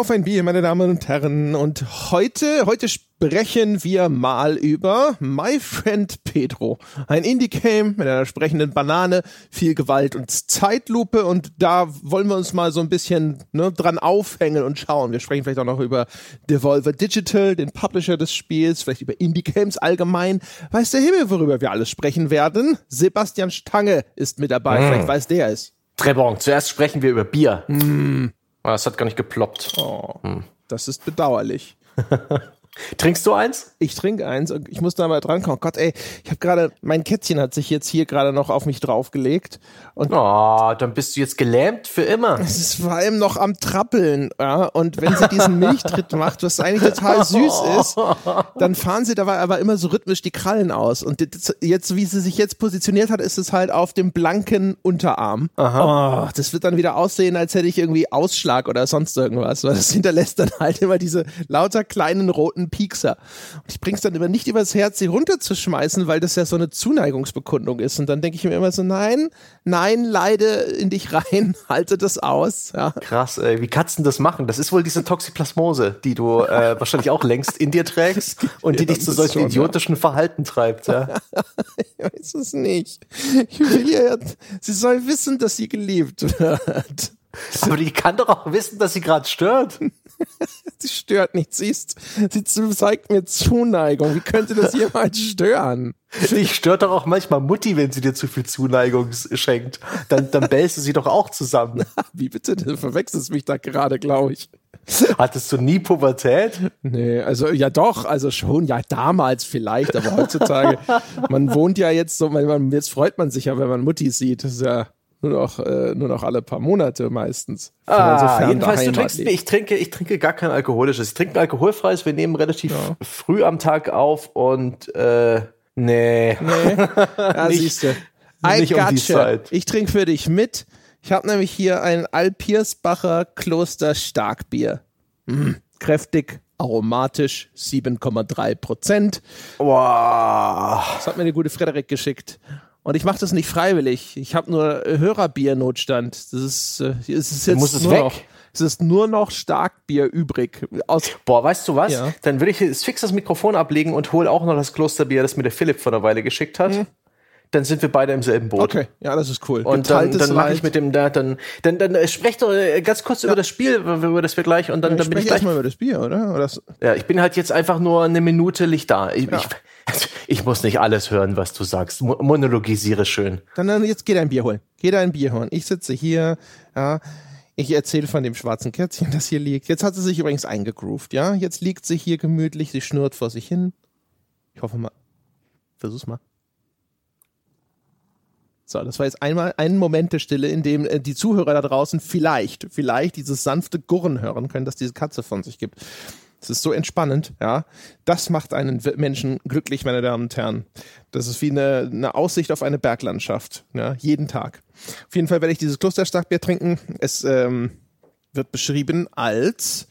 Auf ein Bier, meine Damen und Herren. Und heute, heute sprechen wir mal über My Friend Pedro. Ein Indie-Game mit einer sprechenden Banane, viel Gewalt und Zeitlupe. Und da wollen wir uns mal so ein bisschen ne, dran aufhängen und schauen. Wir sprechen vielleicht auch noch über Devolver Digital, den Publisher des Spiels, vielleicht über Indie-Games allgemein. Weiß der Himmel, worüber wir alles sprechen werden? Sebastian Stange ist mit dabei. Mm. Vielleicht weiß der es. Trebon, zuerst sprechen wir über Bier. Mm. Ah, das hat gar nicht geploppt. Oh, hm. Das ist bedauerlich. Trinkst du eins? Ich trinke eins. Ich muss da mal drankommen. Gott, ey, ich habe gerade, mein Kätzchen hat sich jetzt hier gerade noch auf mich draufgelegt. Und oh, dann bist du jetzt gelähmt für immer. Es ist vor allem noch am Trappeln. Ja? Und wenn sie diesen Milchtritt macht, was eigentlich total süß ist, dann fahren sie dabei aber immer so rhythmisch die Krallen aus. Und jetzt, wie sie sich jetzt positioniert hat, ist es halt auf dem blanken Unterarm. Aha. Oh, das wird dann wieder aussehen, als hätte ich irgendwie Ausschlag oder sonst irgendwas. Weil das hinterlässt dann halt immer diese lauter kleinen roten ein Piekser. Und ich bring's dann immer nicht übers Herz, sie runterzuschmeißen, weil das ja so eine Zuneigungsbekundung ist. Und dann denke ich mir immer so, nein, nein, leide in dich rein, halte das aus. Ja. Krass, ey, wie Katzen das machen. Das ist wohl diese Toxoplasmose, die du äh, wahrscheinlich auch längst in dir trägst und die dich zu solchen idiotischen. Verhalten treibt. Ja. ich weiß es nicht. Ich will ja, sie soll wissen, dass sie geliebt wird. Aber die kann doch auch wissen, dass sie gerade stört. sie stört nicht, siehst. Sie zeigt mir Zuneigung. Wie könnte das jemals stören? Dich stört doch auch manchmal Mutti, wenn sie dir zu viel Zuneigung schenkt. Dann, dann bellst du sie doch auch zusammen. Wie bitte? Du verwechselst mich da gerade, glaube ich. Hattest du nie Pubertät? Nee, also ja doch, also schon, ja damals vielleicht, aber heutzutage, man wohnt ja jetzt so, man, jetzt freut man sich ja, wenn man Mutti sieht. Das ist ja nur noch, äh, nur noch alle paar Monate meistens. Ah, jedenfalls, du trinkst, ich trinke, ich trinke gar kein alkoholisches. Ich trinke ein alkoholfreies. Wir nehmen relativ ja. früh am Tag auf und äh, nee. Nee. Ja, nicht, siehst du. Nicht um die Zeit. Ich trinke für dich mit. Ich habe nämlich hier ein Alpiersbacher Kloster Starkbier. Mm, kräftig, aromatisch, 7,3 Prozent. Wow. Das hat mir eine gute Frederik geschickt. Und ich mache das nicht freiwillig. Ich habe nur Hörerbiernotstand. Das ist, äh, es ist jetzt es nur weg. Noch, es ist nur noch Starkbier übrig. Aus Boah, weißt du was? Ja. Dann würde ich jetzt fix das Mikrofon ablegen und hole auch noch das Klosterbier, das mir der Philipp vor einer Weile geschickt hat. Mhm. Dann sind wir beide im selben Boot. Okay, ja, das ist cool. Und dann, dann mache ich mit dem da, dann, dann, dann, dann sprecht doch äh, ganz kurz ja. über das Spiel, über das wir gleich und dann, ja, dann bin ich gleich mal über das Bier, oder? oder ja, ich bin halt jetzt einfach nur eine Minute Licht da. Ich, ja. ich, ich muss nicht alles hören, was du sagst. Monologisiere schön. Dann, dann jetzt geh dein Bier holen. Geh dein Bier holen. Ich sitze hier, ja. Ich erzähle von dem schwarzen Kätzchen, das hier liegt. Jetzt hat sie sich übrigens eingegroovt, ja. Jetzt liegt sie hier gemütlich, sie schnurrt vor sich hin. Ich hoffe mal. Versuch's mal. So, das war jetzt einmal ein Moment der Stille, in dem äh, die Zuhörer da draußen vielleicht, vielleicht dieses sanfte Gurren hören können, das diese Katze von sich gibt. Es ist so entspannend, ja. Das macht einen Menschen glücklich, meine Damen und Herren. Das ist wie eine, eine Aussicht auf eine Berglandschaft, ja, jeden Tag. Auf jeden Fall werde ich dieses Klosterstarkbier trinken. Es ähm, wird beschrieben als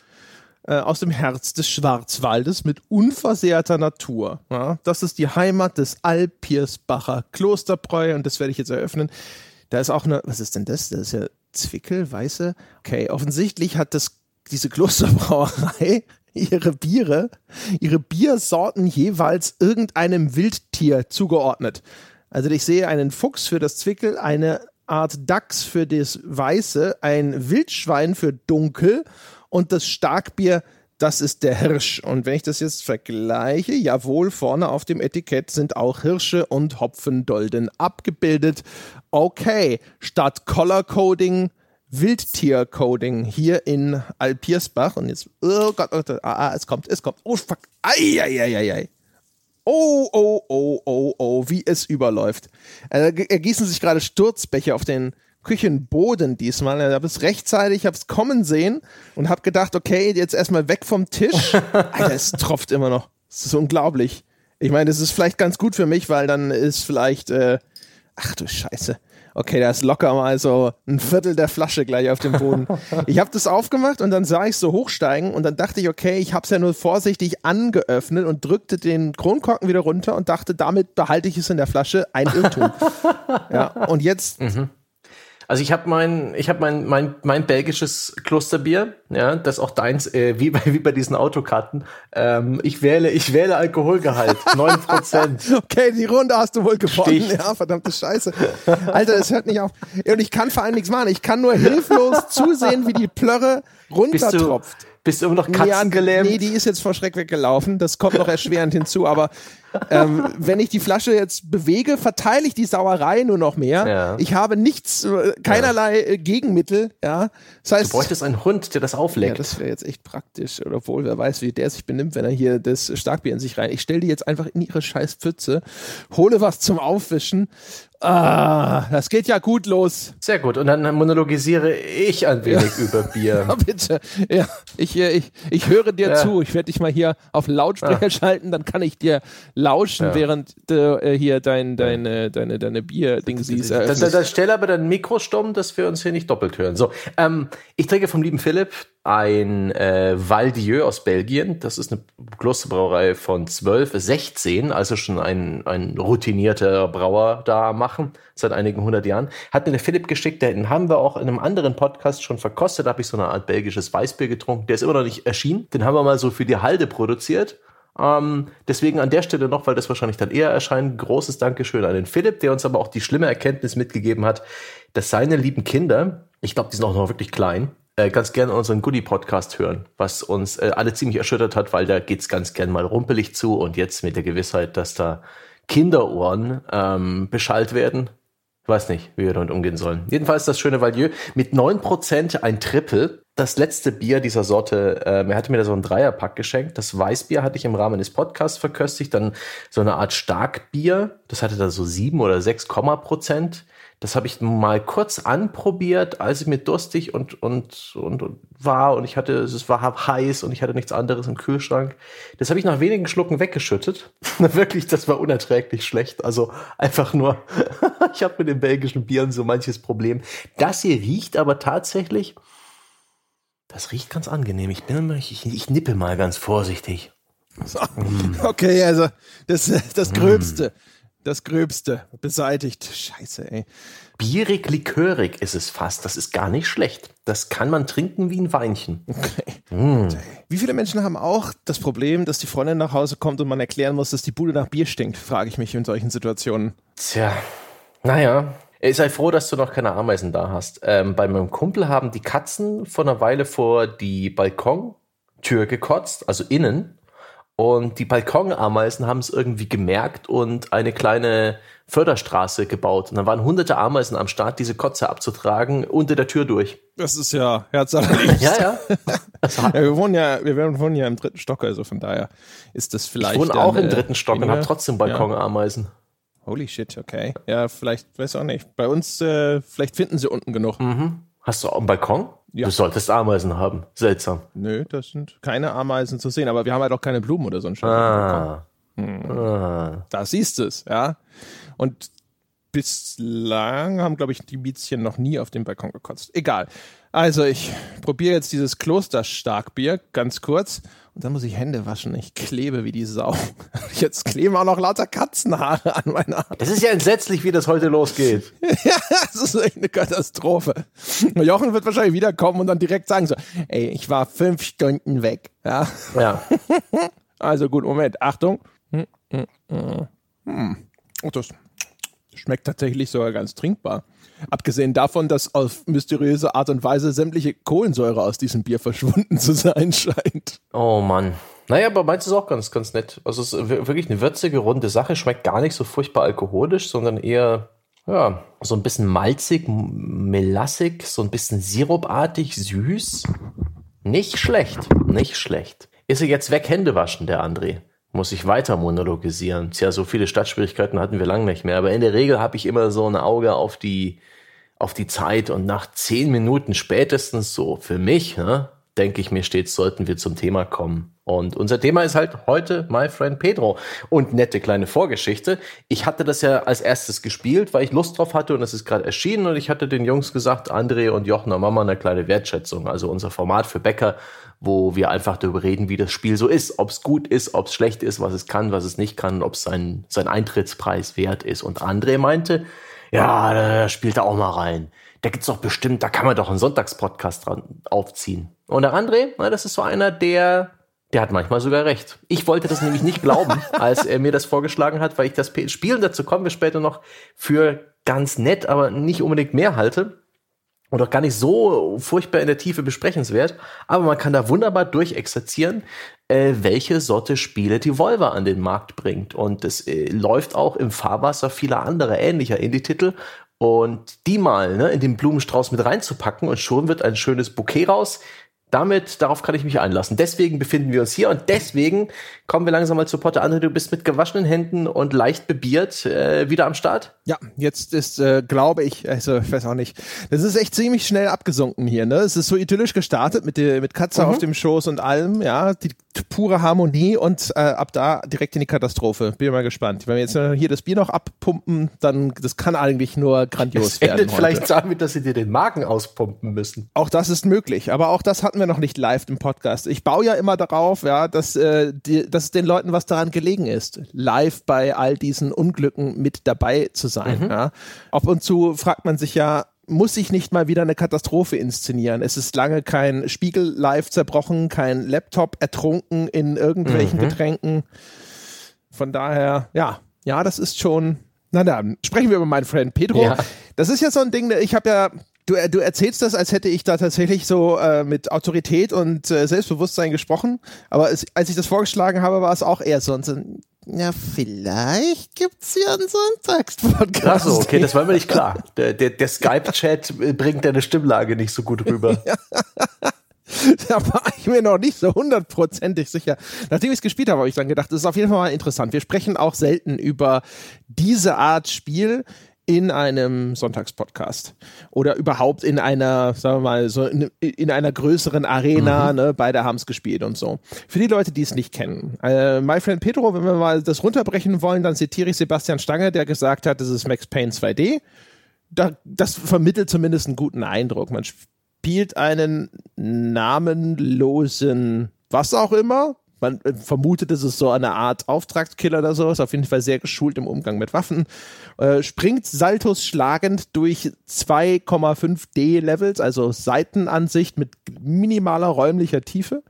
äh, aus dem Herz des Schwarzwaldes mit unversehrter Natur. Ja. Das ist die Heimat des Alpiersbacher Klosterbräu und das werde ich jetzt eröffnen. Da ist auch eine, was ist denn das? Das ist ja Zwickel, weiße. Okay, offensichtlich hat das diese Klosterbrauerei ihre Biere, ihre Biersorten jeweils irgendeinem Wildtier zugeordnet. Also ich sehe einen Fuchs für das Zwickel, eine Art Dachs für das Weiße, ein Wildschwein für Dunkel und das Starkbier, das ist der Hirsch. Und wenn ich das jetzt vergleiche, jawohl, vorne auf dem Etikett sind auch Hirsche und Hopfendolden abgebildet. Okay, statt Color Coding Wildtiercoding hier in Alpiersbach. Und jetzt, oh Gott, oh Gott, ah, ah, es kommt, es kommt. Oh, fuck. Ei, ei, ei, ei, ei. Oh, oh, oh, oh, oh, wie es überläuft. Äh, ergießen sich gerade Sturzbäche auf den Küchenboden diesmal. Ich habe es rechtzeitig, ich habe es kommen sehen und habe gedacht, okay, jetzt erstmal weg vom Tisch. Alter, es tropft immer noch. Das ist unglaublich. Ich meine, das ist vielleicht ganz gut für mich, weil dann ist vielleicht, äh, ach du Scheiße okay, da ist locker mal so ein Viertel der Flasche gleich auf dem Boden. Ich habe das aufgemacht und dann sah ich so hochsteigen und dann dachte ich, okay, ich habe es ja nur vorsichtig angeöffnet und drückte den Kronkorken wieder runter und dachte, damit behalte ich es in der Flasche. Ein Irrtum. ja, und jetzt. Mhm. Also ich habe mein, ich habe mein, mein, mein belgisches Klosterbier, ja, das auch deins, äh, wie bei, wie bei diesen Autokarten. Ähm, ich wähle, ich wähle Alkoholgehalt, neun Prozent. okay, die Runde hast du wohl gewonnen. Sticht. Ja, verdammte Scheiße. Alter, das hört nicht auf. Und ich kann vor allem nichts machen. Ich kann nur hilflos zusehen, wie die Plörre runtertropft. Bist du immer noch katzengelähmt? Nee, die ist jetzt vor Schreck weggelaufen. Das kommt noch erschwerend hinzu. Aber ähm, wenn ich die Flasche jetzt bewege, verteile ich die Sauerei nur noch mehr. Ja. Ich habe nichts, äh, keinerlei ja. Äh, Gegenmittel. Ja, das heißt, du bräuchtest einen Hund, der das aufleckt. Ja, das wäre jetzt echt praktisch. Obwohl, wer weiß, wie der sich benimmt, wenn er hier das Starkbier in sich rein. Ich stelle die jetzt einfach in ihre scheiß Pfütze, hole was zum Aufwischen Ah, das geht ja gut los. Sehr gut. Und dann monologisiere ich ein wenig ja. über Bier. Ja, bitte. Ja, ich, äh, ich, ich höre dir ja. zu. Ich werde dich mal hier auf Lautsprecher ah. schalten, dann kann ich dir lauschen, ja. während du äh, hier dein, deine, deine, deine Bier-Ding siehst. Dann, dann, dann stell aber dein Mikro stumm, dass wir uns hier nicht doppelt hören. So, ähm, ich trinke vom lieben Philipp ein äh, Valdieu aus Belgien. Das ist eine Klosterbrauerei von 12, 16, also schon ein, ein routinierter Brauer da machen, seit einigen hundert Jahren. Hat mir der Philipp geschickt, den haben wir auch in einem anderen Podcast schon verkostet. Da habe ich so eine Art belgisches Weißbier getrunken. Der ist immer noch nicht erschienen. Den haben wir mal so für die Halde produziert. Ähm, deswegen an der Stelle noch, weil das wahrscheinlich dann eher erscheint, großes Dankeschön an den Philipp, der uns aber auch die schlimme Erkenntnis mitgegeben hat, dass seine lieben Kinder, ich glaube, die sind auch noch wirklich klein, äh, ganz gerne unseren Goodie-Podcast hören, was uns äh, alle ziemlich erschüttert hat, weil da geht's ganz gern mal rumpelig zu und jetzt mit der Gewissheit, dass da Kinderohren ähm, beschallt werden. Weiß nicht, wie wir damit umgehen sollen. Jedenfalls das schöne Valieu mit neun Prozent ein Triple. Das letzte Bier dieser Sorte, äh, er hatte mir da so ein Dreierpack geschenkt. Das Weißbier hatte ich im Rahmen des Podcasts verköstigt. Dann so eine Art Starkbier. Das hatte da so sieben oder sechs Komma Prozent. Das habe ich mal kurz anprobiert, als ich mir durstig und, und, und, und war und ich hatte, es war heiß und ich hatte nichts anderes im Kühlschrank. Das habe ich nach wenigen Schlucken weggeschüttet. Wirklich, das war unerträglich schlecht. Also einfach nur, ich habe mit den belgischen Bieren so manches Problem. Das hier riecht aber tatsächlich, das riecht ganz angenehm. Ich bin ich, ich nippe mal ganz vorsichtig. So. Mm. Okay, also das, das Gröbste. Mm das Gröbste beseitigt. Scheiße, ey. Bierig, likörig ist es fast. Das ist gar nicht schlecht. Das kann man trinken wie ein Weinchen. Okay. Mm. Wie viele Menschen haben auch das Problem, dass die Freundin nach Hause kommt und man erklären muss, dass die Bude nach Bier stinkt, frage ich mich in solchen Situationen. Tja, naja. Ich sei froh, dass du noch keine Ameisen da hast. Ähm, bei meinem Kumpel haben die Katzen vor einer Weile vor die Balkontür gekotzt, also innen, und die Balkonameisen haben es irgendwie gemerkt und eine kleine Förderstraße gebaut. Und dann waren hunderte Ameisen am Start, diese Kotze abzutragen, unter der Tür durch. Das ist ja herzallerliebst. ja, ja. ja. Wir wohnen ja, wir wohnen ja im dritten Stock, also von daher ist das vielleicht. Ich wohne auch im dritten Stock weniger. und habe trotzdem Balkonameisen. Ja. Holy shit, okay. Ja, vielleicht, weiß auch nicht. Bei uns, äh, vielleicht finden sie unten genug. Mhm. Hast du auch einen Balkon? Ja. Du solltest Ameisen haben. Seltsam. Nö, das sind keine Ameisen zu sehen, aber wir haben halt auch keine Blumen oder so ein Scheiß. Ah. Hm. ah. Da siehst du es, ja. Und bislang haben, glaube ich, die Miezchen noch nie auf dem Balkon gekotzt. Egal. Also ich probiere jetzt dieses Klosterstarkbier ganz kurz und dann muss ich Hände waschen. Ich klebe wie die Sau. Jetzt kleben auch noch lauter Katzenhaare an meiner Hand. Es ist ja entsetzlich, wie das heute losgeht. ja, es ist echt eine Katastrophe. Jochen wird wahrscheinlich wiederkommen und dann direkt sagen so, ey, ich war fünf Stunden weg. Ja. Ja. also gut, Moment, Achtung. Hm, hm, hm. hm. Oh, das schmeckt tatsächlich sogar ganz trinkbar. Abgesehen davon, dass auf mysteriöse Art und Weise sämtliche Kohlensäure aus diesem Bier verschwunden zu sein scheint. Oh Mann. Naja, aber meins ist auch ganz, ganz nett. Also es ist wirklich eine würzige, runde Sache. Schmeckt gar nicht so furchtbar alkoholisch, sondern eher, ja, so ein bisschen malzig, melassig, so ein bisschen sirupartig, süß. Nicht schlecht, nicht schlecht. Ist er jetzt weg Hände waschen, der André? Muss ich weiter monologisieren. Tja, so viele Stadtschwierigkeiten hatten wir lange nicht mehr. Aber in der Regel habe ich immer so ein Auge auf die, auf die Zeit und nach zehn Minuten spätestens so für mich, ne, denke ich mir stets, sollten wir zum Thema kommen. Und unser Thema ist halt heute My Friend Pedro. Und nette kleine Vorgeschichte. Ich hatte das ja als erstes gespielt, weil ich Lust drauf hatte und es ist gerade erschienen und ich hatte den Jungs gesagt, André und Jochen und Mama eine kleine Wertschätzung. Also unser Format für Bäcker wo wir einfach darüber reden, wie das Spiel so ist, ob es gut ist, ob es schlecht ist, was es kann, was es nicht kann, ob es sein, sein Eintrittspreis wert ist. Und André meinte, ja, da spielt er auch mal rein. Da gibt's doch bestimmt, da kann man doch einen Sonntagspodcast dran aufziehen. Und der André, na, das ist so einer, der, der hat manchmal sogar recht. Ich wollte das nämlich nicht glauben, als er mir das vorgeschlagen hat, weil ich das Spiel, und dazu kommen wir später noch, für ganz nett, aber nicht unbedingt mehr halte und auch gar nicht so furchtbar in der Tiefe besprechenswert, aber man kann da wunderbar durchexerzieren, äh, welche Sorte Spiele die Volvo an den Markt bringt. Und es äh, läuft auch im Fahrwasser vieler anderer ähnlicher Indie-Titel. Und die mal ne, in den Blumenstrauß mit reinzupacken und schon wird ein schönes Bouquet raus, damit, darauf kann ich mich einlassen. Deswegen befinden wir uns hier und deswegen kommen wir langsam mal zu Potter. André, du bist mit gewaschenen Händen und leicht bebiert äh, wieder am Start? Ja, jetzt ist, äh, glaube ich, also ich weiß auch nicht, das ist echt ziemlich schnell abgesunken hier. Ne? Es ist so idyllisch gestartet mit, der, mit Katze mhm. auf dem Schoß und allem, ja, die pure Harmonie und äh, ab da direkt in die Katastrophe. Bin mal gespannt. Wenn wir jetzt hier das Bier noch abpumpen, dann das kann eigentlich nur grandios es werden. Endet vielleicht damit, dass sie dir den Magen auspumpen müssen. Auch das ist möglich, aber auch das hatten wir noch nicht live im Podcast. Ich baue ja immer darauf, ja, dass, äh, die, dass den Leuten was daran gelegen ist, live bei all diesen Unglücken mit dabei zu sein. Mhm. Ja. Ab und zu fragt man sich ja, muss ich nicht mal wieder eine Katastrophe inszenieren. Es ist lange kein Spiegel live zerbrochen, kein Laptop ertrunken in irgendwelchen mhm. Getränken. Von daher, ja, ja, das ist schon. Na dann, sprechen wir über meinen Freund Pedro. Ja. Das ist ja so ein Ding, ich habe ja Du, du erzählst das, als hätte ich da tatsächlich so äh, mit Autorität und äh, Selbstbewusstsein gesprochen. Aber es, als ich das vorgeschlagen habe, war es auch eher so ein, ja, vielleicht gibt's ja einen Sonntagspodcast. Ach so, okay, das war mir nicht klar. Der, der, der Skype-Chat bringt deine Stimmlage nicht so gut rüber. Da war ich mir noch nicht so hundertprozentig sicher. Nachdem ich es gespielt habe, habe ich dann gedacht, das ist auf jeden Fall mal interessant. Wir sprechen auch selten über diese Art Spiel in einem Sonntagspodcast oder überhaupt in einer, sagen wir mal, so in, in einer größeren Arena, mhm. ne, beide haben es gespielt und so. Für die Leute, die es nicht kennen, äh, My Friend Pedro, wenn wir mal das runterbrechen wollen, dann zitiere ich Sebastian Stange, der gesagt hat, das ist Max Payne 2D. Da, das vermittelt zumindest einen guten Eindruck. Man spielt einen namenlosen, was auch immer, man äh, vermutet, es ist so eine Art Auftragskiller oder so, ist auf jeden Fall sehr geschult im Umgang mit Waffen, äh, springt Saltos schlagend durch 2,5D Levels, also Seitenansicht mit minimaler räumlicher Tiefe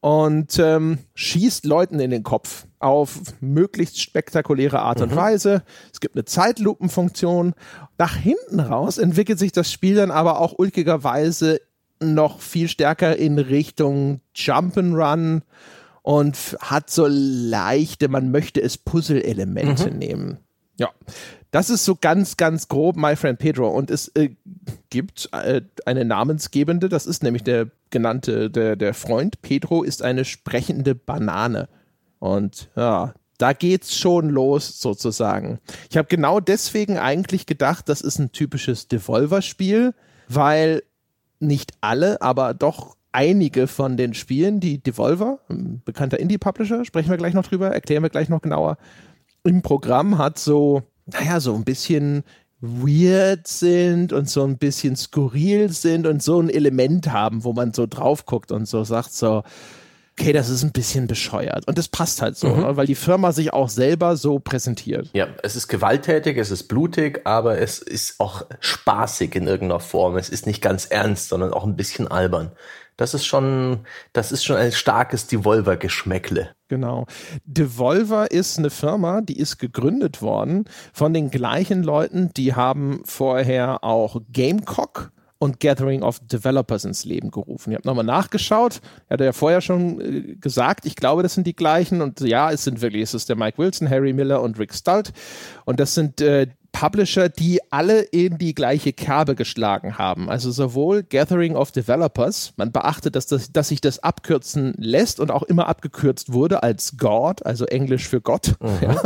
und ähm, schießt Leuten in den Kopf auf möglichst spektakuläre Art und mhm. Weise. Es gibt eine Zeitlupenfunktion. Nach hinten raus entwickelt sich das Spiel dann aber auch ulkigerweise noch viel stärker in Richtung Jump'n'Run und hat so leichte, man möchte es Puzzle-Elemente mhm. nehmen. Ja, das ist so ganz, ganz grob My Friend Pedro. Und es äh, gibt äh, eine namensgebende, das ist nämlich der genannte, der, der Freund. Pedro ist eine sprechende Banane. Und ja, da geht's schon los, sozusagen. Ich habe genau deswegen eigentlich gedacht, das ist ein typisches Devolver-Spiel, weil nicht alle, aber doch einige von den Spielen, die Devolver, ein bekannter Indie-Publisher, sprechen wir gleich noch drüber, erklären wir gleich noch genauer, im Programm hat so, naja, so ein bisschen weird sind und so ein bisschen skurril sind und so ein Element haben, wo man so drauf guckt und so sagt so, okay, das ist ein bisschen bescheuert. Und das passt halt so, mhm. Ne, weil die Firma sich auch selber so präsentiert. Ja, es ist gewalttätig, es ist blutig, aber es ist auch spaßig in irgendeiner Form. Es ist nicht ganz ernst, sondern auch ein bisschen albern. Das ist schon, das ist schon ein starkes Devolver-Geschmäckle. Genau. Devolver ist eine Firma, die ist gegründet worden von den gleichen Leuten, die haben vorher auch Gamecock und Gathering of Developers ins Leben gerufen. Ich habe nochmal nachgeschaut. Er hatte ja vorher schon äh, gesagt, ich glaube, das sind die gleichen. Und ja, es sind wirklich, es ist der Mike Wilson, Harry Miller und Rick Stult. Und das sind äh, Publisher, die alle in die gleiche Kerbe geschlagen haben. Also sowohl Gathering of Developers, man beachtet, dass, das, dass sich das abkürzen lässt und auch immer abgekürzt wurde als God, also Englisch für Gott, mhm. ja,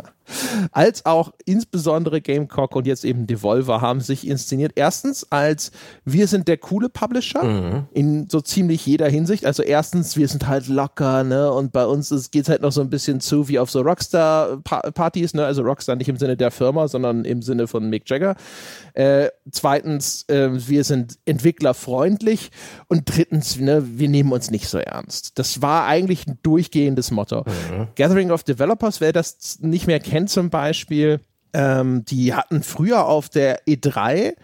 als auch insbesondere Gamecock und jetzt eben Devolver haben sich inszeniert. Erstens als wir sind der coole Publisher mhm. in so ziemlich jeder Hinsicht. Also erstens, wir sind halt locker, ne, und bei uns geht es halt noch so ein bisschen zu wie auf so Rockstar-Partys, ne, also Rockstar nicht im Sinne der Firma, sondern im Sinne von Mick Jagger. Äh, zweitens, äh, wir sind entwicklerfreundlich. Und drittens, ne, wir nehmen uns nicht so ernst. Das war eigentlich ein durchgehendes Motto. Mhm. Gathering of Developers, wer das nicht mehr kennt zum Beispiel, ähm, die hatten früher auf der E3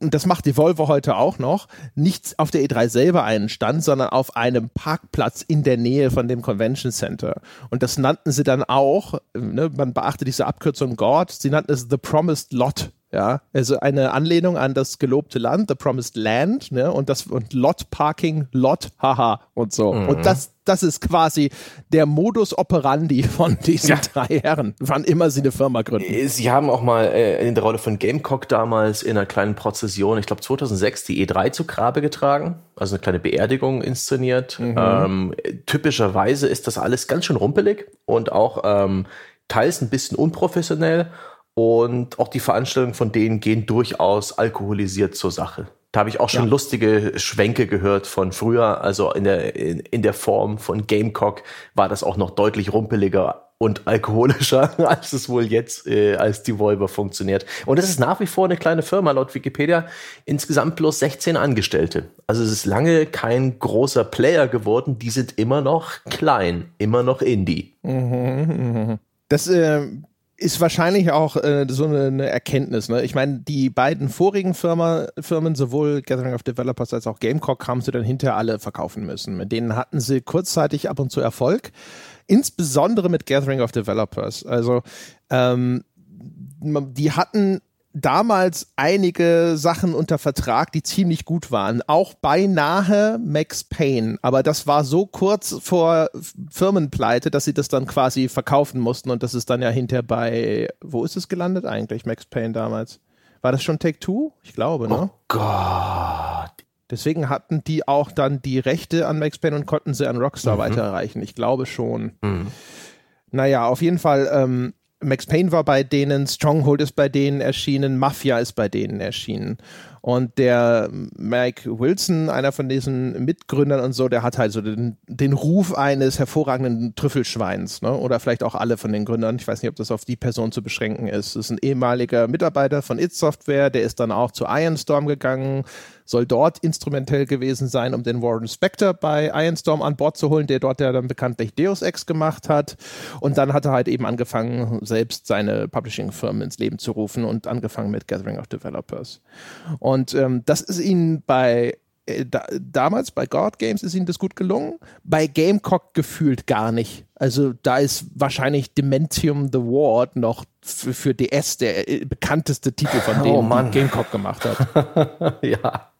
und das macht Devolver heute auch noch, nicht auf der E3 selber einen Stand, sondern auf einem Parkplatz in der Nähe von dem Convention Center. Und das nannten sie dann auch, ne, man beachte diese Abkürzung God, sie nannten es The Promised Lot. Ja, also eine Anlehnung an das gelobte Land, The Promised Land, ne, und das und Lot Parking, Lot, haha und so. Mhm. Und das, das ist quasi der Modus operandi von diesen ja. drei Herren, wann immer sie eine Firma gründen. Äh, sie haben auch mal äh, in der Rolle von Gamecock damals in einer kleinen Prozession, ich glaube 2006, die E3 zu Grabe getragen, also eine kleine Beerdigung inszeniert. Mhm. Ähm, typischerweise ist das alles ganz schön rumpelig und auch ähm, teils ein bisschen unprofessionell und auch die Veranstaltungen von denen gehen durchaus alkoholisiert zur Sache. Da habe ich auch schon ja. lustige Schwenke gehört von früher. Also in der, in, in der Form von Gamecock war das auch noch deutlich rumpeliger und alkoholischer, als es wohl jetzt äh, als Devolver funktioniert. Und es ist nach wie vor eine kleine Firma, laut Wikipedia, insgesamt bloß 16 Angestellte. Also es ist lange kein großer Player geworden, die sind immer noch klein, immer noch Indie. Mhm, mh. Das äh, ist wahrscheinlich auch äh, so eine, Erkenntnis. Ne? Ich meine, die beiden vorigen Firma, Firmen, sowohl Gathering of Developers als auch Gamecock, haben sie dann hinterher alle verkaufen müssen. Mit denen hatten sie kurzzeitig ab und zu Erfolg, insbesondere mit Gathering of Developers. Also ähm, die hatten damals einige Sachen unter Vertrag, die ziemlich gut waren. Auch beinahe Max Payne. Aber das war so kurz vor Firmenpleite, dass sie das dann quasi verkaufen mussten. Und das ist dann ja hinterher bei, wo ist es gelandet eigentlich, Max Payne damals? War das schon Take Two? Ich glaube, ne? Oh Gott. Deswegen hatten die auch dann die Rechte an Max Payne und konnten sie an Rockstar mhm. weiterreichen. Ich glaube schon. Mhm. Naja, auf jeden Fall, ähm, Max Payne war bei denen, Stronghold ist bei denen erschienen, Mafia ist bei denen erschienen. Und der Mike Wilson, einer von diesen Mitgründern und so, der hat halt so den, den Ruf eines hervorragenden Trüffelschweins, ne? Oder vielleicht auch alle von den Gründern. Ich weiß nicht, ob das auf die Person zu beschränken ist. Das ist ein ehemaliger Mitarbeiter von It Software, der ist dann auch zu Ironstorm gegangen, soll dort instrumentell gewesen sein, um den Warren Spector bei Ironstorm an Bord zu holen, der dort ja dann bekanntlich Deus Ex gemacht hat. Und dann hat er halt eben angefangen, selbst seine Publishing-Firmen ins Leben zu rufen und angefangen mit Gathering of Developers. Und ähm, das ist ihnen bei äh, da, damals bei God Games ist ihnen das gut gelungen, bei Gamecock gefühlt gar nicht. Also da ist wahrscheinlich Dementium the Ward noch für, DS der äh, bekannteste Titel von denen, oh, Gamecock gemacht hat. ja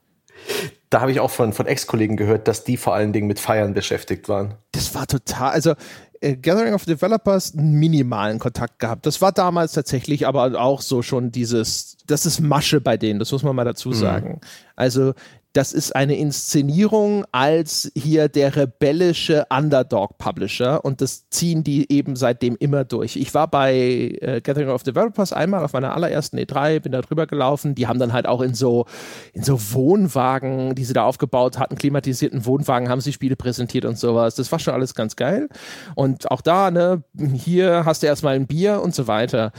da habe ich auch von, von Ex-Kollegen gehört, dass die vor allen Dingen mit Feiern beschäftigt waren. Das war total, also Gathering of Developers einen minimalen Kontakt gehabt. Das war damals tatsächlich aber auch so schon dieses, das ist Masche bei denen, das muss man mal dazu mhm. sagen. Mhm. Also das ist eine Inszenierung als hier der rebellische Underdog-Publisher und das ziehen die eben seitdem immer durch. Ich war bei äh, Gathering of Developers einmal auf meiner allerersten E3, bin da drüber gelaufen. Die haben dann halt auch in so, in so Wohnwagen, die sie da aufgebaut hatten, klimatisierten Wohnwagen, haben sie Spiele präsentiert und sowas. Das war schon alles ganz geil. Und auch da, ne, hier hast du erstmal ein Bier und so weiter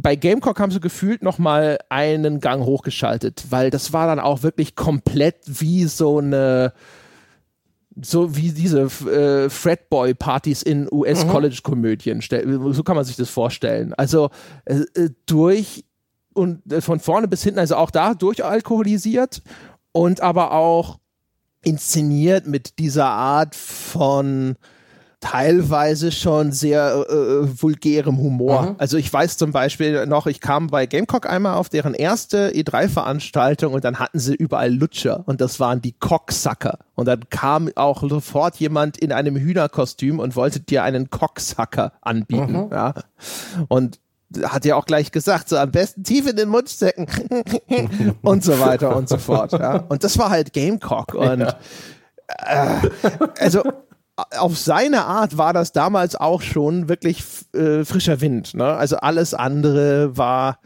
bei Gamecock haben sie gefühlt noch mal einen Gang hochgeschaltet, weil das war dann auch wirklich komplett wie so eine so wie diese äh, Fredboy-Partys in US-College-Komödien. Mhm. So kann man sich das vorstellen. Also äh, äh, durch und äh, von vorne bis hinten, also auch da durchalkoholisiert und aber auch inszeniert mit dieser Art von teilweise schon sehr äh, äh, vulgärem Humor. Mhm. Also ich weiß zum Beispiel noch, ich kam bei Gamecock einmal auf deren erste E3-Veranstaltung und dann hatten sie überall Lutscher und das waren die Cocksucker. Und dann kam auch sofort jemand in einem Hühnerkostüm und wollte dir einen Cocksucker anbieten. Mhm. Ja. Und hat ja auch gleich gesagt, so am besten tief in den Mund stecken und so weiter und so fort. Ja. Und das war halt Gamecock und ja. äh, also auf seine Art war das damals auch schon wirklich äh, frischer Wind. Ne? Also alles andere war,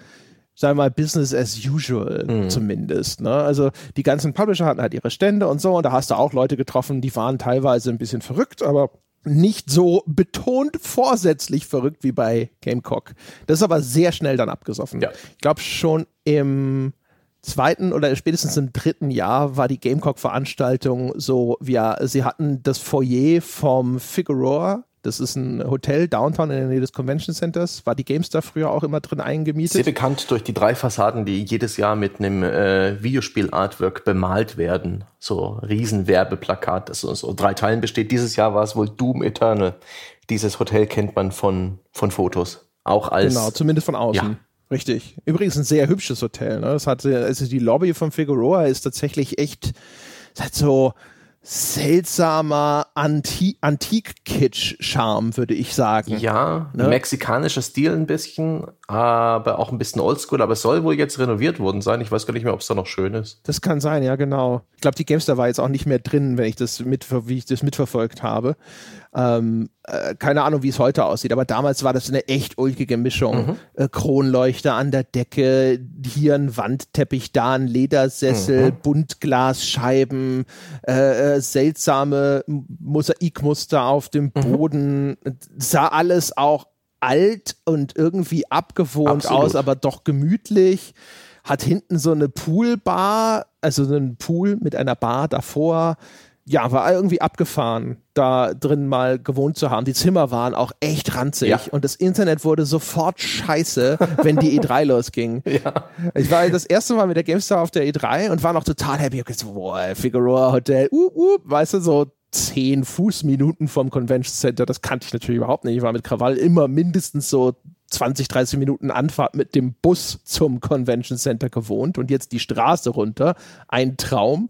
sagen wir mal, Business as usual mhm. zumindest. Ne? Also die ganzen Publisher hatten halt ihre Stände und so und da hast du auch Leute getroffen, die waren teilweise ein bisschen verrückt, aber nicht so betont vorsätzlich verrückt wie bei Gamecock. Das ist aber sehr schnell dann abgesoffen. Ja. Ich glaube schon im zweiten oder spätestens im dritten Jahr war die Gamecock-Veranstaltung so, ja, sie hatten das Foyer vom Figueroa Das ist ein Hotel downtown in der Nähe des Convention Centers. War die GameStar früher auch immer drin eingemietet. Sehr bekannt durch die drei Fassaden, die jedes Jahr mit einem äh, Videospiel-Artwork bemalt werden. So riesen Werbeplakat, das aus so drei Teilen besteht. Dieses Jahr war es wohl Doom Eternal. Dieses Hotel kennt man von, von Fotos. Auch als. Genau, zumindest von außen. Ja. Richtig. Übrigens ein sehr hübsches Hotel. Ne? Das hat, also die Lobby von Figueroa ist tatsächlich echt, hat so, seltsamer Anti Antik-Kitsch-Charme, würde ich sagen. Ja, ne? mexikanischer Stil ein bisschen, aber auch ein bisschen oldschool. Aber es soll wohl jetzt renoviert worden sein. Ich weiß gar nicht mehr, ob es da noch schön ist. Das kann sein, ja, genau. Ich glaube, die Gamestar war jetzt auch nicht mehr drin, wenn ich das mit, wie ich das mitverfolgt habe. Ähm, äh, keine Ahnung, wie es heute aussieht, aber damals war das eine echt ulkige Mischung. Mhm. Äh, Kronleuchter an der Decke, hier ein Wandteppich, da ein Ledersessel, mhm. Buntglasscheiben, äh, äh, seltsame Mosaikmuster auf dem mhm. Boden. Mhm. Sah alles auch alt und irgendwie abgewohnt Absolut. aus, aber doch gemütlich. Hat hinten so eine Poolbar, also so einen Pool mit einer Bar davor ja, war irgendwie abgefahren, da drin mal gewohnt zu haben. Die Zimmer waren auch echt ranzig ja. und das Internet wurde sofort scheiße, wenn die E3 losging. Ja. Ich war das erste Mal mit der GameStar auf der E3 und war noch total happy. Ich gesagt, boah, Figueroa Hotel, uh, uh, weißt du, so zehn Fußminuten vom Convention Center. Das kannte ich natürlich überhaupt nicht. Ich war mit Krawall immer mindestens so 20, 30 Minuten Anfahrt mit dem Bus zum Convention Center gewohnt und jetzt die Straße runter. Ein Traum.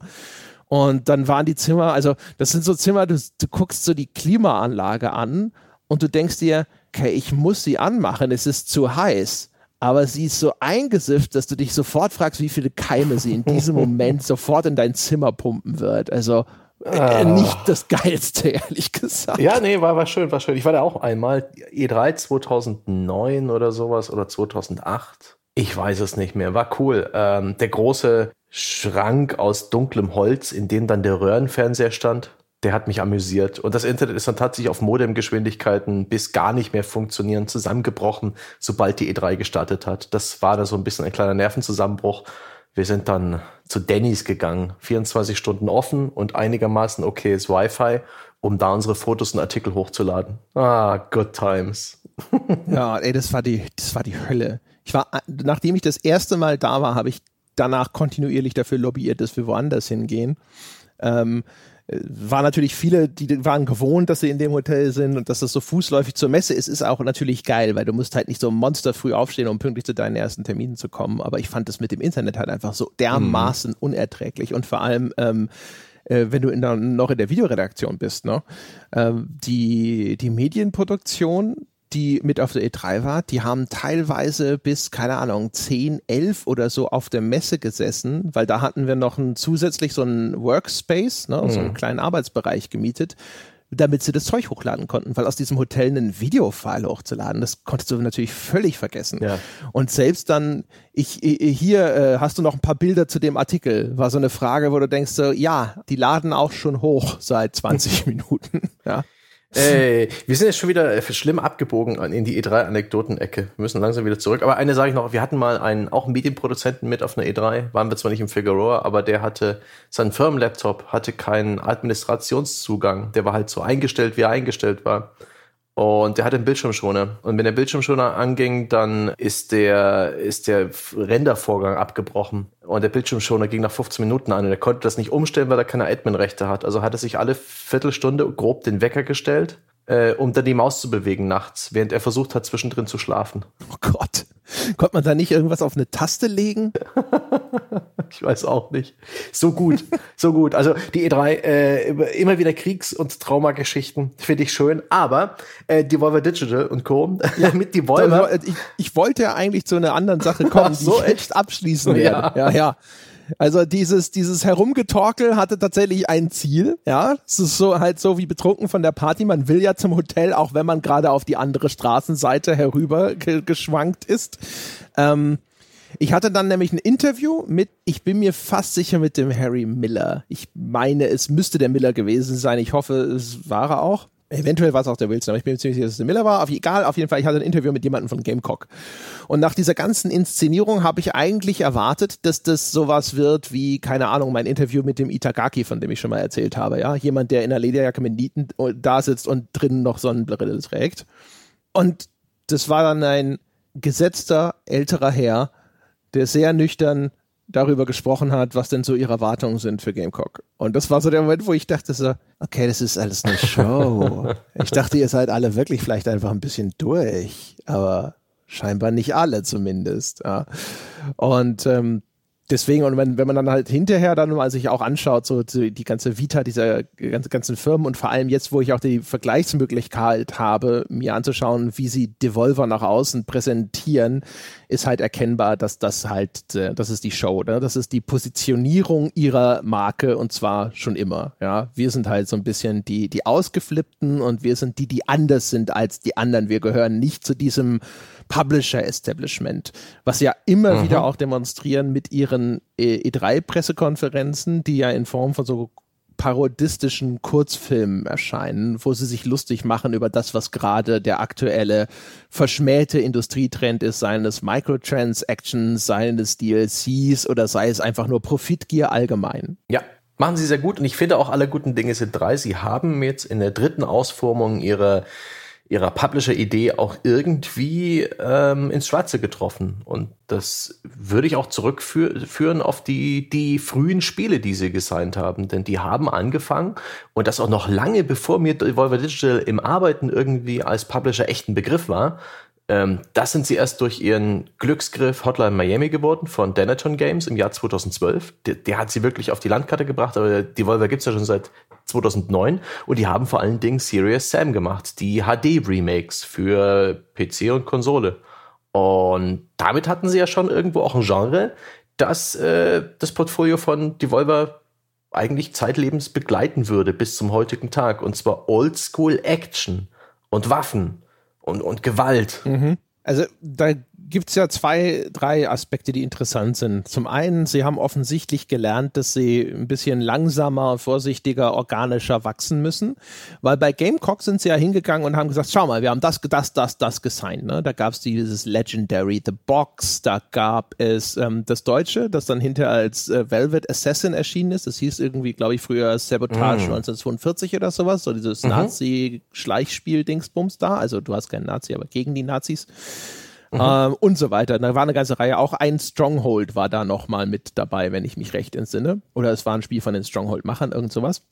Und dann waren die Zimmer, also das sind so Zimmer, du, du guckst so die Klimaanlage an und du denkst dir, okay, ich muss sie anmachen, es ist zu heiß. Aber sie ist so eingesifft, dass du dich sofort fragst, wie viele Keime sie in diesem Moment sofort in dein Zimmer pumpen wird. Also äh, ah. nicht das Geilste, ehrlich gesagt. Ja, nee, war, war schön, war schön. Ich war da auch einmal, E3 2009 oder sowas oder 2008. Ich weiß es nicht mehr, war cool. Ähm, der große Schrank aus dunklem Holz, in dem dann der Röhrenfernseher stand. Der hat mich amüsiert. Und das Internet ist dann tatsächlich auf Modemgeschwindigkeiten bis gar nicht mehr funktionieren zusammengebrochen, sobald die E3 gestartet hat. Das war da so ein bisschen ein kleiner Nervenzusammenbruch. Wir sind dann zu Denny's gegangen, 24 Stunden offen und einigermaßen okayes Wi-Fi, um da unsere Fotos und Artikel hochzuladen. Ah, good times. ja, ey, das war die, das war die Hölle. Ich war, nachdem ich das erste Mal da war, habe ich danach kontinuierlich dafür lobbyiert, dass wir woanders hingehen. Ähm, war natürlich viele, die waren gewohnt, dass sie in dem Hotel sind und dass das so fußläufig zur Messe ist, ist auch natürlich geil, weil du musst halt nicht so Monster früh aufstehen, um pünktlich zu deinen ersten Terminen zu kommen. Aber ich fand das mit dem Internet halt einfach so dermaßen mhm. unerträglich und vor allem ähm, äh, wenn du in der, noch in der Videoredaktion bist, ne? Ähm, die, die Medienproduktion die mit auf der E3 war, die haben teilweise bis, keine Ahnung, 10, 11 oder so auf der Messe gesessen, weil da hatten wir noch ein, zusätzlich so einen Workspace, ne, mhm. so einen mhm. kleinen Arbeitsbereich gemietet, damit sie das Zeug hochladen konnten, weil aus diesem Hotel einen Videofile hochzuladen, das konntest du natürlich völlig vergessen. Ja. Und selbst dann, ich, hier äh, hast du noch ein paar Bilder zu dem Artikel, war so eine Frage, wo du denkst so, ja, die laden auch schon hoch seit 20 Minuten, ja. Ey, wir sind jetzt schon wieder äh, schlimm abgebogen in die E3-Anekdoten-Ecke. Wir müssen langsam wieder zurück. Aber eine sage ich noch, wir hatten mal einen, auch einen Medienproduzenten mit auf einer E3, waren wir zwar nicht im Figueroa, aber der hatte, sein Firmenlaptop hatte keinen Administrationszugang. Der war halt so eingestellt, wie er eingestellt war. Und der hat einen Bildschirmschoner. Und wenn der Bildschirmschoner anging, dann ist der, ist der Rendervorgang abgebrochen. Und der Bildschirmschoner ging nach 15 Minuten an. Und er konnte das nicht umstellen, weil er keine Admin-Rechte hat. Also hat er sich alle Viertelstunde grob den Wecker gestellt, äh, um dann die Maus zu bewegen nachts, während er versucht hat, zwischendrin zu schlafen. Oh Gott. Konnte man da nicht irgendwas auf eine Taste legen? ich weiß auch nicht. So gut, so gut. Also die E3, äh, immer wieder Kriegs- und Traumageschichten, finde ich schön. Aber äh, Devolver Digital und Co. Ja, mit Devolver. Ich, ich wollte ja eigentlich zu einer anderen Sache kommen, so die ich echt abschließen werde. Ja, ja. ja. Also dieses, dieses Herumgetorkel hatte tatsächlich ein Ziel, ja. Es ist so halt so wie betrunken von der Party. Man will ja zum Hotel, auch wenn man gerade auf die andere Straßenseite herüber ge geschwankt ist. Ähm, ich hatte dann nämlich ein Interview mit, ich bin mir fast sicher mit dem Harry Miller. Ich meine, es müsste der Miller gewesen sein. Ich hoffe, es war er auch. Eventuell war es auch der Wilson, aber ich bin mir ziemlich sicher, dass es der Miller war. Auf, egal, auf jeden Fall, ich hatte ein Interview mit jemandem von Gamecock. Und nach dieser ganzen Inszenierung habe ich eigentlich erwartet, dass das sowas wird wie, keine Ahnung, mein Interview mit dem Itagaki, von dem ich schon mal erzählt habe. Ja, Jemand, der in einer Lederjacke mit Nieten da sitzt und drinnen noch Sonnenbrille trägt. Und das war dann ein gesetzter älterer Herr, der sehr nüchtern darüber gesprochen hat, was denn so ihre Erwartungen sind für Gamecock. Und das war so der Moment, wo ich dachte so, okay, das ist alles eine Show. ich dachte, ihr seid alle wirklich vielleicht einfach ein bisschen durch, aber scheinbar nicht alle zumindest. Ja. Und ähm, deswegen, und wenn, wenn man dann halt hinterher dann mal sich auch anschaut, so die ganze Vita dieser ganzen, Firmen und vor allem jetzt, wo ich auch die Vergleichsmöglichkeit habe, mir anzuschauen, wie sie Devolver nach außen präsentieren, ist halt erkennbar, dass das halt, äh, das ist die Show, ne? das ist die Positionierung ihrer Marke und zwar schon immer. Ja, wir sind halt so ein bisschen die, die Ausgeflippten und wir sind die, die anders sind als die anderen. Wir gehören nicht zu diesem Publisher-Establishment, was ja immer mhm. wieder auch demonstrieren mit ihren E3-Pressekonferenzen, die ja in Form von so parodistischen Kurzfilmen erscheinen, wo sie sich lustig machen über das, was gerade der aktuelle verschmähte Industrietrend ist, seien es Microtransactions, seien es DLCs oder sei es einfach nur Profitgier allgemein. Ja, machen sie sehr gut und ich finde auch alle guten Dinge sind drei. Sie haben jetzt in der dritten Ausformung ihre ihrer Publisher-Idee auch irgendwie ähm, ins Schwarze getroffen. Und das würde ich auch zurückführen auf die, die frühen Spiele, die sie gesigned haben. Denn die haben angefangen und das auch noch lange bevor mir Devolver Digital im Arbeiten irgendwie als Publisher echt ein Begriff war, ähm, das sind sie erst durch ihren Glücksgriff Hotline Miami geworden von Denaton Games im Jahr 2012. Der, der hat sie wirklich auf die Landkarte gebracht, aber die Volver gibt's ja schon seit 2009 und die haben vor allen Dingen Serious Sam gemacht, die HD-Remakes für PC und Konsole. Und damit hatten sie ja schon irgendwo auch ein Genre, das äh, das Portfolio von Devolver eigentlich zeitlebens begleiten würde bis zum heutigen Tag. Und zwar Oldschool Action und Waffen und, und Gewalt. Mhm. Also da gibt's ja zwei, drei Aspekte, die interessant sind. Zum einen, sie haben offensichtlich gelernt, dass sie ein bisschen langsamer, vorsichtiger, organischer wachsen müssen, weil bei Gamecock sind sie ja hingegangen und haben gesagt, schau mal, wir haben das, das, das, das gesigned. Ne? Da gab's dieses Legendary The Box, da gab es ähm, das Deutsche, das dann hinterher als äh, Velvet Assassin erschienen ist. Das hieß irgendwie, glaube ich, früher Sabotage mm. 1942 oder sowas, so dieses mhm. Nazi-Schleichspiel-Dingsbums da. Also du hast keinen Nazi, aber gegen die Nazis mhm. ähm, und so weiter. Da war eine ganze Reihe, auch ein Stronghold war da nochmal mit dabei, wenn ich mich recht entsinne. Oder es war ein Spiel von den Stronghold-Machern, irgend sowas.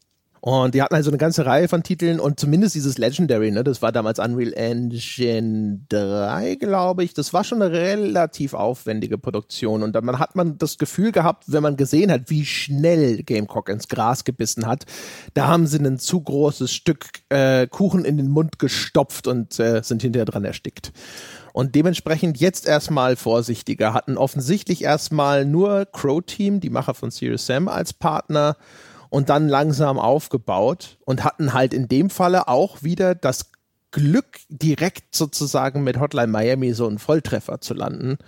Und die hatten also eine ganze Reihe von Titeln und zumindest dieses Legendary, ne, das war damals Unreal Engine 3, glaube ich. Das war schon eine relativ aufwendige Produktion und dann hat man das Gefühl gehabt, wenn man gesehen hat, wie schnell Gamecock ins Gras gebissen hat, da haben sie ein zu großes Stück äh, Kuchen in den Mund gestopft und äh, sind hinterher dran erstickt und dementsprechend jetzt erstmal vorsichtiger, hatten offensichtlich erstmal nur Crow Team, die Macher von Serious Sam, als Partner und dann langsam aufgebaut und hatten halt in dem Falle auch wieder das Glück, direkt sozusagen mit Hotline Miami so einen Volltreffer zu landen.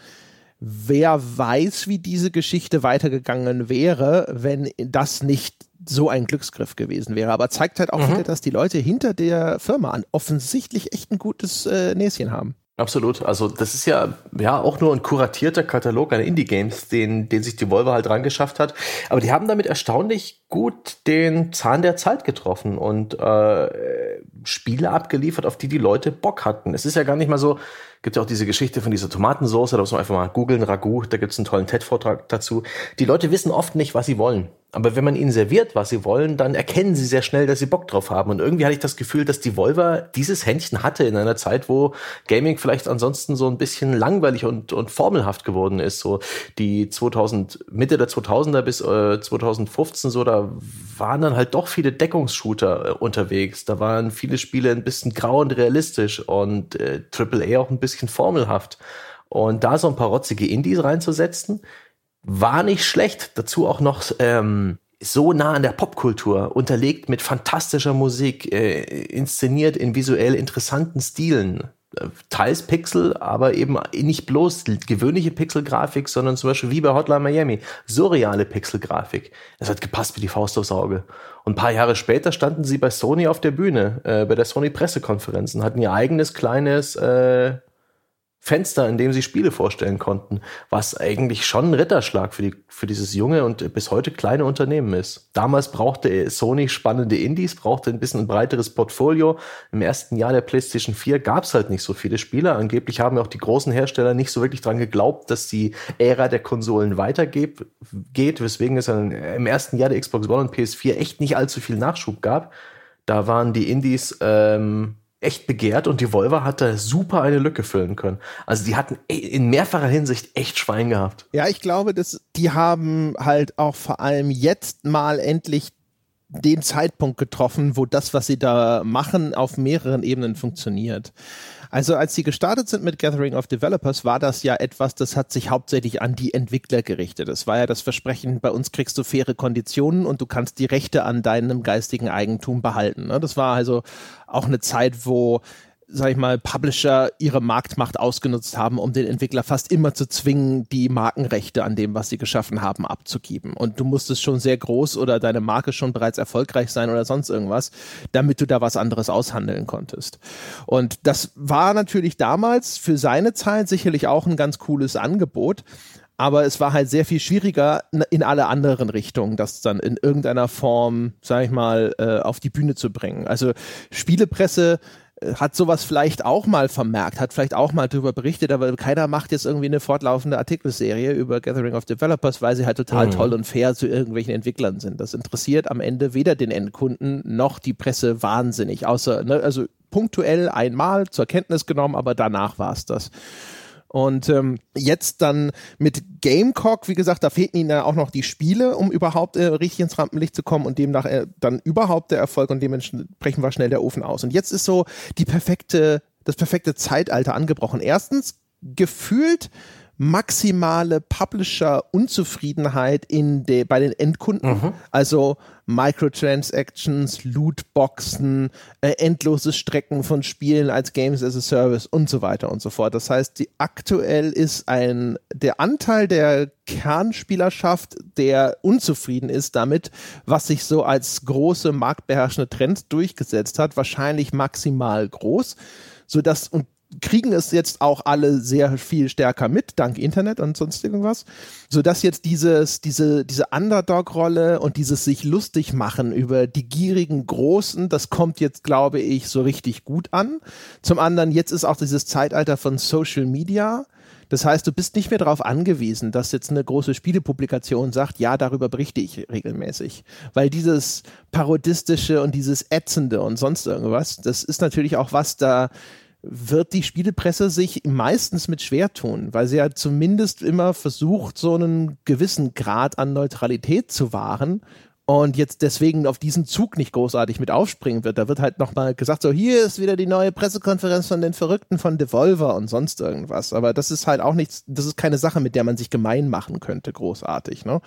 Wer weiß, wie diese Geschichte weitergegangen wäre, wenn das nicht so ein Glücksgriff gewesen wäre. Aber zeigt halt auch mhm. wieder, dass die Leute hinter der Firma offensichtlich echt ein gutes äh, Näschen haben. Absolut. Also das ist ja ja auch nur ein kuratierter Katalog an Indie-Games, den, den sich die Volvo halt rangeschafft hat. Aber die haben damit erstaunlich gut den Zahn der Zeit getroffen und äh, Spiele abgeliefert, auf die die Leute Bock hatten. Es ist ja gar nicht mal so, gibt ja auch diese Geschichte von dieser Tomatensauce, da muss man einfach mal googeln, Ragout, da gibt's einen tollen TED-Vortrag dazu. Die Leute wissen oft nicht, was sie wollen. Aber wenn man ihnen serviert, was sie wollen, dann erkennen sie sehr schnell, dass sie Bock drauf haben. Und irgendwie hatte ich das Gefühl, dass die Volver dieses Händchen hatte in einer Zeit, wo Gaming vielleicht ansonsten so ein bisschen langweilig und, und formelhaft geworden ist. So die 2000, Mitte der 2000er bis äh, 2015 so, da waren dann halt doch viele Deckungsshooter äh, unterwegs. Da waren viele Spiele ein bisschen grau und realistisch und äh, AAA auch ein bisschen formelhaft. Und da so ein paar rotzige Indies reinzusetzen, war nicht schlecht. Dazu auch noch ähm, so nah an der Popkultur, unterlegt mit fantastischer Musik, äh, inszeniert in visuell interessanten Stilen. Teils Pixel, aber eben nicht bloß gewöhnliche Pixelgrafik, sondern zum Beispiel wie bei Hotline Miami, surreale Pixelgrafik. Es hat gepasst wie die Faust aufs Auge. Und ein paar Jahre später standen sie bei Sony auf der Bühne, äh, bei der Sony Pressekonferenz und hatten ihr eigenes kleines äh, Fenster, in dem sie Spiele vorstellen konnten, was eigentlich schon ein Ritterschlag für, die, für dieses junge und bis heute kleine Unternehmen ist. Damals brauchte Sony spannende Indies, brauchte ein bisschen ein breiteres Portfolio. Im ersten Jahr der PlayStation 4 gab es halt nicht so viele Spiele. Angeblich haben auch die großen Hersteller nicht so wirklich dran geglaubt, dass die Ära der Konsolen weitergeht, geht, weswegen es im ersten Jahr der Xbox One und PS4 echt nicht allzu viel Nachschub gab. Da waren die Indies ähm, echt begehrt und die Volvo hat da super eine Lücke füllen können. Also die hatten e, in mehrfacher Hinsicht echt Schwein gehabt. Ja, ich glaube, dass die haben halt auch vor allem jetzt mal endlich den Zeitpunkt getroffen, wo das, was sie da machen, auf mehreren Ebenen funktioniert. Also als sie gestartet sind mit Gathering of Developers, war das ja etwas, das hat sich hauptsächlich an die Entwickler gerichtet. Es war ja das Versprechen, bei uns kriegst du faire Konditionen und du kannst die Rechte an deinem geistigen Eigentum behalten. Ne? Das war also auch eine Zeit, wo sag ich mal, Publisher ihre Marktmacht ausgenutzt haben, um den Entwickler fast immer zu zwingen, die Markenrechte an dem, was sie geschaffen haben, abzugeben. Und du musstest schon sehr groß oder deine Marke schon bereits erfolgreich sein oder sonst irgendwas, damit du da was anderes aushandeln konntest. Und das war natürlich damals für seine Zeit sicherlich auch ein ganz cooles Angebot aber es war halt sehr viel schwieriger in alle anderen Richtungen, das dann in irgendeiner Form, sag ich mal, äh, auf die Bühne zu bringen. Also Spielepresse hat sowas vielleicht auch mal vermerkt, hat vielleicht auch mal darüber berichtet, aber keiner macht jetzt irgendwie eine fortlaufende Artikelserie über Gathering of Developers, weil sie halt total mhm. toll und fair zu irgendwelchen Entwicklern sind. Das interessiert am Ende weder den Endkunden noch die Presse wahnsinnig, außer, ne, also punktuell einmal zur Kenntnis genommen, aber danach war es das. Und ähm, jetzt dann mit Gamecock, wie gesagt, da fehlten ihnen ja auch noch die Spiele, um überhaupt äh, richtig ins Rampenlicht zu kommen und demnach äh, dann überhaupt der Erfolg und dementsprechend war schnell der Ofen aus. Und jetzt ist so die perfekte, das perfekte Zeitalter angebrochen. Erstens, gefühlt maximale Publisher-Unzufriedenheit in de, bei den Endkunden. Mhm. Also Microtransactions, Lootboxen, äh, endlose Strecken von Spielen als Games as a Service und so weiter und so fort. Das heißt, die aktuell ist ein der Anteil der Kernspielerschaft, der unzufrieden ist damit, was sich so als große marktbeherrschende Trend durchgesetzt hat, wahrscheinlich maximal groß, so dass und kriegen es jetzt auch alle sehr viel stärker mit, dank Internet und sonst irgendwas, sodass jetzt dieses, diese, diese Underdog-Rolle und dieses sich lustig machen über die gierigen Großen, das kommt jetzt, glaube ich, so richtig gut an. Zum anderen, jetzt ist auch dieses Zeitalter von Social Media. Das heißt, du bist nicht mehr darauf angewiesen, dass jetzt eine große Spielepublikation sagt, ja, darüber berichte ich regelmäßig. Weil dieses parodistische und dieses ätzende und sonst irgendwas, das ist natürlich auch was, da wird die Spielepresse sich meistens mit schwer tun, weil sie ja zumindest immer versucht, so einen gewissen Grad an Neutralität zu wahren und jetzt deswegen auf diesen Zug nicht großartig mit aufspringen wird. Da wird halt nochmal gesagt, so hier ist wieder die neue Pressekonferenz von den Verrückten von Devolver und sonst irgendwas. Aber das ist halt auch nichts, das ist keine Sache, mit der man sich gemein machen könnte, großartig. Ne?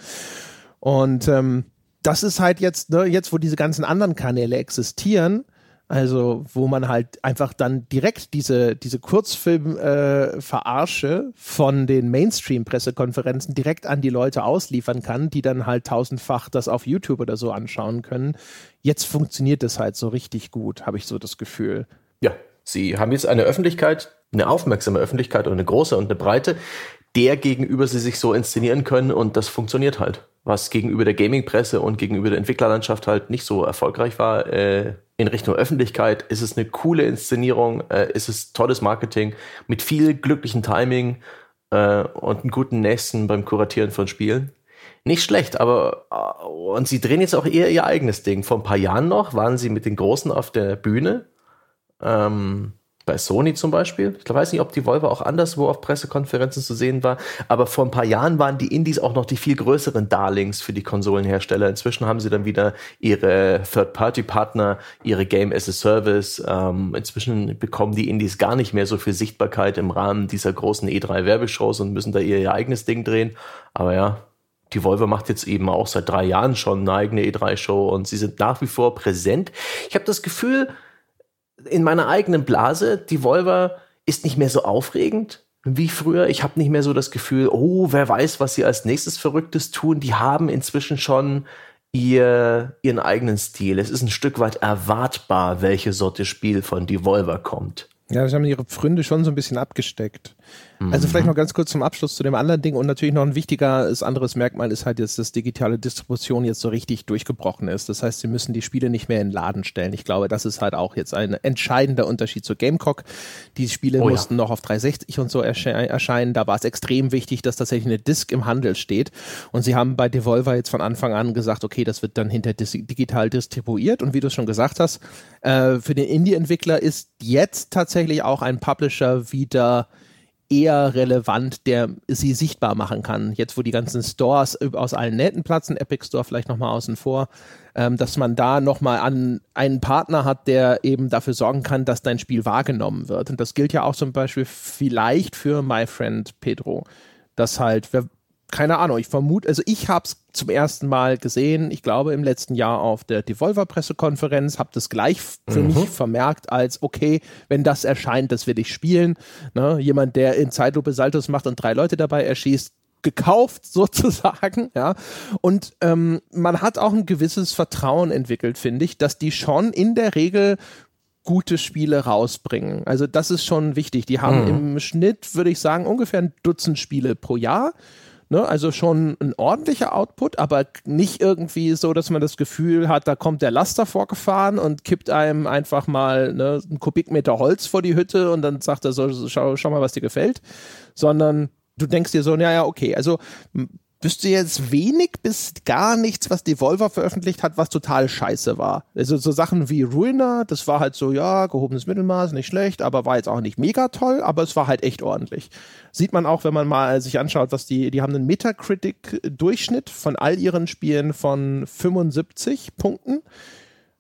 Und ähm, das ist halt jetzt, ne, jetzt wo diese ganzen anderen Kanäle existieren, also, wo man halt einfach dann direkt diese, diese Kurzfilm-Verarsche äh, von den Mainstream-Pressekonferenzen direkt an die Leute ausliefern kann, die dann halt tausendfach das auf YouTube oder so anschauen können. Jetzt funktioniert das halt so richtig gut, habe ich so das Gefühl. Ja, sie haben jetzt eine Öffentlichkeit, eine aufmerksame Öffentlichkeit und eine große und eine breite, der gegenüber sie sich so inszenieren können und das funktioniert halt. Was gegenüber der Gaming-Presse und gegenüber der Entwicklerlandschaft halt nicht so erfolgreich war, äh, in Richtung Öffentlichkeit ist es eine coole Inszenierung, äh, ist es tolles Marketing mit viel glücklichen Timing äh, und einem guten Nächsten beim Kuratieren von Spielen. Nicht schlecht, aber äh, und sie drehen jetzt auch eher ihr eigenes Ding. Vor ein paar Jahren noch waren sie mit den Großen auf der Bühne. Ähm, bei Sony zum Beispiel. Ich weiß nicht, ob die Volvo auch anderswo auf Pressekonferenzen zu sehen war, aber vor ein paar Jahren waren die Indies auch noch die viel größeren Darlings für die Konsolenhersteller. Inzwischen haben sie dann wieder ihre Third-Party-Partner, ihre Game as a Service. Ähm, inzwischen bekommen die Indies gar nicht mehr so viel Sichtbarkeit im Rahmen dieser großen E3-Werbeshows und müssen da ihr, eigenes Ding drehen. Aber ja, die Volvo macht jetzt eben auch seit drei Jahren schon eine eigene E3-Show und sie sind nach wie vor präsent. Ich habe das Gefühl, in meiner eigenen Blase, die Volver ist nicht mehr so aufregend wie früher. Ich habe nicht mehr so das Gefühl, oh, wer weiß, was sie als nächstes Verrücktes tun. Die haben inzwischen schon ihr, ihren eigenen Stil. Es ist ein Stück weit erwartbar, welche Sorte Spiel von Devolver kommt. Ja, sie haben ihre Pfründe schon so ein bisschen abgesteckt. Also vielleicht noch ganz kurz zum Abschluss zu dem anderen Ding und natürlich noch ein wichtigeres anderes Merkmal ist halt jetzt, dass digitale Distribution jetzt so richtig durchgebrochen ist. Das heißt, sie müssen die Spiele nicht mehr in den Laden stellen. Ich glaube, das ist halt auch jetzt ein entscheidender Unterschied zu Gamecock. Die Spiele oh, mussten ja. noch auf 360 und so ersche erscheinen. Da war es extrem wichtig, dass tatsächlich eine Disk im Handel steht. Und sie haben bei Devolver jetzt von Anfang an gesagt, okay, das wird dann hinter digital distribuiert. Und wie du schon gesagt hast, äh, für den Indie-Entwickler ist jetzt tatsächlich auch ein Publisher wieder eher relevant, der sie sichtbar machen kann. Jetzt, wo die ganzen Stores aus allen Nähten platzen, Epic Store vielleicht nochmal außen vor, ähm, dass man da nochmal an einen Partner hat, der eben dafür sorgen kann, dass dein Spiel wahrgenommen wird. Und das gilt ja auch zum Beispiel vielleicht für My Friend Pedro. Dass halt, wer, keine Ahnung, ich vermute, also ich habe es zum ersten Mal gesehen, ich glaube im letzten Jahr auf der Devolver-Pressekonferenz, habe das gleich für mhm. mich vermerkt als, okay, wenn das erscheint, das will ich spielen. Ne? Jemand, der in Zeitlupe Saltos macht und drei Leute dabei erschießt, gekauft sozusagen, ja. Und ähm, man hat auch ein gewisses Vertrauen entwickelt, finde ich, dass die schon in der Regel gute Spiele rausbringen. Also das ist schon wichtig. Die haben mhm. im Schnitt, würde ich sagen, ungefähr ein Dutzend Spiele pro Jahr. Ne? Also schon ein ordentlicher Output, aber nicht irgendwie so, dass man das Gefühl hat, da kommt der Laster vorgefahren und kippt einem einfach mal ne, einen Kubikmeter Holz vor die Hütte und dann sagt er so, schau, schau mal, was dir gefällt. Sondern du denkst dir so, naja, okay, also wüsste jetzt wenig bis gar nichts, was Devolver veröffentlicht hat, was total scheiße war. Also so Sachen wie Ruiner, das war halt so, ja, gehobenes Mittelmaß, nicht schlecht, aber war jetzt auch nicht mega toll, aber es war halt echt ordentlich. Sieht man auch, wenn man mal sich anschaut, was die, die haben einen Metacritic-Durchschnitt von all ihren Spielen von 75 Punkten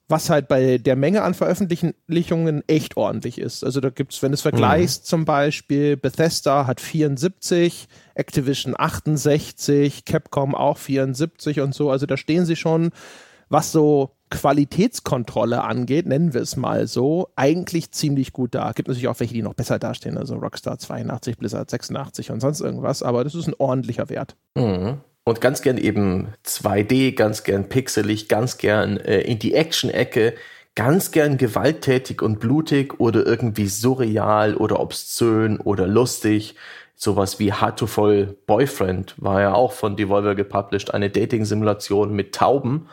was halt bei der Menge an Veröffentlichungen echt ordentlich ist. Also da gibt's, wenn du es vergleichst, mhm. zum Beispiel Bethesda hat 74, Activision 68, Capcom auch 74 und so. Also da stehen sie schon, was so Qualitätskontrolle angeht, nennen wir es mal so, eigentlich ziemlich gut da. Gibt natürlich auch welche, die noch besser dastehen, also Rockstar 82, Blizzard 86 und sonst irgendwas, aber das ist ein ordentlicher Wert. Mhm und ganz gern eben 2D, ganz gern pixelig, ganz gern äh, in die Action-Ecke, ganz gern gewalttätig und blutig oder irgendwie surreal oder obszön oder lustig. Sowas wie Hard to Fall Boyfriend war ja auch von Devolver gepublished, eine Dating-Simulation mit Tauben.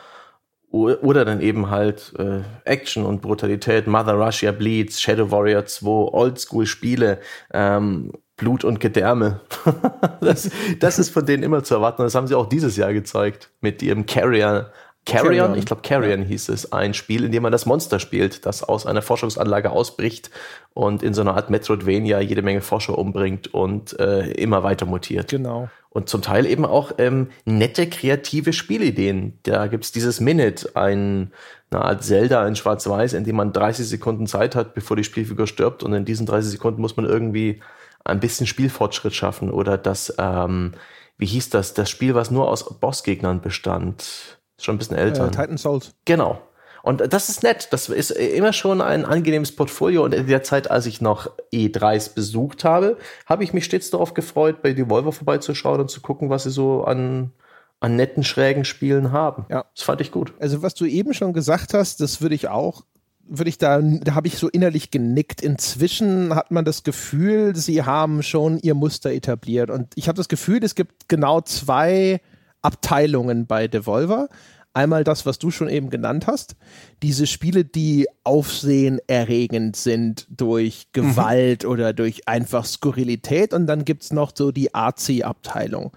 Oder dann eben halt äh, Action und Brutalität, Mother Russia Bleeds, Shadow Warrior 2, Oldschool-Spiele, ähm, Blut und Gedärme. das, das ist von denen immer zu erwarten. Das haben sie auch dieses Jahr gezeigt mit ihrem Carrier. Carrion, Carrion. ich glaube Carrion ja. hieß es, ein Spiel, in dem man das Monster spielt, das aus einer Forschungsanlage ausbricht und in so einer Art Metroidvania jede Menge Forscher umbringt und äh, immer weiter mutiert. Genau. Und zum Teil eben auch ähm, nette, kreative Spielideen. Da gibt's dieses Minute, ein, eine Art Zelda in Schwarz-Weiß, in dem man 30 Sekunden Zeit hat, bevor die Spielfigur stirbt. Und in diesen 30 Sekunden muss man irgendwie ein bisschen Spielfortschritt schaffen oder das, ähm, wie hieß das, das Spiel, was nur aus Bossgegnern bestand. Ist schon ein bisschen älter. Äh, Titan Souls. Genau. Und das ist nett. Das ist immer schon ein angenehmes Portfolio. Und in der Zeit, als ich noch E3s besucht habe, habe ich mich stets darauf gefreut, bei Devolver vorbeizuschauen und zu gucken, was sie so an, an netten, schrägen Spielen haben. Ja. Das fand ich gut. Also, was du eben schon gesagt hast, das würde ich auch würde ich da, da habe ich so innerlich genickt. Inzwischen hat man das Gefühl, sie haben schon ihr Muster etabliert. Und ich habe das Gefühl, es gibt genau zwei Abteilungen bei Devolver. Einmal das, was du schon eben genannt hast. Diese Spiele, die aufsehenerregend sind durch mhm. Gewalt mhm. oder durch einfach Skurrilität. Und dann gibt es noch so die Artsy-Abteilung.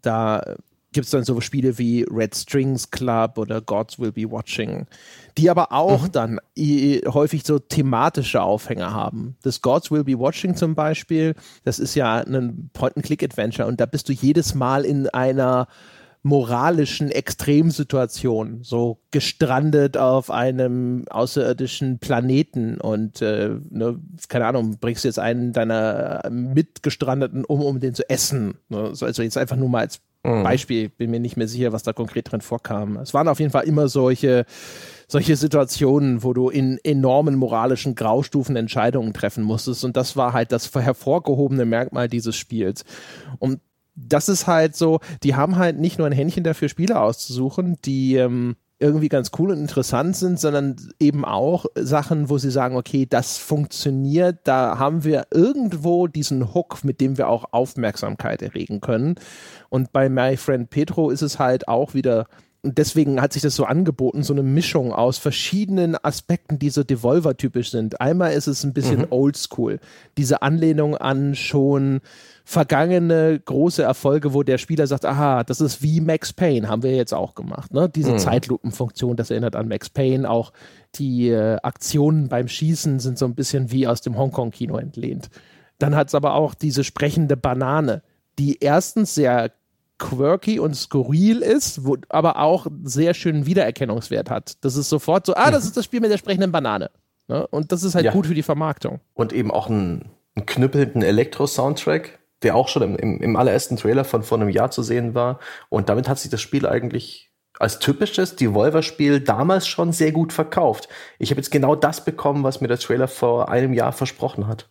Da gibt es dann so Spiele wie Red Strings Club oder Gods Will Be Watching, die aber auch mhm. dann häufig so thematische Aufhänger haben. Das Gods Will Be Watching zum Beispiel, das ist ja ein Point-and-Click-Adventure und da bist du jedes Mal in einer moralischen Extremsituation, so gestrandet auf einem außerirdischen Planeten und äh, ne, keine Ahnung, bringst jetzt einen deiner Mitgestrandeten um, um den zu essen. Ne? Also jetzt einfach nur mal als Mhm. Beispiel, bin mir nicht mehr sicher, was da konkret drin vorkam. Es waren auf jeden Fall immer solche, solche Situationen, wo du in enormen moralischen Graustufen Entscheidungen treffen musstest. Und das war halt das hervorgehobene Merkmal dieses Spiels. Und das ist halt so, die haben halt nicht nur ein Händchen dafür, Spiele auszusuchen, die ähm, irgendwie ganz cool und interessant sind, sondern eben auch Sachen, wo sie sagen, okay, das funktioniert, da haben wir irgendwo diesen Hook, mit dem wir auch Aufmerksamkeit erregen können. Und bei My Friend Petro ist es halt auch wieder und deswegen hat sich das so angeboten, so eine Mischung aus verschiedenen Aspekten, die so Devolver-typisch sind. Einmal ist es ein bisschen mhm. oldschool. Diese Anlehnung an schon vergangene große Erfolge, wo der Spieler sagt, aha, das ist wie Max Payne, haben wir jetzt auch gemacht. Ne? Diese mhm. Zeitlupenfunktion, das erinnert an Max Payne. Auch die äh, Aktionen beim Schießen sind so ein bisschen wie aus dem Hongkong-Kino entlehnt. Dann hat es aber auch diese sprechende Banane, die erstens sehr quirky und skurril ist, wo, aber auch sehr schönen Wiedererkennungswert hat. Das ist sofort so, ah, das ist das Spiel mit der sprechenden Banane. Ne? Und das ist halt ja. gut für die Vermarktung. Und eben auch ein, ein knüppelnden Elektro-Soundtrack, der auch schon im, im, im allerersten Trailer von vor einem Jahr zu sehen war. Und damit hat sich das Spiel eigentlich als typisches Devolver-Spiel damals schon sehr gut verkauft. Ich habe jetzt genau das bekommen, was mir der Trailer vor einem Jahr versprochen hat.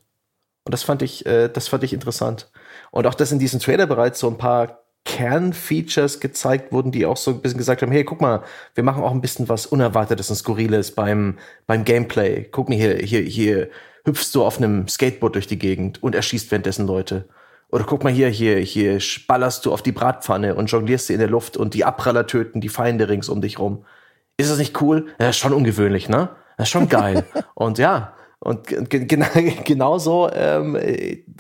Und das fand ich, äh, das fand ich interessant. Und auch, dass in diesem Trailer bereits so ein paar Kernfeatures gezeigt wurden, die auch so ein bisschen gesagt haben, hey, guck mal, wir machen auch ein bisschen was Unerwartetes und Skurriles beim, beim Gameplay. Guck mal hier, hier, hier hüpfst du auf einem Skateboard durch die Gegend und erschießt währenddessen Leute. Oder guck mal hier, hier, hier ballerst du auf die Bratpfanne und jonglierst sie in der Luft und die Abpraller töten die Feinde rings um dich rum. Ist das nicht cool? Ja, ist schon ungewöhnlich, ne? Das ist schon geil. und ja, und genau, genau so ähm,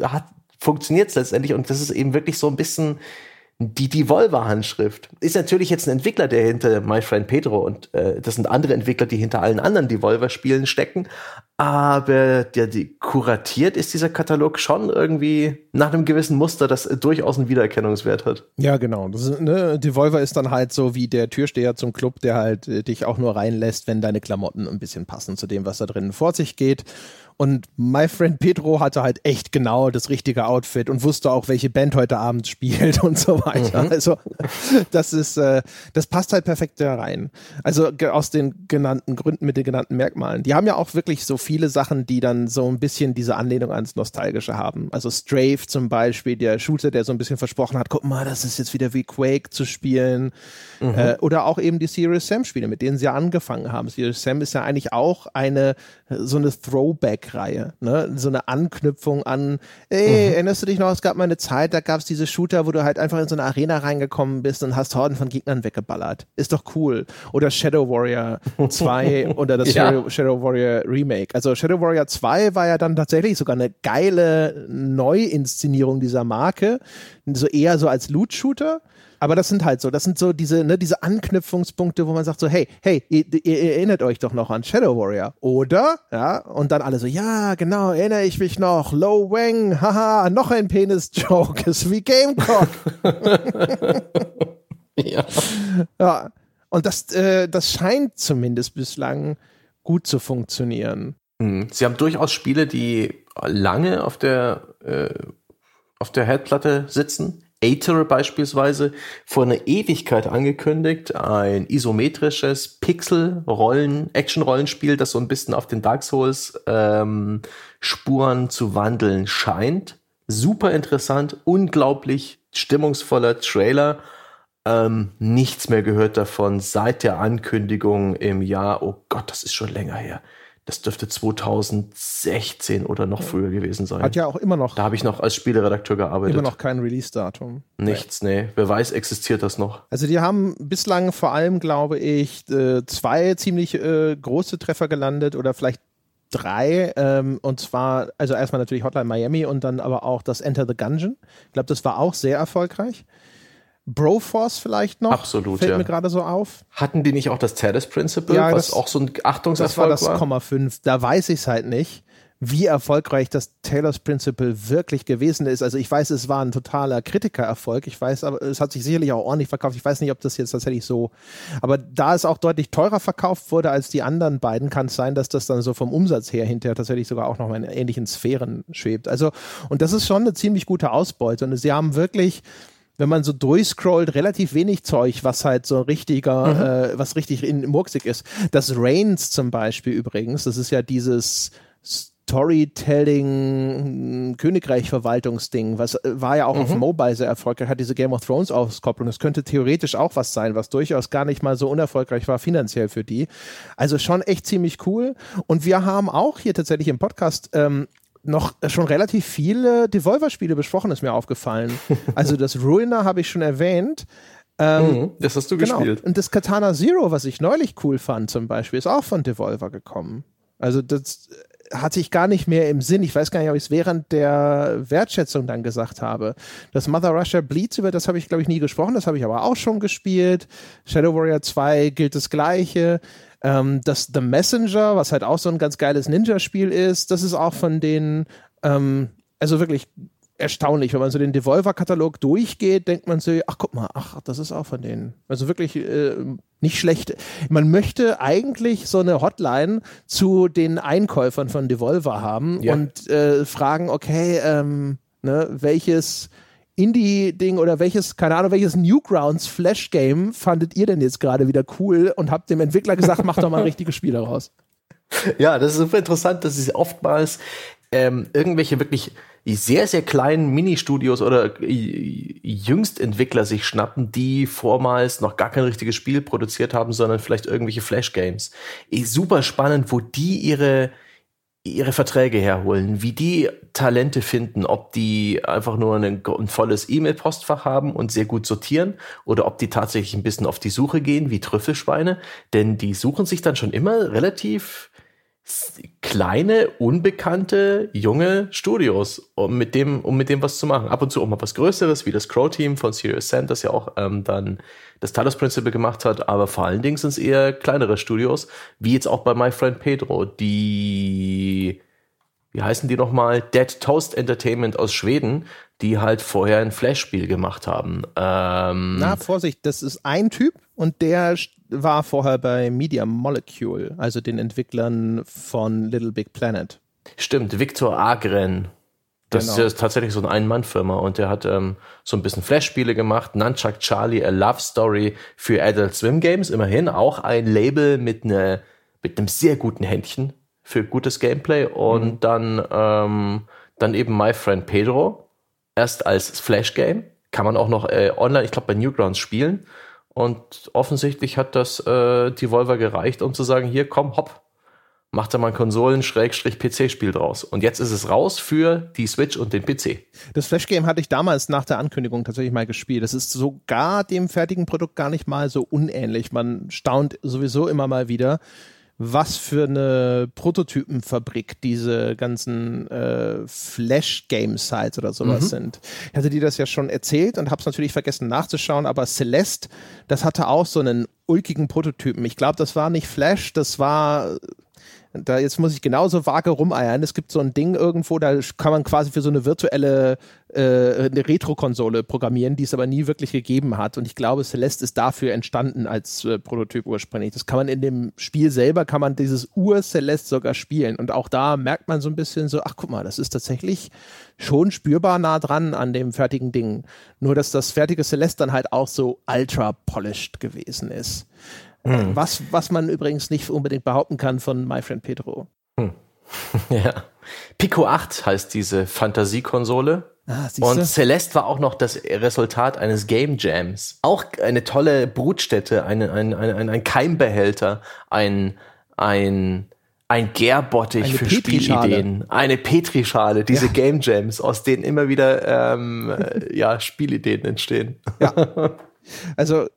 hat funktioniert es letztendlich und das ist eben wirklich so ein bisschen die Devolver-Handschrift ist natürlich jetzt ein Entwickler, der hinter My Friend Pedro und äh, das sind andere Entwickler, die hinter allen anderen Devolver-Spielen stecken. Aber der, die kuratiert ist dieser Katalog schon irgendwie nach einem gewissen Muster, das durchaus einen Wiedererkennungswert hat. Ja, genau. Ist, ne, Devolver ist dann halt so wie der Türsteher zum Club, der halt äh, dich auch nur reinlässt, wenn deine Klamotten ein bisschen passen zu dem, was da drinnen vor sich geht. Und My Friend Pedro hatte halt echt genau das richtige Outfit und wusste auch, welche Band heute Abend spielt und so weiter. Mhm. Also das ist, äh, das passt halt perfekt da rein. Also aus den genannten Gründen mit den genannten Merkmalen. Die haben ja auch wirklich so viele Sachen, die dann so ein bisschen diese Anlehnung ans Nostalgische haben. Also Strafe zum Beispiel, der Shooter, der so ein bisschen versprochen hat, guck mal, das ist jetzt wieder wie Quake zu spielen. Mhm. Äh, oder auch eben die Serious Sam Spiele, mit denen sie ja angefangen haben. Serious Sam ist ja eigentlich auch eine, so eine Throwback Remake-Reihe. Ne? So eine Anknüpfung an, ey, mhm. erinnerst du dich noch, es gab mal eine Zeit, da gab es diese Shooter, wo du halt einfach in so eine Arena reingekommen bist und hast Horden von Gegnern weggeballert. Ist doch cool. Oder Shadow Warrior 2 oder das ja. Shadow, Shadow Warrior Remake. Also Shadow Warrior 2 war ja dann tatsächlich sogar eine geile Neuinszenierung dieser Marke. So eher so als Loot-Shooter. Aber das sind halt so, das sind so diese, ne, diese Anknüpfungspunkte, wo man sagt so, hey, hey, ihr, ihr, erinnert euch doch noch an Shadow Warrior, oder? Ja, und dann alle so, ja, genau, erinnere ich mich noch, Low Wang, haha, noch ein Penis-Joke, ist wie Gamecock. ja. Ja, und das, äh, das scheint zumindest bislang gut zu funktionieren. Mhm. Sie haben durchaus Spiele, die lange auf der, äh, auf der Herdplatte sitzen Aether beispielsweise vor einer Ewigkeit angekündigt. Ein isometrisches Pixel-Rollen, Action-Rollenspiel, das so ein bisschen auf den Dark Souls ähm, Spuren zu wandeln scheint. Super interessant, unglaublich stimmungsvoller Trailer. Ähm, nichts mehr gehört davon seit der Ankündigung im Jahr. Oh Gott, das ist schon länger her. Das dürfte 2016 oder noch früher gewesen sein. Hat ja auch immer noch. Da habe ich noch als Spieleredakteur gearbeitet. Immer noch kein Release-Datum. Nichts, nee. nee. Wer weiß, existiert das noch. Also die haben bislang vor allem, glaube ich, äh, zwei ziemlich äh, große Treffer gelandet oder vielleicht drei. Ähm, und zwar, also erstmal natürlich Hotline Miami und dann aber auch das Enter the Gungeon. Ich glaube, das war auch sehr erfolgreich. Broforce vielleicht noch. Absolut. Fällt ja. mir gerade so auf. Hatten die nicht auch das Talis Principle, ja, was das, auch so ein Achtungserfolg war? Das war das Komma 5. Da weiß ich es halt nicht, wie erfolgreich das Taylor's Principle wirklich gewesen ist. Also ich weiß, es war ein totaler Kritikererfolg. Ich weiß, aber es hat sich sicherlich auch ordentlich verkauft. Ich weiß nicht, ob das jetzt tatsächlich so. Aber da es auch deutlich teurer verkauft wurde als die anderen beiden, kann es sein, dass das dann so vom Umsatz her hinterher tatsächlich sogar auch noch in ähnlichen Sphären schwebt. Also, und das ist schon eine ziemlich gute Ausbeute. Und sie haben wirklich wenn man so durchscrollt, relativ wenig Zeug, was halt so richtiger, mhm. äh, was richtig in, murksig ist. Das Reigns zum Beispiel übrigens, das ist ja dieses Storytelling, Königreich-Verwaltungsding, was äh, war ja auch mhm. auf Mobile sehr erfolgreich, hat diese Game of Thrones Auskopplung. Das könnte theoretisch auch was sein, was durchaus gar nicht mal so unerfolgreich war finanziell für die. Also schon echt ziemlich cool. Und wir haben auch hier tatsächlich im Podcast ähm, noch schon relativ viele Devolver-Spiele besprochen, ist mir aufgefallen. Also das Ruiner habe ich schon erwähnt. Ähm, mhm, das hast du genau. gespielt. Und das Katana Zero, was ich neulich cool fand zum Beispiel, ist auch von Devolver gekommen. Also das hatte ich gar nicht mehr im Sinn. Ich weiß gar nicht, ob ich es während der Wertschätzung dann gesagt habe. Das Mother Russia Bleeds, über das habe ich, glaube ich, nie gesprochen. Das habe ich aber auch schon gespielt. Shadow Warrior 2 gilt das Gleiche. Ähm, das The Messenger, was halt auch so ein ganz geiles Ninja-Spiel ist, das ist auch von den, ähm, also wirklich erstaunlich. Wenn man so den Devolver-Katalog durchgeht, denkt man so, ach guck mal, ach, das ist auch von denen. Also wirklich äh, nicht schlecht. Man möchte eigentlich so eine Hotline zu den Einkäufern von Devolver haben ja. und äh, fragen, okay, ähm, ne, welches Indie-Ding oder welches, keine Ahnung, welches Newgrounds Flash-Game fandet ihr denn jetzt gerade wieder cool und habt dem Entwickler gesagt, macht doch mal ein richtiges Spiel daraus? Ja, das ist super interessant, dass es oftmals ähm, irgendwelche wirklich sehr, sehr kleinen Mini-Studios oder Jüngstentwickler sich schnappen, die vormals noch gar kein richtiges Spiel produziert haben, sondern vielleicht irgendwelche Flash-Games. Super spannend, wo die ihre, ihre Verträge herholen, wie die Talente finden, ob die einfach nur ein, ein volles E-Mail-Postfach haben und sehr gut sortieren oder ob die tatsächlich ein bisschen auf die Suche gehen, wie Trüffelschweine, denn die suchen sich dann schon immer relativ kleine, unbekannte, junge Studios, um mit dem, um mit dem was zu machen. Ab und zu auch mal was Größeres, wie das Crow-Team von Serious Sam, das ja auch ähm, dann das Talos Principle gemacht hat, aber vor allen Dingen sind es eher kleinere Studios, wie jetzt auch bei My Friend Pedro, die wie heißen die nochmal? Dead Toast Entertainment aus Schweden, die halt vorher ein Flash-Spiel gemacht haben. Ähm Na, Vorsicht, das ist ein Typ und der war vorher bei Media Molecule, also den Entwicklern von Little Big Planet. Stimmt, Victor Agren. Das genau. ist tatsächlich so eine Ein-Mann-Firma und der hat ähm, so ein bisschen Flash-Spiele gemacht. Nunchuck Charlie, A Love Story für Adult Swim Games, immerhin auch ein Label mit, ne, mit einem sehr guten Händchen für gutes Gameplay und mhm. dann, ähm, dann eben My Friend Pedro, erst als Flash-Game, kann man auch noch äh, online, ich glaube bei Newgrounds spielen und offensichtlich hat das äh, die Volver gereicht, um zu sagen, hier komm, hopp, macht da mal ein Konsolen-PC-Spiel draus. Und jetzt ist es raus für die Switch und den PC. Das Flash-Game hatte ich damals nach der Ankündigung tatsächlich mal gespielt. Das ist sogar dem fertigen Produkt gar nicht mal so unähnlich. Man staunt sowieso immer mal wieder, was für eine Prototypenfabrik diese ganzen äh, Flash-Game-Sites oder sowas mhm. sind. Ich hatte dir das ja schon erzählt und habe es natürlich vergessen nachzuschauen, aber Celeste, das hatte auch so einen ulkigen Prototypen. Ich glaube, das war nicht Flash, das war da jetzt muss ich genauso vage rumeiern. Es gibt so ein Ding irgendwo, da kann man quasi für so eine virtuelle äh, eine Retro-Konsole programmieren, die es aber nie wirklich gegeben hat. Und ich glaube, Celeste ist dafür entstanden als äh, Prototyp ursprünglich. Das kann man in dem Spiel selber, kann man dieses Ur-Celeste sogar spielen. Und auch da merkt man so ein bisschen so, ach guck mal, das ist tatsächlich schon spürbar nah dran an dem fertigen Ding. Nur, dass das fertige Celeste dann halt auch so ultra-polished gewesen ist. Hm. Was, was man übrigens nicht unbedingt behaupten kann von My Friend Pedro. Hm. ja. Pico 8 heißt diese Fantasiekonsole. Ah, und Celeste war auch noch das Resultat eines Game Jams. Auch eine tolle Brutstätte, ein, ein, ein, ein Keimbehälter, ein, ein, ein Gärbottich eine für Spielideen, eine Petrischale, diese ja. Game Jams, aus denen immer wieder ähm, ja, Spielideen entstehen. Ja. Also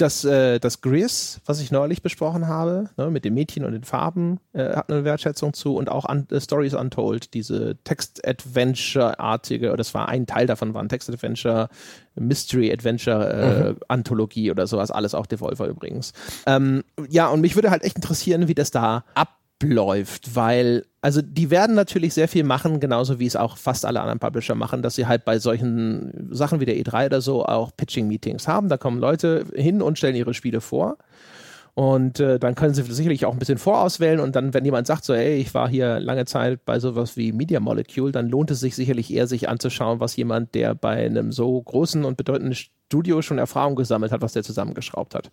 das, äh, das Gris, was ich neulich besprochen habe, ne, mit dem Mädchen und den Farben, äh, hat eine Wertschätzung zu und auch an, äh, Stories Untold, diese Text-Adventure-artige, das war ein Teil davon, war ein Text-Adventure, Mystery-Adventure-Anthologie äh, mhm. oder sowas, alles auch Devolver übrigens. Ähm, ja, und mich würde halt echt interessieren, wie das da ab abläuft, weil, also die werden natürlich sehr viel machen, genauso wie es auch fast alle anderen Publisher machen, dass sie halt bei solchen Sachen wie der E3 oder so auch Pitching-Meetings haben. Da kommen Leute hin und stellen ihre Spiele vor. Und äh, dann können sie sicherlich auch ein bisschen vorauswählen und dann, wenn jemand sagt, so, hey, ich war hier lange Zeit bei sowas wie Media Molecule, dann lohnt es sich sicherlich eher, sich anzuschauen, was jemand, der bei einem so großen und bedeutenden Studio schon Erfahrung gesammelt hat, was der zusammengeschraubt hat.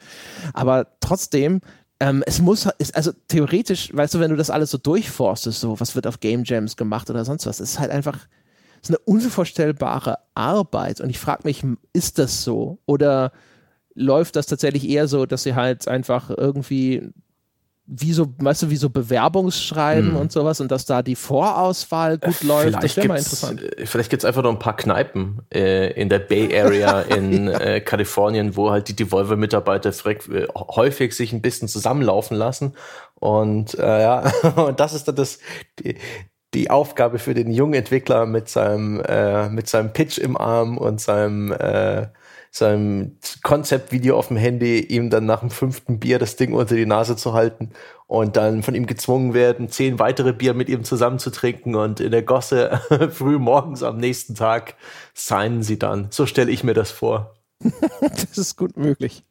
Aber trotzdem, ähm, es muss, ist, also theoretisch, weißt du, wenn du das alles so durchforstest, so, was wird auf Game Jams gemacht oder sonst was, ist halt einfach, ist eine unvorstellbare Arbeit. Und ich frage mich, ist das so? Oder läuft das tatsächlich eher so, dass sie halt einfach irgendwie wie so, weißt du, wie so Bewerbungsschreiben hm. und sowas und dass da die Vorauswahl gut läuft. Vielleicht das wäre mal interessant. Äh, vielleicht gibt es einfach noch ein paar Kneipen äh, in der Bay Area in ja. äh, Kalifornien, wo halt die Devolver-Mitarbeiter äh, häufig sich ein bisschen zusammenlaufen lassen. Und äh, ja, und das ist dann das, die, die Aufgabe für den jungen Entwickler mit seinem, äh, mit seinem Pitch im Arm und seinem äh, seinem Konzeptvideo auf dem Handy, ihm dann nach dem fünften Bier das Ding unter die Nase zu halten und dann von ihm gezwungen werden, zehn weitere Bier mit ihm zusammen zu trinken und in der Gosse früh morgens am nächsten Tag signen sie dann. So stelle ich mir das vor. das ist gut möglich.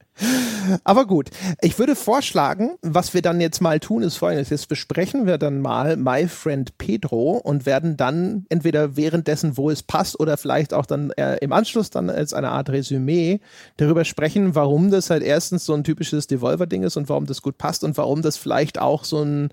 Aber gut, ich würde vorschlagen, was wir dann jetzt mal tun, ist folgendes. Jetzt besprechen wir dann mal My Friend Pedro und werden dann entweder währenddessen, wo es passt, oder vielleicht auch dann äh, im Anschluss dann als eine Art Resümee darüber sprechen, warum das halt erstens so ein typisches Devolver-Ding ist und warum das gut passt und warum das vielleicht auch so ein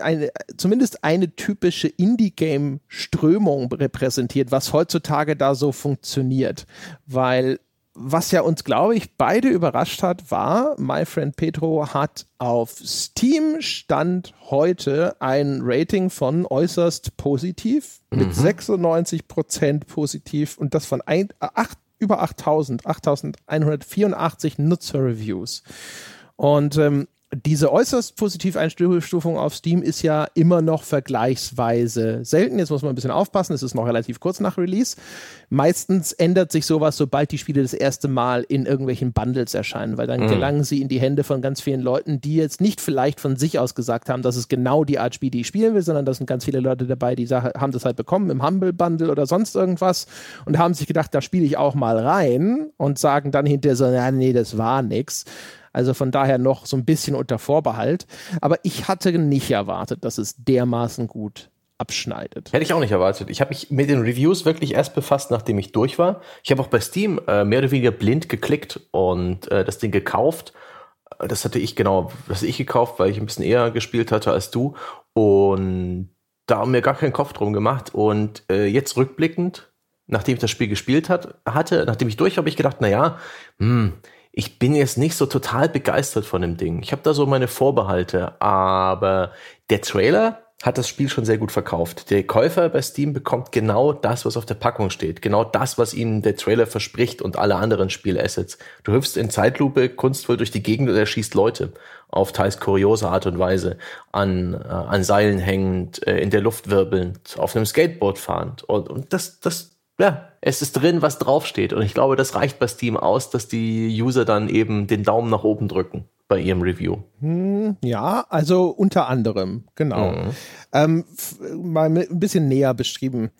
eine, zumindest eine typische Indie-Game-Strömung repräsentiert, was heutzutage da so funktioniert. Weil was ja uns, glaube ich, beide überrascht hat, war, My Friend Petro hat auf Steam Stand heute ein Rating von äußerst positiv mhm. mit 96 Prozent positiv und das von ein, acht, über 8000, 8184 Nutzer-Reviews. Und ähm, diese äußerst positive Einstufung auf Steam ist ja immer noch vergleichsweise selten. Jetzt muss man ein bisschen aufpassen, es ist noch relativ kurz nach Release. Meistens ändert sich sowas, sobald die Spiele das erste Mal in irgendwelchen Bundles erscheinen, weil dann mhm. gelangen sie in die Hände von ganz vielen Leuten, die jetzt nicht vielleicht von sich aus gesagt haben, dass es genau die Art Spiel, die ich spielen will, sondern da sind ganz viele Leute dabei, die haben das halt bekommen im Humble Bundle oder sonst irgendwas und haben sich gedacht, da spiele ich auch mal rein und sagen dann hinterher so, ja, nee, das war nix. Also von daher noch so ein bisschen unter Vorbehalt. Aber ich hatte nicht erwartet, dass es dermaßen gut abschneidet. Hätte ich auch nicht erwartet. Ich habe mich mit den Reviews wirklich erst befasst, nachdem ich durch war. Ich habe auch bei Steam äh, mehr oder weniger blind geklickt und äh, das Ding gekauft. Das hatte ich genau, das ich gekauft, weil ich ein bisschen eher gespielt hatte als du. Und da haben mir gar keinen Kopf drum gemacht. Und äh, jetzt rückblickend, nachdem ich das Spiel gespielt hat, hatte, nachdem ich durch habe, ich gedacht, na ja, hm, ich bin jetzt nicht so total begeistert von dem Ding. Ich habe da so meine Vorbehalte, aber der Trailer hat das Spiel schon sehr gut verkauft. Der Käufer bei Steam bekommt genau das, was auf der Packung steht. Genau das, was ihnen der Trailer verspricht und alle anderen Spielassets. Du hüpfst in Zeitlupe kunstvoll durch die Gegend und erschießt Leute auf teils kuriose Art und Weise. An, äh, an Seilen hängend, äh, in der Luft wirbelnd, auf einem Skateboard fahrend. Und, und das, das ja, es ist drin, was draufsteht. Und ich glaube, das reicht bei Steam aus, dass die User dann eben den Daumen nach oben drücken bei ihrem Review. Hm, ja, also unter anderem, genau. Mhm. Ähm, mal ein bisschen näher beschrieben.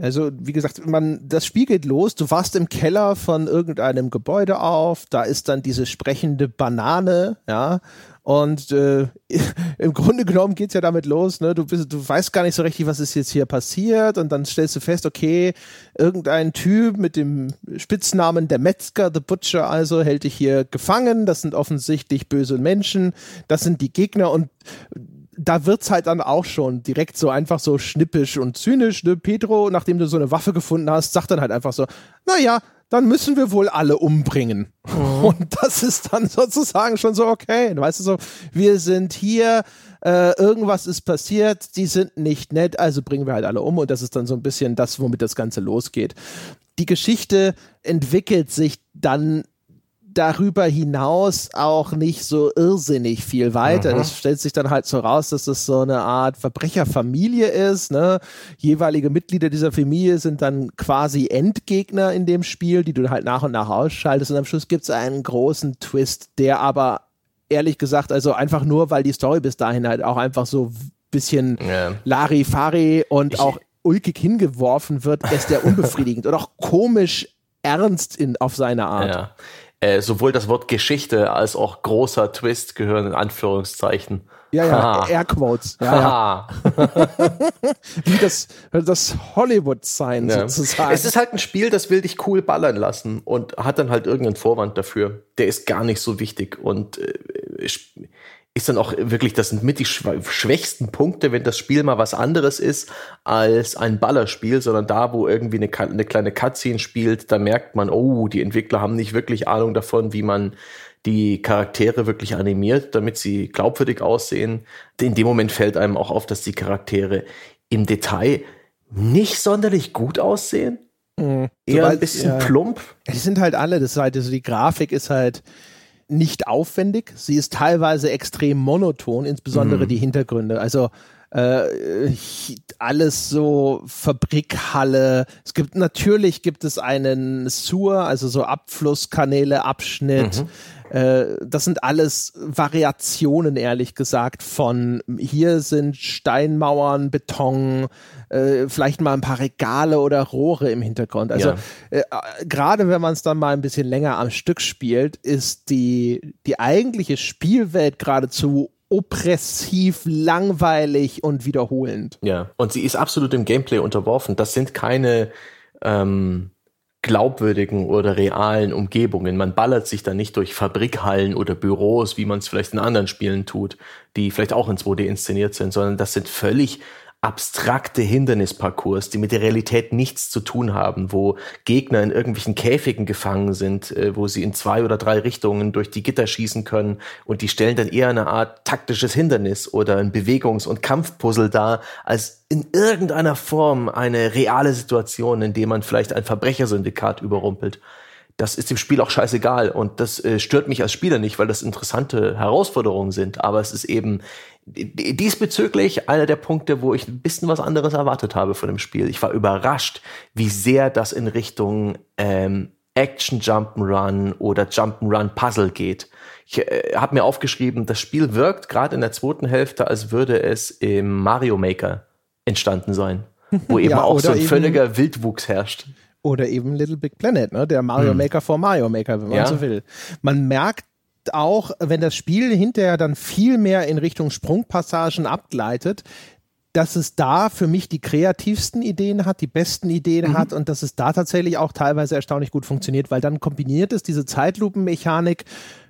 Also, wie gesagt, man, das Spiel geht los. Du warst im Keller von irgendeinem Gebäude auf. Da ist dann diese sprechende Banane, ja. Und äh, im Grunde genommen geht's ja damit los, ne? Du bist, du weißt gar nicht so richtig, was ist jetzt hier passiert, und dann stellst du fest, okay, irgendein Typ mit dem Spitznamen der Metzger, The Butcher, also hält dich hier gefangen. Das sind offensichtlich böse Menschen. Das sind die Gegner und da wird's halt dann auch schon direkt so einfach so schnippisch und zynisch. Ne? Pedro, nachdem du so eine Waffe gefunden hast, sagt dann halt einfach so, naja, dann müssen wir wohl alle umbringen. Mhm. Und das ist dann sozusagen schon so, okay, weißt du so, wir sind hier, äh, irgendwas ist passiert, die sind nicht nett, also bringen wir halt alle um und das ist dann so ein bisschen das, womit das Ganze losgeht. Die Geschichte entwickelt sich dann darüber hinaus auch nicht so irrsinnig viel weiter. Mhm. Das stellt sich dann halt so raus, dass das so eine Art Verbrecherfamilie ist. Ne? Jeweilige Mitglieder dieser Familie sind dann quasi Endgegner in dem Spiel, die du halt nach und nach ausschaltest. Und am Schluss gibt es einen großen Twist, der aber ehrlich gesagt, also einfach nur, weil die Story bis dahin halt auch einfach so bisschen ja. Larifari und ich, auch ulkig hingeworfen wird, ist der unbefriedigend und auch komisch ernst in, auf seine Art. Ja Äh, sowohl das Wort Geschichte als auch großer Twist gehören in Anführungszeichen. Ja, ja, Airquotes. Ja, ja. Wie das, das Hollywood-Sein ja. sozusagen. Es ist halt ein Spiel, das will dich cool ballern lassen und hat dann halt irgendeinen Vorwand dafür. Der ist gar nicht so wichtig und äh, ist dann auch wirklich, das sind mit die schwächsten Punkte, wenn das Spiel mal was anderes ist als ein Ballerspiel, sondern da, wo irgendwie eine, eine kleine Cutscene spielt, da merkt man, oh, die Entwickler haben nicht wirklich Ahnung davon, wie man die Charaktere wirklich animiert, damit sie glaubwürdig aussehen. In dem Moment fällt einem auch auf, dass die Charaktere im Detail nicht sonderlich gut aussehen. Mhm. Eher Sobald, ein bisschen ja. plump. Die sind halt alle, das ist halt, also die Grafik ist halt, nicht aufwendig. Sie ist teilweise extrem monoton, insbesondere mhm. die Hintergründe. Also äh, alles so Fabrikhalle. Es gibt natürlich gibt es einen Sur, also so Abflusskanäle, Abschnitt. Mhm. Äh, das sind alles Variationen, ehrlich gesagt, von hier sind Steinmauern, Beton, äh, vielleicht mal ein paar Regale oder Rohre im Hintergrund. Also ja. äh, gerade wenn man es dann mal ein bisschen länger am Stück spielt, ist die, die eigentliche Spielwelt geradezu oppressiv, langweilig und wiederholend. Ja, und sie ist absolut im Gameplay unterworfen. Das sind keine ähm, glaubwürdigen oder realen Umgebungen. Man ballert sich da nicht durch Fabrikhallen oder Büros, wie man es vielleicht in anderen Spielen tut, die vielleicht auch in 2D inszeniert sind, sondern das sind völlig abstrakte Hindernisparcours, die mit der Realität nichts zu tun haben, wo Gegner in irgendwelchen Käfigen gefangen sind, äh, wo sie in zwei oder drei Richtungen durch die Gitter schießen können und die stellen dann eher eine Art taktisches Hindernis oder ein Bewegungs- und Kampfpuzzle dar, als in irgendeiner Form eine reale Situation, in der man vielleicht ein Verbrechersyndikat überrumpelt das ist dem Spiel auch scheißegal und das äh, stört mich als Spieler nicht, weil das interessante Herausforderungen sind, aber es ist eben diesbezüglich einer der Punkte, wo ich ein bisschen was anderes erwartet habe von dem Spiel. Ich war überrascht, wie sehr das in Richtung ähm, Action Jump'n'Run oder Jump'n'Run Puzzle geht. Ich äh, habe mir aufgeschrieben, das Spiel wirkt gerade in der zweiten Hälfte, als würde es im Mario Maker entstanden sein, wo eben ja, auch so ein völliger Wildwuchs herrscht. Oder eben Little Big Planet, ne? der Mario hm. Maker vor Mario Maker, wenn man ja. so will. Man merkt auch, wenn das Spiel hinterher dann viel mehr in Richtung Sprungpassagen abgleitet, dass es da für mich die kreativsten Ideen hat, die besten Ideen mhm. hat und dass es da tatsächlich auch teilweise erstaunlich gut funktioniert, weil dann kombiniert es diese Zeitlupenmechanik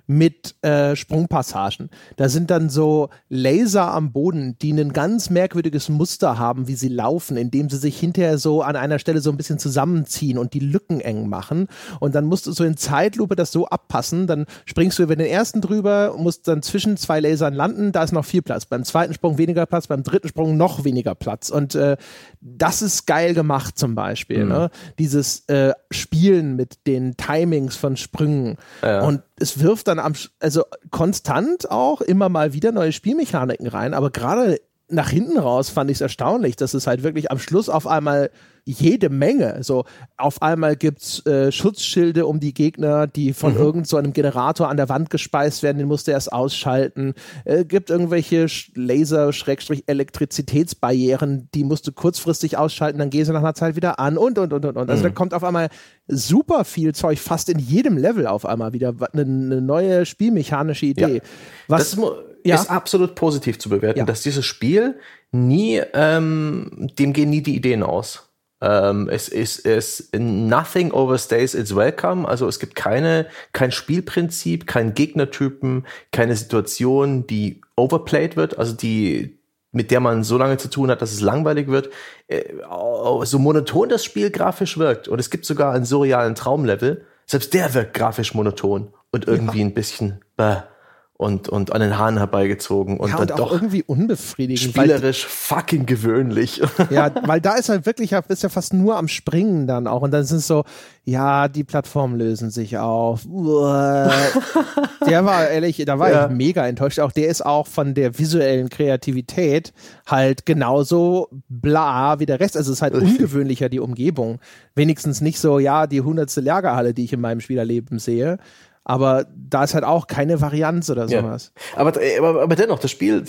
mit äh, Sprungpassagen. Da sind dann so Laser am Boden, die ein ganz merkwürdiges Muster haben, wie sie laufen, indem sie sich hinterher so an einer Stelle so ein bisschen zusammenziehen und die Lücken eng machen. Und dann musst du so in Zeitlupe das so abpassen. Dann springst du über den ersten drüber, musst dann zwischen zwei Lasern landen, da ist noch viel Platz. Beim zweiten Sprung weniger Platz, beim dritten Sprung noch weniger Platz. Und äh, das ist geil gemacht zum Beispiel. Mhm. Ne? Dieses äh, Spielen mit den Timings von Sprüngen. Ja. Und es wirft dann am, also konstant auch immer mal wieder neue Spielmechaniken rein, aber gerade nach hinten raus fand ich es erstaunlich, dass es halt wirklich am Schluss auf einmal jede Menge. So auf einmal gibt's äh, Schutzschilde um die Gegner, die von mhm. irgend so einem Generator an der Wand gespeist werden, den musste er erst ausschalten. Äh, gibt irgendwelche Laser-Elektrizitätsbarrieren, die musst du kurzfristig ausschalten, dann gehst du nach einer Zeit wieder an und und und und und. Also mhm. da kommt auf einmal super viel Zeug, fast in jedem Level auf einmal wieder eine, eine neue spielmechanische Idee. Ja. Was das ja. ist absolut positiv zu bewerten, ja. dass dieses Spiel nie, ähm, dem gehen nie die Ideen aus. Ähm, es ist es nothing overstays its welcome. Also es gibt keine kein Spielprinzip, kein Gegnertypen, keine Situation, die overplayed wird, also die mit der man so lange zu tun hat, dass es langweilig wird. Äh, so monoton das Spiel grafisch wirkt und es gibt sogar einen surrealen Traumlevel. Selbst der wirkt grafisch monoton und irgendwie ja. ein bisschen bäh und, und an den Haaren herbeigezogen und, ja, und dann doch irgendwie unbefriedigend. Spielerisch fucking gewöhnlich. Ja, weil da ist halt wirklich, bist ja fast nur am Springen dann auch und dann sind es so, ja, die Plattformen lösen sich auf. der war ehrlich, da war ja. ich mega enttäuscht. Auch der ist auch von der visuellen Kreativität halt genauso bla wie der Rest. Also es ist halt ungewöhnlicher, die Umgebung. Wenigstens nicht so, ja, die hundertste Lagerhalle, die ich in meinem Spielerleben sehe aber da ist halt auch keine Varianz oder sowas. Ja. Aber, aber, aber dennoch, das Spiel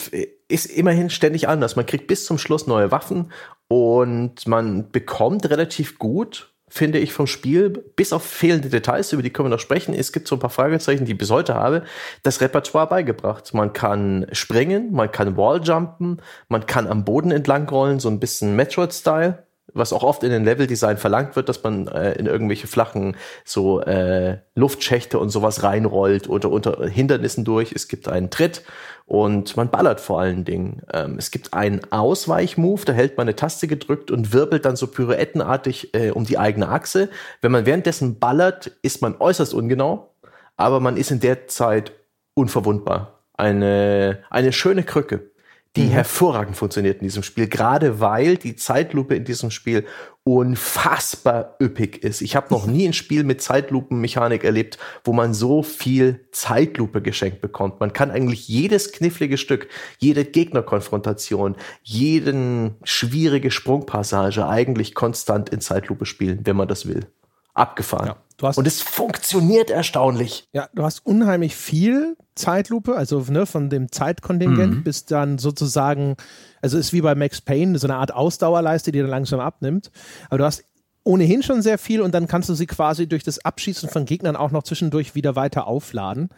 ist immerhin ständig anders. Man kriegt bis zum Schluss neue Waffen und man bekommt relativ gut finde ich, vom Spiel, bis auf fehlende Details, über die können wir noch sprechen. Es gibt so ein paar Fragezeichen, die ich bis heute habe, das Repertoire beigebracht. Man kann springen, man kann Walljumpen, man kann am Boden entlang rollen, so ein bisschen Metroid-Style was auch oft in den Leveldesign verlangt wird, dass man äh, in irgendwelche flachen so äh, Luftschächte und sowas reinrollt oder unter Hindernissen durch. Es gibt einen Tritt und man ballert vor allen Dingen. Ähm, es gibt einen Ausweichmove, da hält man eine Taste gedrückt und wirbelt dann so pirouettenartig äh, um die eigene Achse. Wenn man währenddessen ballert, ist man äußerst ungenau, aber man ist in der Zeit unverwundbar. Eine, eine schöne Krücke die mhm. hervorragend funktioniert in diesem Spiel, gerade weil die Zeitlupe in diesem Spiel unfassbar üppig ist. Ich habe noch nie ein Spiel mit Zeitlupenmechanik erlebt, wo man so viel Zeitlupe geschenkt bekommt. Man kann eigentlich jedes knifflige Stück, jede Gegnerkonfrontation, jeden schwierige Sprungpassage eigentlich konstant in Zeitlupe spielen, wenn man das will. Abgefahren. Ja. Du hast, und es funktioniert erstaunlich. Ja, du hast unheimlich viel Zeitlupe, also ne, von dem Zeitkontingent mhm. bis dann sozusagen, also ist wie bei Max Payne, so eine Art Ausdauerleiste, die dann langsam abnimmt. Aber du hast ohnehin schon sehr viel und dann kannst du sie quasi durch das Abschießen von Gegnern auch noch zwischendurch wieder weiter aufladen.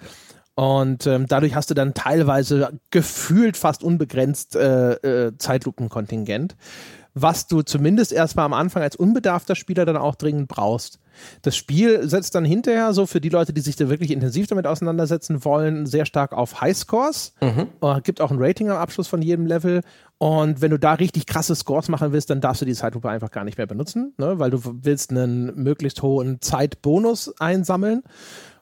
Und ähm, dadurch hast du dann teilweise gefühlt fast unbegrenzt äh, äh, Zeitlupenkontingent, was du zumindest erstmal am Anfang als unbedarfter Spieler dann auch dringend brauchst. Das Spiel setzt dann hinterher so für die Leute, die sich da wirklich intensiv damit auseinandersetzen wollen, sehr stark auf Highscores. Mhm. Uh, gibt auch ein Rating am Abschluss von jedem Level. Und wenn du da richtig krasse Scores machen willst, dann darfst du die Zeitlupe einfach gar nicht mehr benutzen, ne? weil du willst einen möglichst hohen Zeitbonus einsammeln.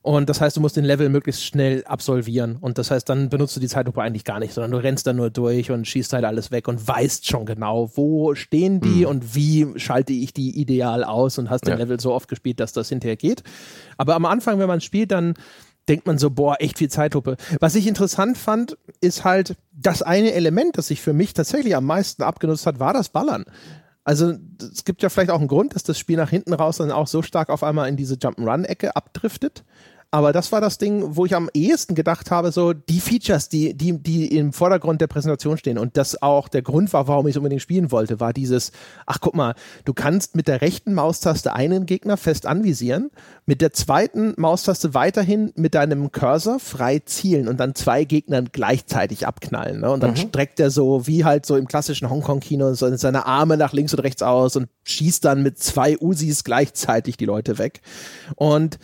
Und das heißt, du musst den Level möglichst schnell absolvieren. Und das heißt, dann benutzt du die Zeitlupe eigentlich gar nicht, sondern du rennst dann nur durch und schießt halt alles weg und weißt schon genau, wo stehen die mhm. und wie schalte ich die ideal aus und hast ja. den Level so oft gespielt, dass das hinterher geht. Aber am Anfang, wenn man spielt, dann denkt man so, boah, echt viel Zeitlupe. Was ich interessant fand, ist halt, das eine Element, das sich für mich tatsächlich am meisten abgenutzt hat, war das Ballern. Also es gibt ja vielleicht auch einen Grund, dass das Spiel nach hinten raus dann auch so stark auf einmal in diese Jump'n'Run-Ecke abdriftet. Aber das war das Ding, wo ich am ehesten gedacht habe, so die Features, die, die, die im Vordergrund der Präsentation stehen und das auch der Grund war, warum ich es unbedingt spielen wollte, war dieses, ach guck mal, du kannst mit der rechten Maustaste einen Gegner fest anvisieren, mit der zweiten Maustaste weiterhin mit deinem Cursor frei zielen und dann zwei Gegnern gleichzeitig abknallen. Ne? Und dann mhm. streckt er so, wie halt so im klassischen Hongkong-Kino, so seine Arme nach links und rechts aus und schießt dann mit zwei Usis gleichzeitig die Leute weg. Und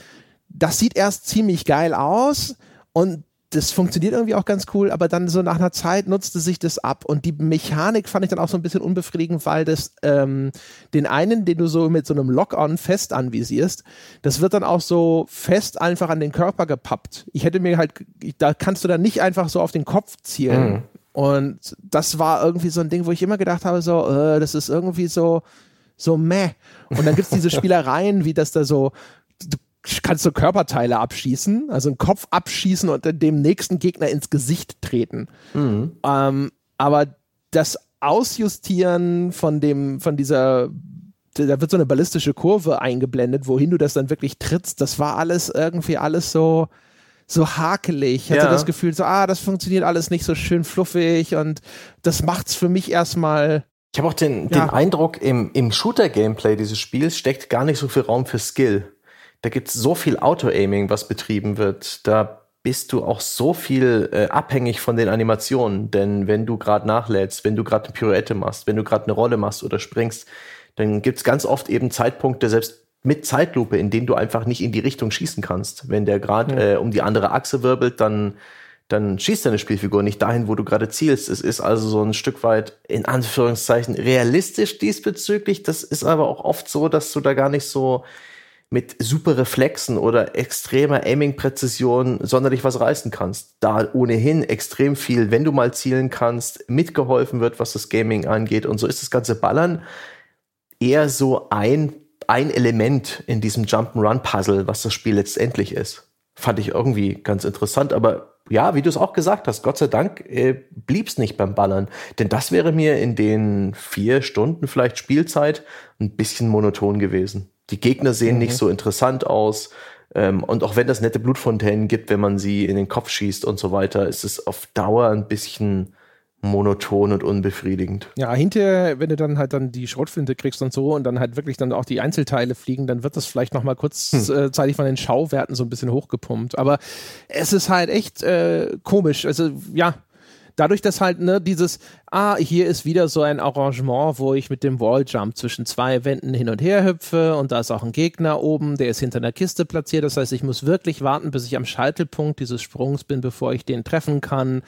das sieht erst ziemlich geil aus und das funktioniert irgendwie auch ganz cool, aber dann so nach einer Zeit nutzte sich das ab und die Mechanik fand ich dann auch so ein bisschen unbefriedigend, weil das ähm, den einen, den du so mit so einem Lock-on fest anvisierst, das wird dann auch so fest einfach an den Körper gepappt. Ich hätte mir halt, da kannst du dann nicht einfach so auf den Kopf zielen. Mhm. Und das war irgendwie so ein Ding, wo ich immer gedacht habe, so, äh, das ist irgendwie so, so meh. Und dann gibt's diese Spielereien, wie das da so, kannst du Körperteile abschießen, also einen Kopf abschießen und dem nächsten Gegner ins Gesicht treten. Mhm. Ähm, aber das Ausjustieren von dem, von dieser, da wird so eine ballistische Kurve eingeblendet, wohin du das dann wirklich trittst, das war alles irgendwie alles so, so hakelig. Ich hatte ja. das Gefühl, so, ah, das funktioniert alles nicht so schön fluffig und das macht's für mich erstmal. Ich habe auch den, ja. den Eindruck, im, im Shooter-Gameplay dieses Spiels steckt gar nicht so viel Raum für Skill da gibt's so viel Auto-Aiming, was betrieben wird. Da bist du auch so viel äh, abhängig von den Animationen. Denn wenn du gerade nachlädst, wenn du gerade eine Pirouette machst, wenn du gerade eine Rolle machst oder springst, dann gibt's ganz oft eben Zeitpunkte, selbst mit Zeitlupe, in denen du einfach nicht in die Richtung schießen kannst. Wenn der gerade ja. äh, um die andere Achse wirbelt, dann dann schießt deine Spielfigur nicht dahin, wo du gerade zielst. Es ist also so ein Stück weit in Anführungszeichen realistisch diesbezüglich. Das ist aber auch oft so, dass du da gar nicht so mit super Reflexen oder extremer Aiming-Präzision sonderlich was reißen kannst. Da ohnehin extrem viel, wenn du mal zielen kannst, mitgeholfen wird, was das Gaming angeht. Und so ist das ganze Ballern eher so ein, ein Element in diesem Jump'n'Run-Puzzle, was das Spiel letztendlich ist. Fand ich irgendwie ganz interessant, aber ja, wie du es auch gesagt hast, Gott sei Dank äh, blieb es nicht beim Ballern. Denn das wäre mir in den vier Stunden vielleicht Spielzeit ein bisschen monoton gewesen. Die Gegner sehen mhm. nicht so interessant aus. Ähm, und auch wenn das nette Blutfontänen gibt, wenn man sie in den Kopf schießt und so weiter, ist es auf Dauer ein bisschen monoton und unbefriedigend. Ja, hinterher, wenn du dann halt dann die Schrotflinte kriegst und so und dann halt wirklich dann auch die Einzelteile fliegen, dann wird das vielleicht nochmal kurzzeitig hm. von den Schauwerten so ein bisschen hochgepumpt. Aber es ist halt echt äh, komisch. Also ja, dadurch, dass halt ne, dieses, ah, hier ist wieder so ein Arrangement, wo ich mit dem Walljump zwischen zwei Wänden hin und her hüpfe und da ist auch ein Gegner oben, der ist hinter einer Kiste platziert. Das heißt, ich muss wirklich warten, bis ich am Scheitelpunkt dieses Sprungs bin, bevor ich den treffen kann.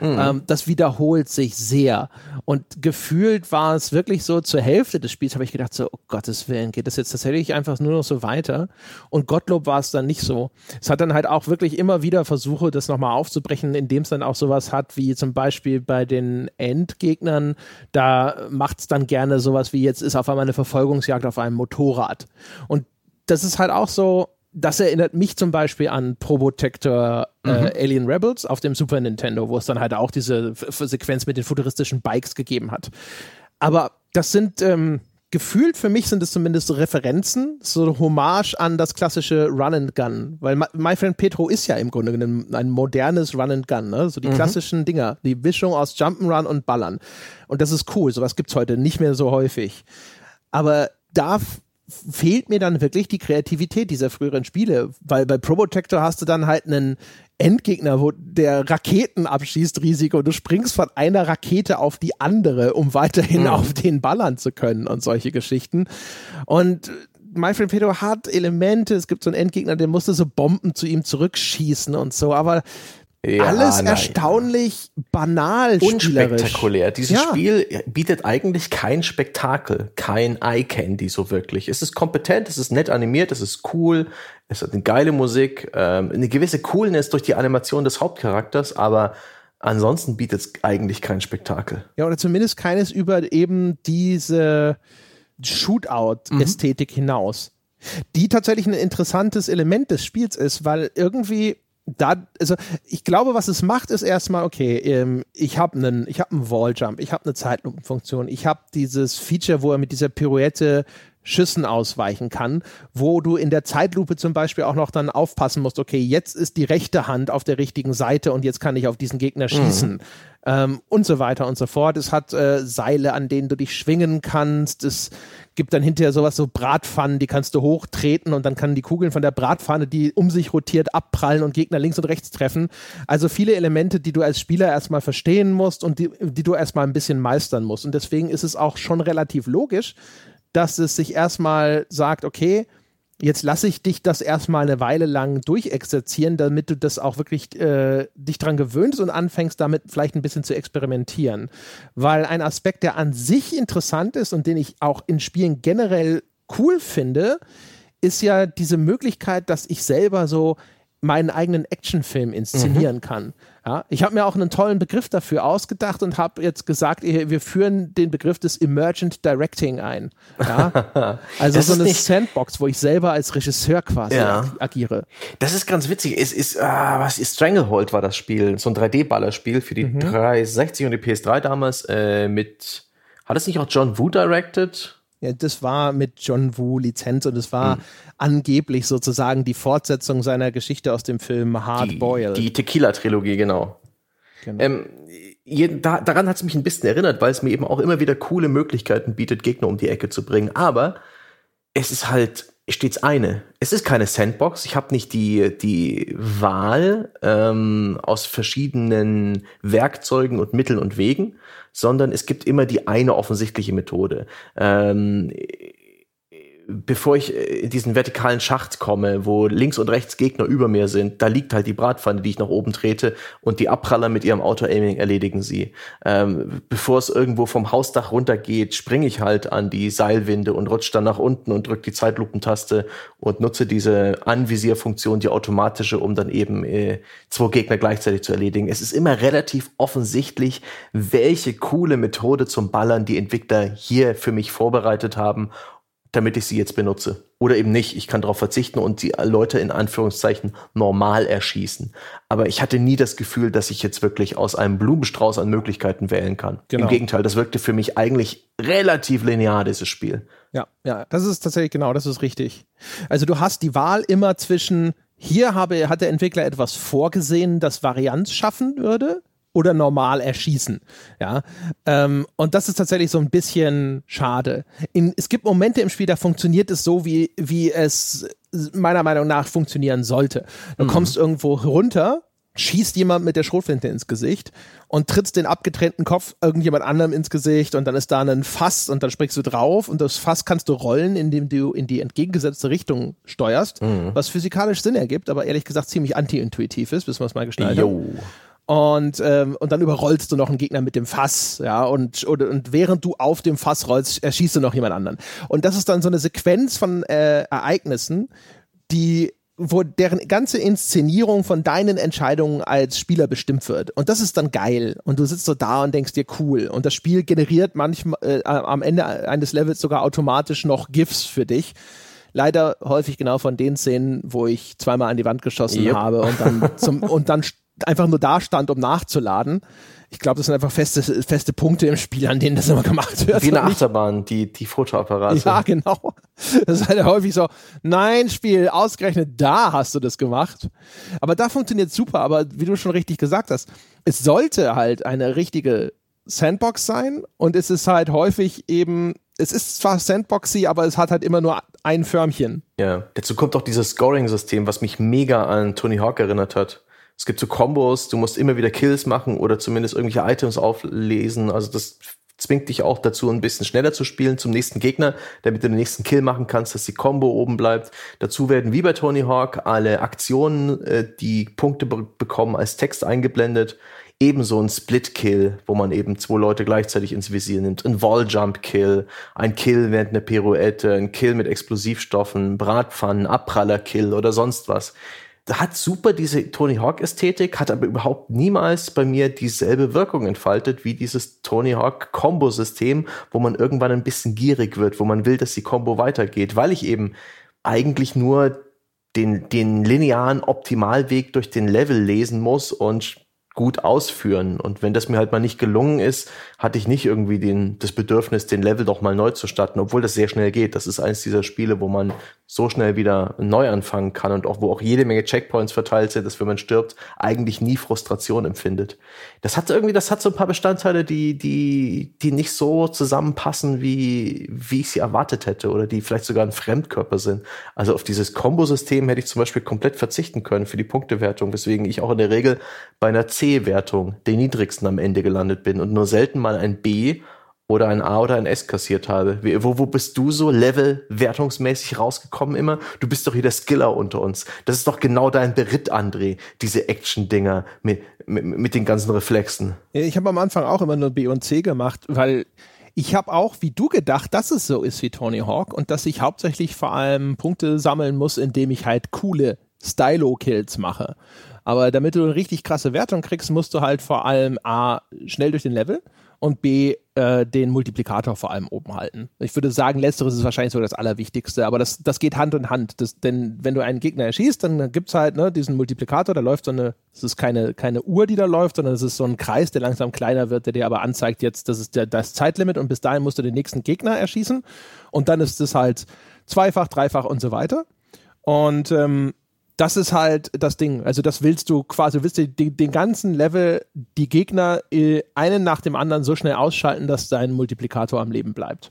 Mhm. Ähm, das wiederholt sich sehr. Und gefühlt war es wirklich so, zur Hälfte des Spiels habe ich gedacht, so, oh Gottes Willen, geht das jetzt tatsächlich einfach nur noch so weiter? Und Gottlob war es dann nicht so. Es hat dann halt auch wirklich immer wieder Versuche, das nochmal aufzubrechen, indem es dann auch sowas hat, wie zum Beispiel bei den Endgegnern, da macht es dann gerne sowas wie, jetzt ist auf einmal eine Verfolgungsjagd auf einem Motorrad. Und das ist halt auch so, das erinnert mich zum Beispiel an Probotector äh, mhm. Alien Rebels auf dem Super Nintendo, wo es dann halt auch diese F Sequenz mit den futuristischen Bikes gegeben hat. Aber das sind ähm, gefühlt für mich sind es zumindest Referenzen, so Hommage an das klassische Run and Gun, weil My Friend Petro ist ja im Grunde ein, ein modernes Run and Gun, ne? so die mhm. klassischen Dinger, die Mischung aus Jump'n'Run und Ballern. Und das ist cool, sowas gibt's heute nicht mehr so häufig. Aber da fehlt mir dann wirklich die Kreativität dieser früheren Spiele, weil bei Probotector hast du dann halt einen Endgegner, wo der Raketen abschießt, Risiko. Du springst von einer Rakete auf die andere, um weiterhin mhm. auf den ballern zu können und solche Geschichten. Und My Friend Pedro hat Elemente. Es gibt so einen Endgegner, der musste so Bomben zu ihm zurückschießen und so. Aber ja, Alles nein. erstaunlich banal, unspektakulär. Dieses ja. Spiel bietet eigentlich kein Spektakel, kein Eye Candy so wirklich. Es ist kompetent, es ist nett animiert, es ist cool, es hat eine geile Musik, ähm, eine gewisse Coolness durch die Animation des Hauptcharakters, aber ansonsten bietet es eigentlich kein Spektakel. Ja, oder zumindest keines über eben diese Shootout-Ästhetik mhm. hinaus die tatsächlich ein interessantes Element des Spiels ist, weil irgendwie da, also ich glaube, was es macht, ist erstmal, okay, ähm, ich habe einen, ich habe einen Walljump, ich habe eine Zeitlupenfunktion, ich habe dieses Feature, wo er mit dieser Pirouette Schüssen ausweichen kann, wo du in der Zeitlupe zum Beispiel auch noch dann aufpassen musst, okay, jetzt ist die rechte Hand auf der richtigen Seite und jetzt kann ich auf diesen Gegner schießen. Mhm. Ähm, und so weiter und so fort. Es hat äh, Seile, an denen du dich schwingen kannst. Es gibt dann hinterher sowas, so Bratpfannen, die kannst du hochtreten und dann kann die Kugeln von der Bratpfanne, die um sich rotiert, abprallen und Gegner links und rechts treffen. Also viele Elemente, die du als Spieler erstmal verstehen musst und die, die du erstmal ein bisschen meistern musst. Und deswegen ist es auch schon relativ logisch, dass es sich erstmal sagt, okay, jetzt lasse ich dich das erstmal eine Weile lang durchexerzieren, damit du das auch wirklich äh, dich dran gewöhnst und anfängst damit vielleicht ein bisschen zu experimentieren. Weil ein Aspekt, der an sich interessant ist und den ich auch in Spielen generell cool finde, ist ja diese Möglichkeit, dass ich selber so meinen eigenen Actionfilm inszenieren mhm. kann. Ja, ich habe mir auch einen tollen Begriff dafür ausgedacht und habe jetzt gesagt, wir führen den Begriff des Emergent Directing ein. Ja? Also so eine Sandbox, wo ich selber als Regisseur quasi ja. agiere. Das ist ganz witzig. Es ist, ah, was ist Stranglehold war das Spiel, so ein 3D-Ballerspiel für die mhm. 360 und die PS3 damals äh, mit, hat es nicht auch John Woo directed? Ja, das war mit John Woo Lizenz und es war hm. angeblich sozusagen die Fortsetzung seiner Geschichte aus dem Film Hard die, Boiled. Die Tequila-Trilogie, genau. genau. Ähm, je, da, daran hat es mich ein bisschen erinnert, weil es mir eben auch immer wieder coole Möglichkeiten bietet, Gegner um die Ecke zu bringen. Aber es ist halt stets eine. Es ist keine Sandbox. Ich habe nicht die, die Wahl ähm, aus verschiedenen Werkzeugen und Mitteln und Wegen, sondern es gibt immer die eine offensichtliche Methode. Ähm, bevor ich äh, in diesen vertikalen Schacht komme, wo links und rechts Gegner über mir sind, da liegt halt die Bratpfanne, die ich nach oben trete und die Abpraller mit ihrem Auto-Aiming erledigen sie. Ähm, bevor es irgendwo vom Hausdach runtergeht, springe ich halt an die Seilwinde und rutsche dann nach unten und drücke die Zeitlupentaste und nutze diese Anvisierfunktion, die automatische, um dann eben äh, zwei Gegner gleichzeitig zu erledigen. Es ist immer relativ offensichtlich, welche coole Methode zum Ballern die Entwickler hier für mich vorbereitet haben damit ich sie jetzt benutze. Oder eben nicht. Ich kann darauf verzichten und die Leute in Anführungszeichen normal erschießen. Aber ich hatte nie das Gefühl, dass ich jetzt wirklich aus einem Blumenstrauß an Möglichkeiten wählen kann. Genau. Im Gegenteil, das wirkte für mich eigentlich relativ linear, dieses Spiel. Ja, ja, das ist tatsächlich genau, das ist richtig. Also du hast die Wahl immer zwischen, hier habe, hat der Entwickler etwas vorgesehen, das Varianz schaffen würde oder normal erschießen. Ja, ähm, und das ist tatsächlich so ein bisschen schade. In, es gibt Momente im Spiel, da funktioniert es so, wie, wie es meiner Meinung nach funktionieren sollte. Du mhm. kommst irgendwo runter schießt jemand mit der Schrotflinte ins Gesicht und trittst den abgetrennten Kopf irgendjemand anderem ins Gesicht und dann ist da ein Fass und dann springst du drauf und das Fass kannst du rollen, indem du in die entgegengesetzte Richtung steuerst, mhm. was physikalisch Sinn ergibt, aber ehrlich gesagt ziemlich anti-intuitiv ist, bis man es mal geschnallt hat. Und, ähm, und dann überrollst du noch einen Gegner mit dem Fass, ja, und, und, und während du auf dem Fass rollst, erschießt du noch jemand anderen. Und das ist dann so eine Sequenz von äh, Ereignissen, die wo deren ganze Inszenierung von deinen Entscheidungen als Spieler bestimmt wird. Und das ist dann geil. Und du sitzt so da und denkst dir cool. Und das Spiel generiert manchmal äh, am Ende eines Levels sogar automatisch noch GIFs für dich. Leider häufig genau von den Szenen, wo ich zweimal an die Wand geschossen yep. habe und dann zum, und dann einfach nur da stand, um nachzuladen ich glaube, das sind einfach feste, feste Punkte im Spiel, an denen das immer gemacht wird. Wie eine Achterbahn, die, die Fotoapparate. Ja, genau. Das ist halt häufig so, nein, Spiel, ausgerechnet da hast du das gemacht. Aber da funktioniert super, aber wie du schon richtig gesagt hast, es sollte halt eine richtige Sandbox sein und es ist halt häufig eben, es ist zwar Sandboxy, aber es hat halt immer nur ein Förmchen. Ja, dazu kommt auch dieses Scoring-System, was mich mega an Tony Hawk erinnert hat. Es gibt so Kombos, du musst immer wieder Kills machen oder zumindest irgendwelche Items auflesen. Also das zwingt dich auch dazu, ein bisschen schneller zu spielen zum nächsten Gegner, damit du den nächsten Kill machen kannst, dass die Combo oben bleibt. Dazu werden wie bei Tony Hawk alle Aktionen, äh, die Punkte be bekommen, als Text eingeblendet. Ebenso ein Split-Kill, wo man eben zwei Leute gleichzeitig ins Visier nimmt. Ein Wall-Jump-Kill, ein Kill während einer Pirouette, ein Kill mit Explosivstoffen, Bratpfannen, Abpraller-Kill oder sonst was hat super diese Tony Hawk Ästhetik, hat aber überhaupt niemals bei mir dieselbe Wirkung entfaltet wie dieses Tony Hawk Combo System, wo man irgendwann ein bisschen gierig wird, wo man will, dass die Combo weitergeht, weil ich eben eigentlich nur den, den linearen Optimalweg durch den Level lesen muss und gut ausführen. Und wenn das mir halt mal nicht gelungen ist, hatte ich nicht irgendwie den, das Bedürfnis, den Level doch mal neu zu starten, obwohl das sehr schnell geht. Das ist eines dieser Spiele, wo man so schnell wieder neu anfangen kann und auch wo auch jede Menge Checkpoints verteilt sind, dass wenn man stirbt, eigentlich nie Frustration empfindet. Das hat irgendwie, das hat so ein paar Bestandteile, die, die, die nicht so zusammenpassen, wie, wie ich sie erwartet hätte oder die vielleicht sogar ein Fremdkörper sind. Also auf dieses Kombosystem hätte ich zum Beispiel komplett verzichten können für die Punktewertung, weswegen ich auch in der Regel bei einer C-Wertung den niedrigsten am Ende gelandet bin und nur selten mal ein B oder ein A oder ein S kassiert habe. Wo, wo bist du so level-wertungsmäßig rausgekommen immer? Du bist doch hier der Skiller unter uns. Das ist doch genau dein Beritt, André, diese Action-Dinger mit, mit, mit den ganzen Reflexen. Ich habe am Anfang auch immer nur B und C gemacht, weil ich habe auch wie du gedacht, dass es so ist wie Tony Hawk und dass ich hauptsächlich vor allem Punkte sammeln muss, indem ich halt coole Stylo-Kills mache. Aber damit du eine richtig krasse Wertung kriegst, musst du halt vor allem A, schnell durch den Level und B, äh, den Multiplikator vor allem oben halten. Ich würde sagen, letzteres ist wahrscheinlich so das Allerwichtigste, aber das, das geht Hand in Hand. Das, denn wenn du einen Gegner erschießt, dann gibt es halt ne, diesen Multiplikator, da läuft so eine, es ist keine, keine Uhr, die da läuft, sondern es ist so ein Kreis, der langsam kleiner wird, der dir aber anzeigt, jetzt, das ist der, das Zeitlimit und bis dahin musst du den nächsten Gegner erschießen. Und dann ist es halt zweifach, dreifach und so weiter. Und ähm, das ist halt das Ding. Also das willst du quasi, du willst den, den ganzen Level, die Gegner äh, einen nach dem anderen so schnell ausschalten, dass dein Multiplikator am Leben bleibt.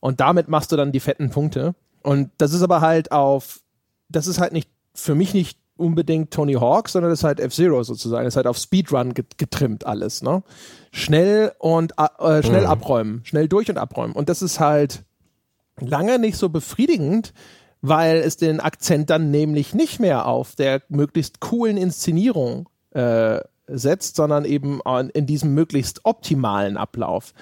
Und damit machst du dann die fetten Punkte. Und das ist aber halt auf, das ist halt nicht, für mich nicht unbedingt Tony Hawk, sondern das ist halt F-Zero sozusagen. Das ist halt auf Speedrun getrimmt alles, ne? Schnell und äh, schnell mhm. abräumen, schnell durch und abräumen. Und das ist halt lange nicht so befriedigend, weil es den Akzent dann nämlich nicht mehr auf der möglichst coolen Inszenierung äh, setzt, sondern eben in diesem möglichst optimalen Ablauf.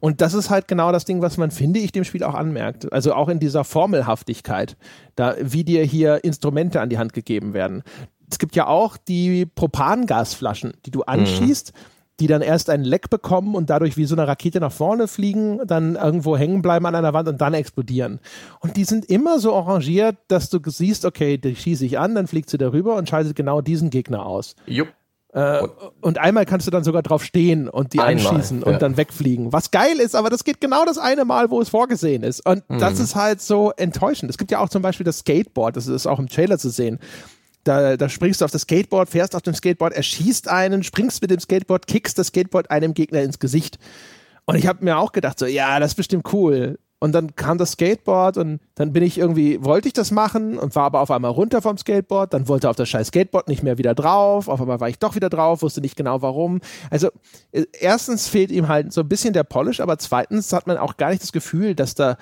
Und das ist halt genau das Ding, was man, finde ich, dem Spiel auch anmerkt. Also auch in dieser Formelhaftigkeit, da, wie dir hier Instrumente an die Hand gegeben werden. Es gibt ja auch die Propangasflaschen, die du anschießt. Mhm die dann erst ein Leck bekommen und dadurch wie so eine Rakete nach vorne fliegen, dann irgendwo hängen bleiben an einer Wand und dann explodieren. Und die sind immer so arrangiert, dass du siehst, okay, die schieße ich an, dann fliegt sie darüber und schaltet genau diesen Gegner aus. Jupp. Äh, und einmal kannst du dann sogar drauf stehen und die einmal, einschießen und ja. dann wegfliegen. Was geil ist, aber das geht genau das eine Mal, wo es vorgesehen ist. Und mhm. das ist halt so enttäuschend. Es gibt ja auch zum Beispiel das Skateboard, das ist auch im Trailer zu sehen Da, da springst du auf das Skateboard, fährst auf dem Skateboard, erschießt einen, springst mit dem Skateboard, kickst das Skateboard einem Gegner ins Gesicht. Und ich habe mir auch gedacht, so, ja, das ist bestimmt cool. Und dann kam das Skateboard und dann bin ich irgendwie, wollte ich das machen und war aber auf einmal runter vom Skateboard, dann wollte auf das scheiß Skateboard nicht mehr wieder drauf, auf einmal war ich doch wieder drauf, wusste nicht genau warum. Also äh, erstens fehlt ihm halt so ein bisschen der Polish, aber zweitens hat man auch gar nicht das Gefühl, dass da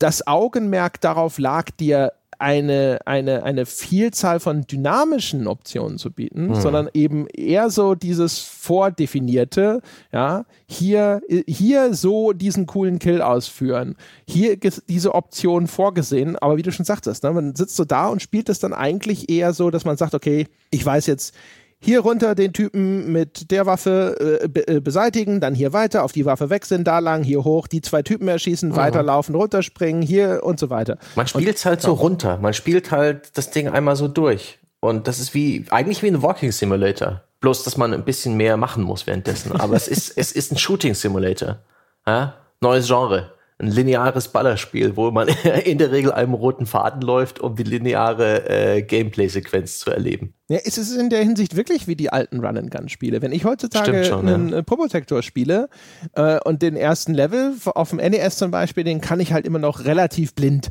das Augenmerk darauf lag, dir eine, eine, eine Vielzahl von dynamischen Optionen zu bieten, mhm. sondern eben eher so dieses vordefinierte, ja, hier, hier so diesen coolen Kill ausführen, hier diese Option vorgesehen, aber wie du schon sagtest, ne, man sitzt so da und spielt es dann eigentlich eher so, dass man sagt, okay, ich weiß jetzt, hier runter den Typen mit der Waffe äh, be äh, beseitigen, dann hier weiter, auf die Waffe wechseln, da lang, hier hoch, die zwei Typen erschießen, mhm. weiterlaufen, runterspringen, hier und so weiter. Man spielt es halt so runter. Man spielt halt das Ding einmal so durch. Und das ist wie, eigentlich wie ein Walking Simulator. Bloß, dass man ein bisschen mehr machen muss währenddessen. Aber es ist, es ist ein Shooting Simulator. Ja? Neues Genre ein lineares Ballerspiel, wo man in der Regel einem roten Faden läuft, um die lineare äh, Gameplay-Sequenz zu erleben. Ja, es ist in der Hinsicht wirklich wie die alten Run-and-Gun-Spiele. Wenn ich heutzutage schon, einen ja. Äh, Probotector spiele äh, und den ersten Level auf dem NES zum Beispiel, den kann ich halt immer noch relativ blind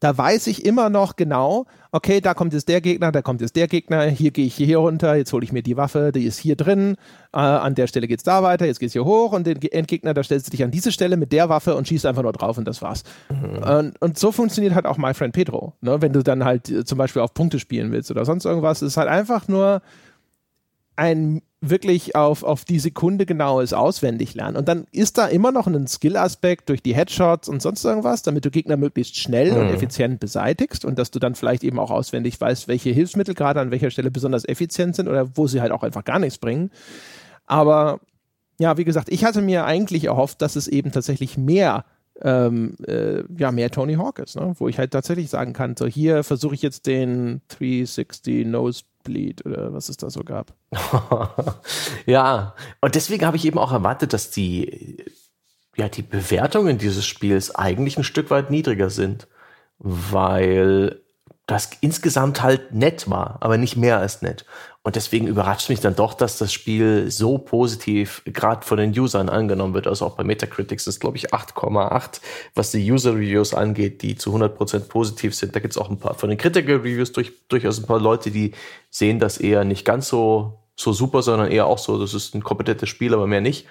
da weiß ich immer noch genau, okay, da kommt jetzt der Gegner, da kommt jetzt der Gegner, hier gehe ich hier runter, jetzt hole ich mir die Waffe, die ist hier drin, äh, an der Stelle geht es da weiter, jetzt geht es hier hoch und den Endgegner, da stellst du dich an diese Stelle mit der Waffe und schießt einfach nur drauf und das war's. Mhm. Und, und, so funktioniert halt auch My Friend Pedro. Ne? Wenn du dann halt äh, zum Beispiel auf Punkte spielen willst oder sonst irgendwas, ist halt einfach nur ein wirklich auf, auf die Sekunde genaues auswendig lernen. Und dann ist da immer noch ein Skill-Aspekt durch die Headshots und sonst irgendwas, damit du Gegner möglichst schnell mhm. und effizient beseitigst und dass du dann vielleicht eben auch auswendig weißt, welche Hilfsmittel gerade an welcher Stelle besonders effizient sind oder wo sie halt auch einfach gar nichts bringen. Aber ja, wie gesagt, ich hatte mir eigentlich erhofft, dass es eben tatsächlich mehr ähm, äh, ja, mehr Tony Hawk ist, ne? wo ich halt tatsächlich sagen kann, so hier versuche ich jetzt den 360 Nose Bleed oder was es da so gab. ja, und deswegen habe ich eben auch erwartet, dass die, ja, die Bewertungen dieses Spiels eigentlich ein Stück weit niedriger sind, weil das insgesamt halt nett war, aber nicht mehr als nett. Und deswegen überrascht mich dann doch, dass das Spiel so positiv gerade von den Usern angenommen wird. Also auch bei Metacritics ist, glaube ich, 8,8, was die User-Reviews angeht, die zu 100% positiv sind. Da gibt es auch ein paar von den Critical-Reviews durch, durchaus ein paar Leute, die sehen das eher nicht ganz so, so super, sondern eher auch so, das ist ein kompetentes Spiel, aber mehr nicht.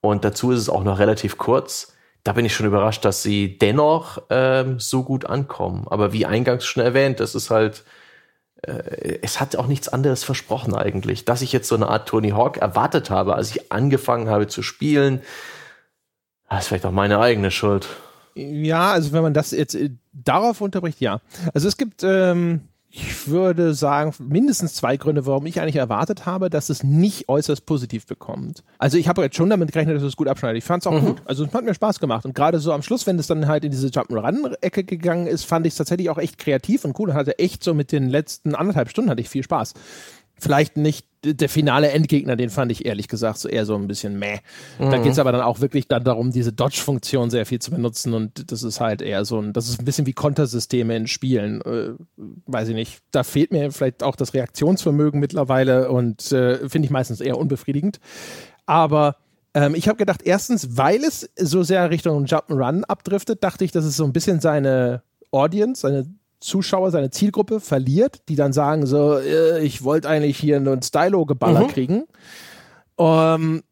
Und dazu ist es auch noch relativ kurz da bin ich schon überrascht, dass sie dennoch ähm, so gut ankommen. Aber wie eingangs schon erwähnt, das ist halt, äh, es hat auch nichts anderes versprochen eigentlich. Dass ich jetzt so eine Art Tony Hawk erwartet habe, als ich angefangen habe zu spielen, das ist vielleicht auch meine eigene Schuld. Ja, also wenn man das jetzt äh, darauf unterbricht, ja. Also es gibt ähm, ich würde sagen, mindestens zwei Gründe, warum ich eigentlich erwartet habe, dass es nicht äußerst positiv bekommt. Also ich habe jetzt schon damit gerechnet, dass es gut abschneidet. Ich fand es auch mhm. gut. Also es hat mir Spaß gemacht. Und gerade so am Schluss, wenn es dann halt in diese Jump'n'Run-Ecke gegangen ist, fand ich es tatsächlich auch echt kreativ und cool. Und hatte echt so mit den letzten anderthalb Stunden hatte ich viel Spaß vielleicht nicht der finale Endgegner, den fand ich ehrlich gesagt so eher so ein bisschen meh. Mhm. Da geht es aber dann auch wirklich dann darum, diese Dodge-Funktion sehr viel zu benutzen und das ist halt eher so ein, das ist ein bisschen wie Kontersysteme in Spielen. Äh, weiß ich nicht. Da fehlt mir vielleicht auch das Reaktionsvermögen mittlerweile und äh, finde ich meistens eher unbefriedigend. Aber ähm, ich habe gedacht, erstens, weil es so sehr Richtung Jump'n'Run abdriftet, dachte ich, dass es so ein bisschen seine Audience, seine Zuschauer, seine Zielgruppe verliert, die dann sagen so, äh, ich wollte eigentlich hier einen Stylo-Geballer mhm. kriegen. Ähm,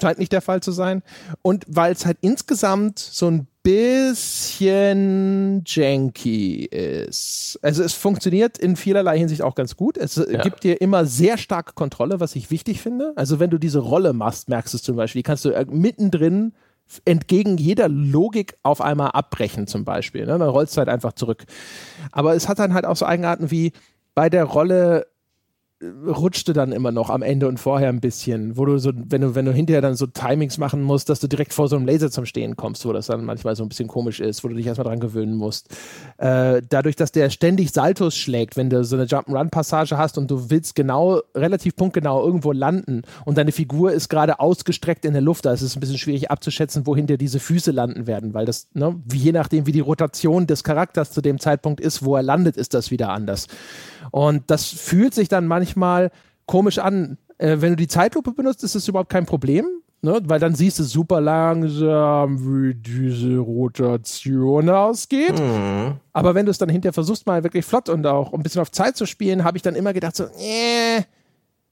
scheint nicht der Fall zu sein. Und weil es halt insgesamt so ein bisschen janky ist. Also es funktioniert in vielerlei Hinsicht auch ganz gut. Es ja. gibt dir immer sehr starke Kontrolle, was ich wichtig finde. Also wenn du diese Rolle machst, merkst du es zum Beispiel, die kannst du mittendrin entgegen jeder Logik auf einmal abbrechen zum Beispiel. Ne? Dann rollst du halt einfach zurück. Aber es hat dann halt auch so Eigenarten wie bei der Rolle rutschte dann immer noch am Ende und vorher ein bisschen, wo du so, wenn du, wenn du hinterher dann so Timings machen musst, dass du direkt vor so einem Laser zum Stehen kommst, wo das dann manchmal so ein bisschen komisch ist, wo du dich erstmal dran gewöhnen musst. Äh, dadurch, dass der ständig Saltos schlägt, wenn du so eine Jump'n'Run-Passage hast und du willst genau, relativ punktgenau irgendwo landen und deine Figur ist gerade ausgestreckt in der Luft, da ist es ein bisschen schwierig abzuschätzen, wohin dir diese Füße landen werden, weil das, ne, je nachdem, wie die Rotation des Charakters zu dem Zeitpunkt ist, wo er landet, ist das wieder anders. Und das fühlt sich dann manchmal komisch an. Äh, wenn du die Zeitlupe benutzt, ist das überhaupt kein Problem. Ne, weil dann siehst du super langsam, wie diese Rotation ausgeht. Mhm. Aber wenn du es dann hinterher versuchst, mal wirklich flott und auch ein bisschen auf Zeit zu spielen, habe ich dann immer gedacht, so, äh,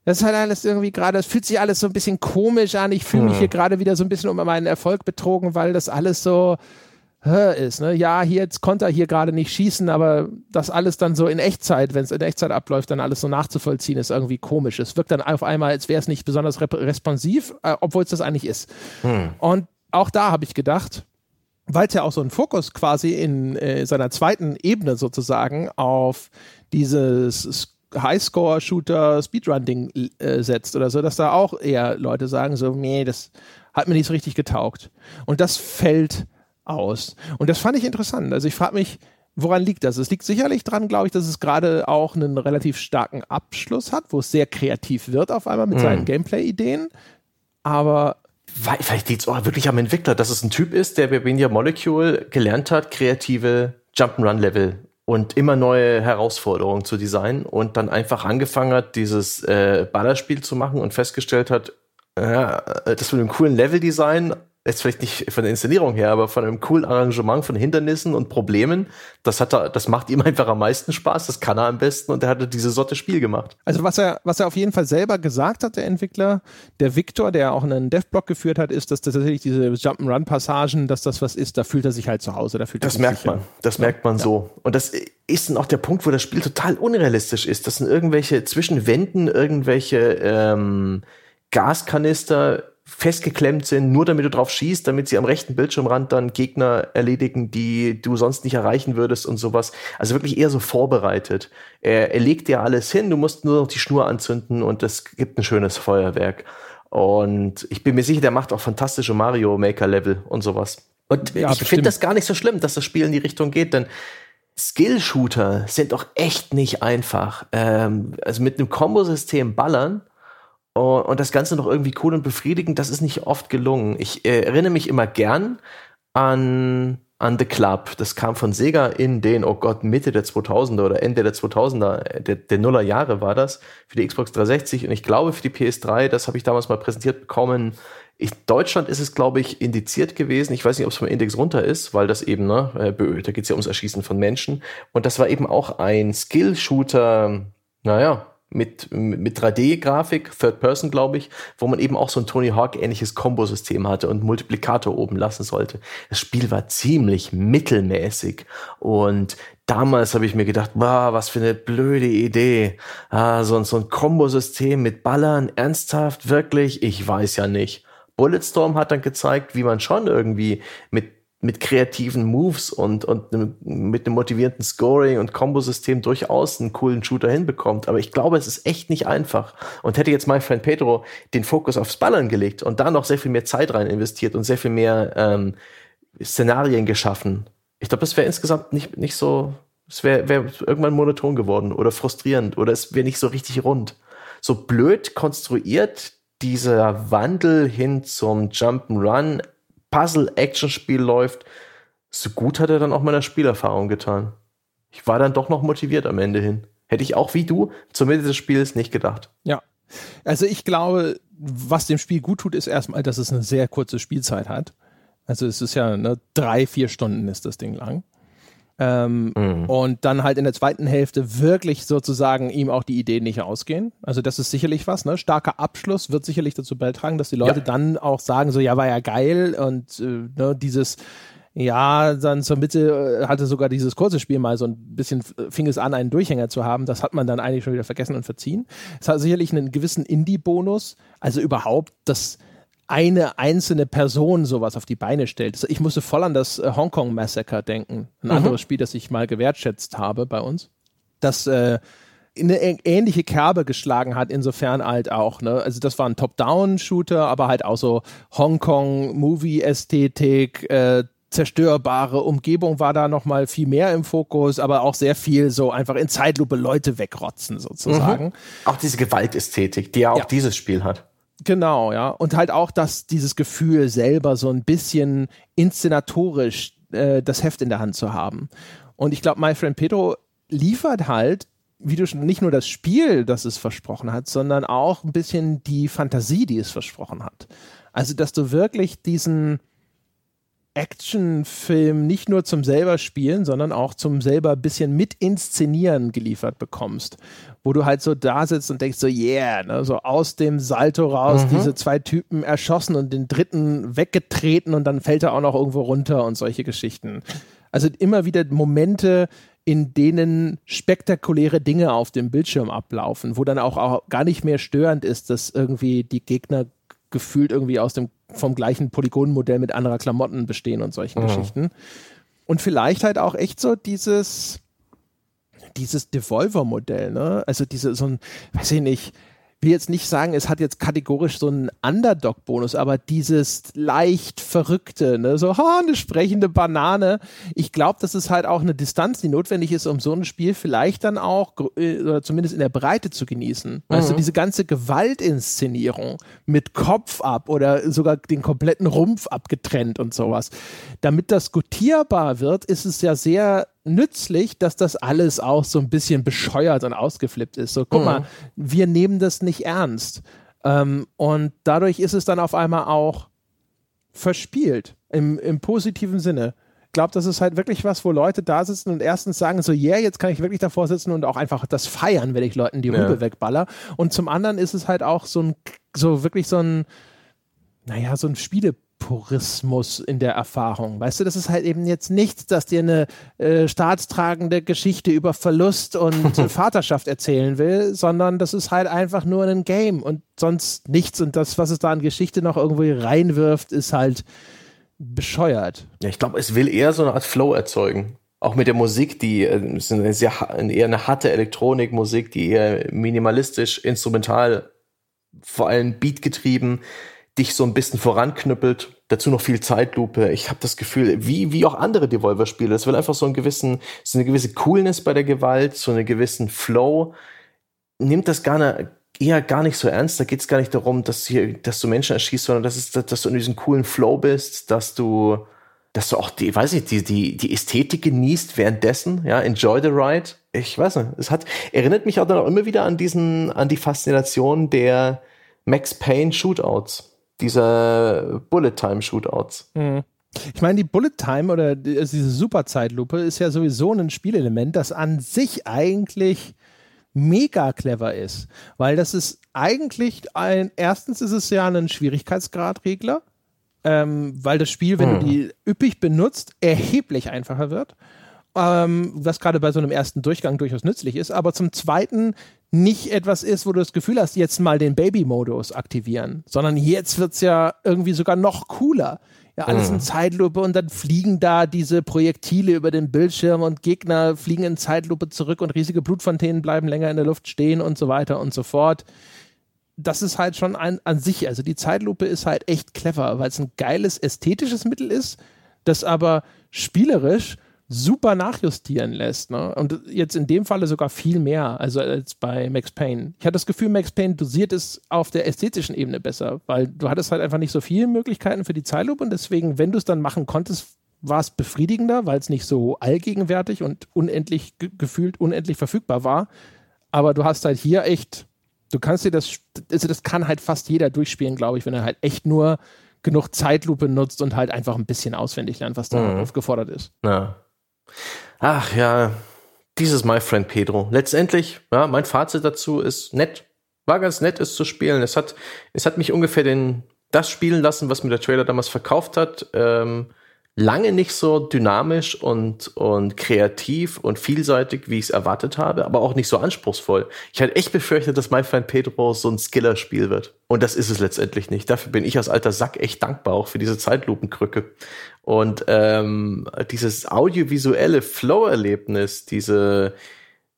das ist halt alles irgendwie gerade, es fühlt sich alles so ein bisschen komisch an. Ich fühle mich mhm. hier gerade wieder so ein bisschen um meinen Erfolg betrogen, weil das alles so, ist. Ne? Ja, hier jetzt konnte er hier gerade nicht schießen, aber das alles dann so in Echtzeit, wenn es in Echtzeit abläuft, dann alles so nachzuvollziehen, ist irgendwie komisch. Es wirkt dann auf einmal, als wäre es nicht besonders responsiv, äh, obwohl es das eigentlich ist. Hm. Und auch da habe ich gedacht, weil es ja auch so einen Fokus quasi in äh, seiner zweiten Ebene sozusagen auf dieses Highscore-Shooter Speedrun-Ding äh, setzt oder so, dass da auch eher Leute sagen so, nee, das hat mir nicht so richtig getaugt. Und das fällt aus. Und das fand ich interessant. Also ich frage mich, woran liegt das? Es liegt sicherlich daran, glaube ich, dass es gerade auch einen relativ starken Abschluss hat, wo es sehr kreativ wird auf einmal mit mhm. seinen Gameplay-Ideen. Aber Vielleicht liegt es auch wirklich am Entwickler, dass es ein Typ ist, der bei Media Molecule gelernt hat, kreative Jump'n'Run-Level und immer neue Herausforderungen zu designen und dann einfach angefangen hat, dieses äh, Ballerspiel zu machen und festgestellt hat, ja, das mit einem coolen Level-Design jetzt vielleicht nicht von der Inszenierung her, aber von einem coolen Arrangement von Hindernissen und Problemen, das hat er, das macht ihm einfach am meisten Spaß, das kann er am besten und er hatte diese Sorte Spiel gemacht. Also was er, was er auf jeden Fall selber gesagt hat, der Entwickler, der Victor, der auch einen Dev-Blog geführt hat, ist, dass tatsächlich diese Jump'n'Run-Passagen, dass das was ist, da fühlt er sich halt zu Hause, da fühlt Das er merkt sicher. man, das ja. merkt man ja. so. Und das ist dann auch der Punkt, wo das Spiel total unrealistisch ist. Das sind irgendwelche zwischen Wänden, irgendwelche ähm, Gaskanister, festgeklemmt sind, nur damit du drauf schießt, damit sie am rechten Bildschirmrand dann Gegner erledigen, die du sonst nicht erreichen würdest und sowas. Also wirklich eher so vorbereitet. Er, er legt dir alles hin, du musst nur noch die Schnur anzünden und es gibt ein schönes Feuerwerk. Und ich bin mir sicher, der macht auch fantastische Mario Maker Level und sowas. Und ja, ich finde das gar nicht so schlimm, dass das Spiel in die Richtung geht, denn Skill-Shooter sind doch echt nicht einfach. Ähm, also mit einem Kombosystem ballern und das Ganze noch irgendwie cool und befriedigend, das ist nicht oft gelungen. Ich äh, erinnere mich immer gern an, an The Club. Das kam von Sega in den, oh Gott, Mitte der 2000er oder Ende der 2000er, der, der Nuller Jahre war das, für die Xbox 360 und ich glaube für die PS3, das habe ich damals mal präsentiert bekommen. In Deutschland ist es, glaube ich, indiziert gewesen. Ich weiß nicht, ob es vom Index runter ist, weil das eben, ne, äh, da geht es ja ums Erschießen von Menschen. Und das war eben auch ein Skill-Shooter, naja, mit, mit 3D-Grafik, Third Person, glaube ich, wo man eben auch so ein Tony Hawk-ähnliches Kombosystem hatte und Multiplikator oben lassen sollte. Das Spiel war ziemlich mittelmäßig und damals habe ich mir gedacht, wow, was für eine blöde Idee. Ah, so, so ein Kombosystem mit Ballern, ernsthaft, wirklich? Ich weiß ja nicht. Bulletstorm hat dann gezeigt, wie man schon irgendwie mit mit kreativen Moves und, und mit einem motivierenden Scoring und Kombosystem durchaus einen coolen Shooter hinbekommt. Aber ich glaube, es ist echt nicht einfach. Und hätte jetzt mein Freund Pedro den Fokus aufs Ballern gelegt und da noch sehr viel mehr Zeit rein investiert und sehr viel mehr ähm, Szenarien geschaffen, ich glaube, das wäre insgesamt nicht, nicht so, es wäre wär irgendwann monoton geworden oder frustrierend oder es wäre nicht so richtig rund. So blöd konstruiert dieser Wandel hin zum Jump'n'Run Puzzle-Action-Spiel läuft, so gut hat er dann auch meiner Spielerfahrung getan. Ich war dann doch noch motiviert am Ende hin. Hätte ich auch wie du zur Mitte des Spiels nicht gedacht. Ja. Also ich glaube, was dem Spiel gut tut, ist erstmal, dass es eine sehr kurze Spielzeit hat. Also es ist ja ne, drei, vier Stunden ist das Ding lang. Ähm, mhm. Und dann halt in der zweiten Hälfte wirklich sozusagen ihm auch die Ideen nicht ausgehen. Also das ist sicherlich was, ne? Starker Abschluss wird sicherlich dazu beitragen, dass die Leute ja. dann auch sagen, so ja, war ja geil und äh, ne, dieses ja, dann zur Mitte äh, hatte sogar dieses kurze Spiel mal so ein bisschen, fing es an, einen Durchhänger zu haben. Das hat man dann eigentlich schon wieder vergessen und verziehen. Es hat sicherlich einen gewissen Indie-Bonus. Also überhaupt das, eine einzelne Person sowas auf die Beine stellt. Ich musste voll an das äh, Hongkong Massacre denken, ein mhm. anderes Spiel, das ich mal gewertschätzt habe bei uns, das äh, eine ähnliche Kerbe geschlagen hat, insofern halt auch, ne? Also das war ein Top-Down-Shooter, aber halt auch so Hongkong-Movie-Ästhetik, äh, zerstörbare Umgebung war da nochmal viel mehr im Fokus, aber auch sehr viel so einfach in Zeitlupe Leute wegrotzen sozusagen. Mhm. Auch diese Gewaltästhetik, die ja auch ja. dieses Spiel hat. Genau, ja. Und halt auch, dass dieses Gefühl selber so ein bisschen inszenatorisch äh, das Heft in der Hand zu haben. Und ich glaube, My Friend Pedro liefert halt wie du schon, nicht nur das Spiel, das es versprochen hat, sondern auch ein bisschen die Fantasie, die es versprochen hat. Also, dass du wirklich diesen Actionfilm nicht nur zum selber spielen, sondern auch zum selber bisschen mit inszenieren geliefert bekommst, wo du halt so da sitzt und denkst so, yeah, ne, so aus dem Salto raus, mhm. diese zwei Typen erschossen und den dritten weggetreten und dann fällt er auch noch irgendwo runter und solche Geschichten. Also immer wieder Momente, in denen spektakuläre Dinge auf dem Bildschirm ablaufen, wo dann auch, auch gar nicht mehr störend ist, dass irgendwie die Gegner gefühlt irgendwie aus dem vom gleichen Polygonenmodell mit anderer Klamotten bestehen und solchen mhm. Geschichten. Und vielleicht halt auch echt so dieses dieses Devolver-Modell, ne? Also diese so ein, weiß ich nicht, will jetzt nicht sagen, es hat jetzt kategorisch so einen Underdog-Bonus, aber dieses leicht verrückte, ne, so, ha, eine sprechende Banane. Ich glaube, das ist halt auch eine Distanz, die notwendig ist, um so ein Spiel vielleicht dann auch, äh, oder zumindest in der Breite zu genießen. Mhm. Du, diese ganze Gewaltinszenierung mit Kopf ab oder sogar den kompletten Rumpf abgetrennt und sowas. Damit das gutierbar wird, ist es ja sehr nützlich, dass das alles auch so ein bisschen bescheuert und ausgeflippt ist. So, guck mhm. mal, wir nehmen das nicht ernst. Ähm, und dadurch ist es dann auf einmal auch verspielt, im, im positiven Sinne. Ich glaube, das ist halt wirklich was, wo Leute da sitzen und erstens sagen so, yeah, jetzt kann ich wirklich davor sitzen und auch einfach das feiern, wenn ich Leuten die Rübe ja. wegballer. Und zum anderen ist es halt auch so ein, so wirklich so ein, naja, so ein Spiele Purismus in der Erfahrung. Weißt du, das ist halt eben jetzt nichts, dass dir eine äh, staatstragende Geschichte über Verlust und Vaterschaft erzählen will, sondern das ist halt einfach nur ein Game und sonst nichts. Und das, was es da an Geschichte noch irgendwie reinwirft, ist halt bescheuert. Ja, ich glaube, es will eher so eine Art Flow erzeugen. Auch mit der Musik, die äh, ist eine sehr, eher eine harte Elektronikmusik, die eher minimalistisch, instrumental, vor allem beatgetrieben dich so ein bisschen voranknüppelt. Dazu noch viel Zeitlupe. Ich habe das Gefühl, wie, wie auch andere Devolver-Spiele, es will einfach so einen gewissen, so eine gewisse Coolness bei der Gewalt, so einen gewissen Flow. Nimmt das gar nicht, eher gar nicht so ernst. Da geht es gar nicht darum, dass, hier, dass du Menschen erschießt, sondern dass, es, dass du in diesem coolen Flow bist, dass du, dass du auch die, weiß ich, die, die, die Ästhetik genießt währenddessen, ja, enjoy the ride. Ich weiß nicht, es hat, erinnert mich auch dann auch immer wieder an diesen, an die Faszination der Max Payne Shootouts dieser Bullet Time Shootouts. Mhm. Ich meine, die Bullet Time oder also diese Superzeitlupe ist ja sowieso ein Spielelement, das an sich eigentlich mega clever ist, weil das ist eigentlich ein, erstens ist es ja ein Schwierigkeitsgradregler, ähm, weil das Spiel, wenn hm. du die üppig benutzt, erheblich einfacher wird ähm, was gerade bei so einem ersten Durchgang durchaus nützlich ist, aber zum zweiten nicht etwas ist, wo du das Gefühl hast, jetzt mal den Baby-Modus aktivieren, sondern jetzt wird es ja irgendwie sogar noch cooler. Ja, alles mhm. in Zeitlupe und dann fliegen da diese Projektile über den Bildschirm und Gegner fliegen in Zeitlupe zurück und riesige Blutfontänen bleiben länger in der Luft stehen und so weiter und so fort. Das ist halt schon ein, an sich, also die Zeitlupe ist halt echt clever, weil es ein geiles ästhetisches Mittel ist, das aber spielerisch super nachjustieren lässt. Ne? Und jetzt in dem Falle sogar viel mehr also als bei Max Payne. Ich hatte das Gefühl, Max Payne dosiert es auf der ästhetischen Ebene besser, weil du hattest halt einfach nicht so viele Möglichkeiten für die Zeitlupe und deswegen, wenn du es dann machen konntest, war es befriedigender, weil es nicht so allgegenwärtig und unendlich ge gefühlt unendlich verfügbar war. Aber du hast halt hier echt, du kannst dir das, also das kann halt fast jeder durchspielen, glaube ich, wenn er halt echt nur genug Zeitlupe nutzt und halt einfach ein bisschen auswendig lernt, was da mhm. aufgefordert ist. Ja. Ach ja, dieses My Friend Pedro. Letztendlich, ja, mein Fazit dazu ist nett. War ganz nett, es zu spielen. Es hat, es hat mich ungefähr den, das spielen lassen, was mir der Trailer damals verkauft hat. Ähm, lange nicht so dynamisch und, und kreativ und vielseitig, wie ich es erwartet habe, aber auch nicht so anspruchsvoll. Ich hatte echt befürchtet, dass My Friend Pedro so ein Skiller-Spiel wird. Und das ist es letztendlich nicht. Dafür bin ich als alter Sack echt dankbar, auch für diese Zeitlupenkrücke. Und ähm, dieses audiovisuelle Flow-Erlebnis, diese,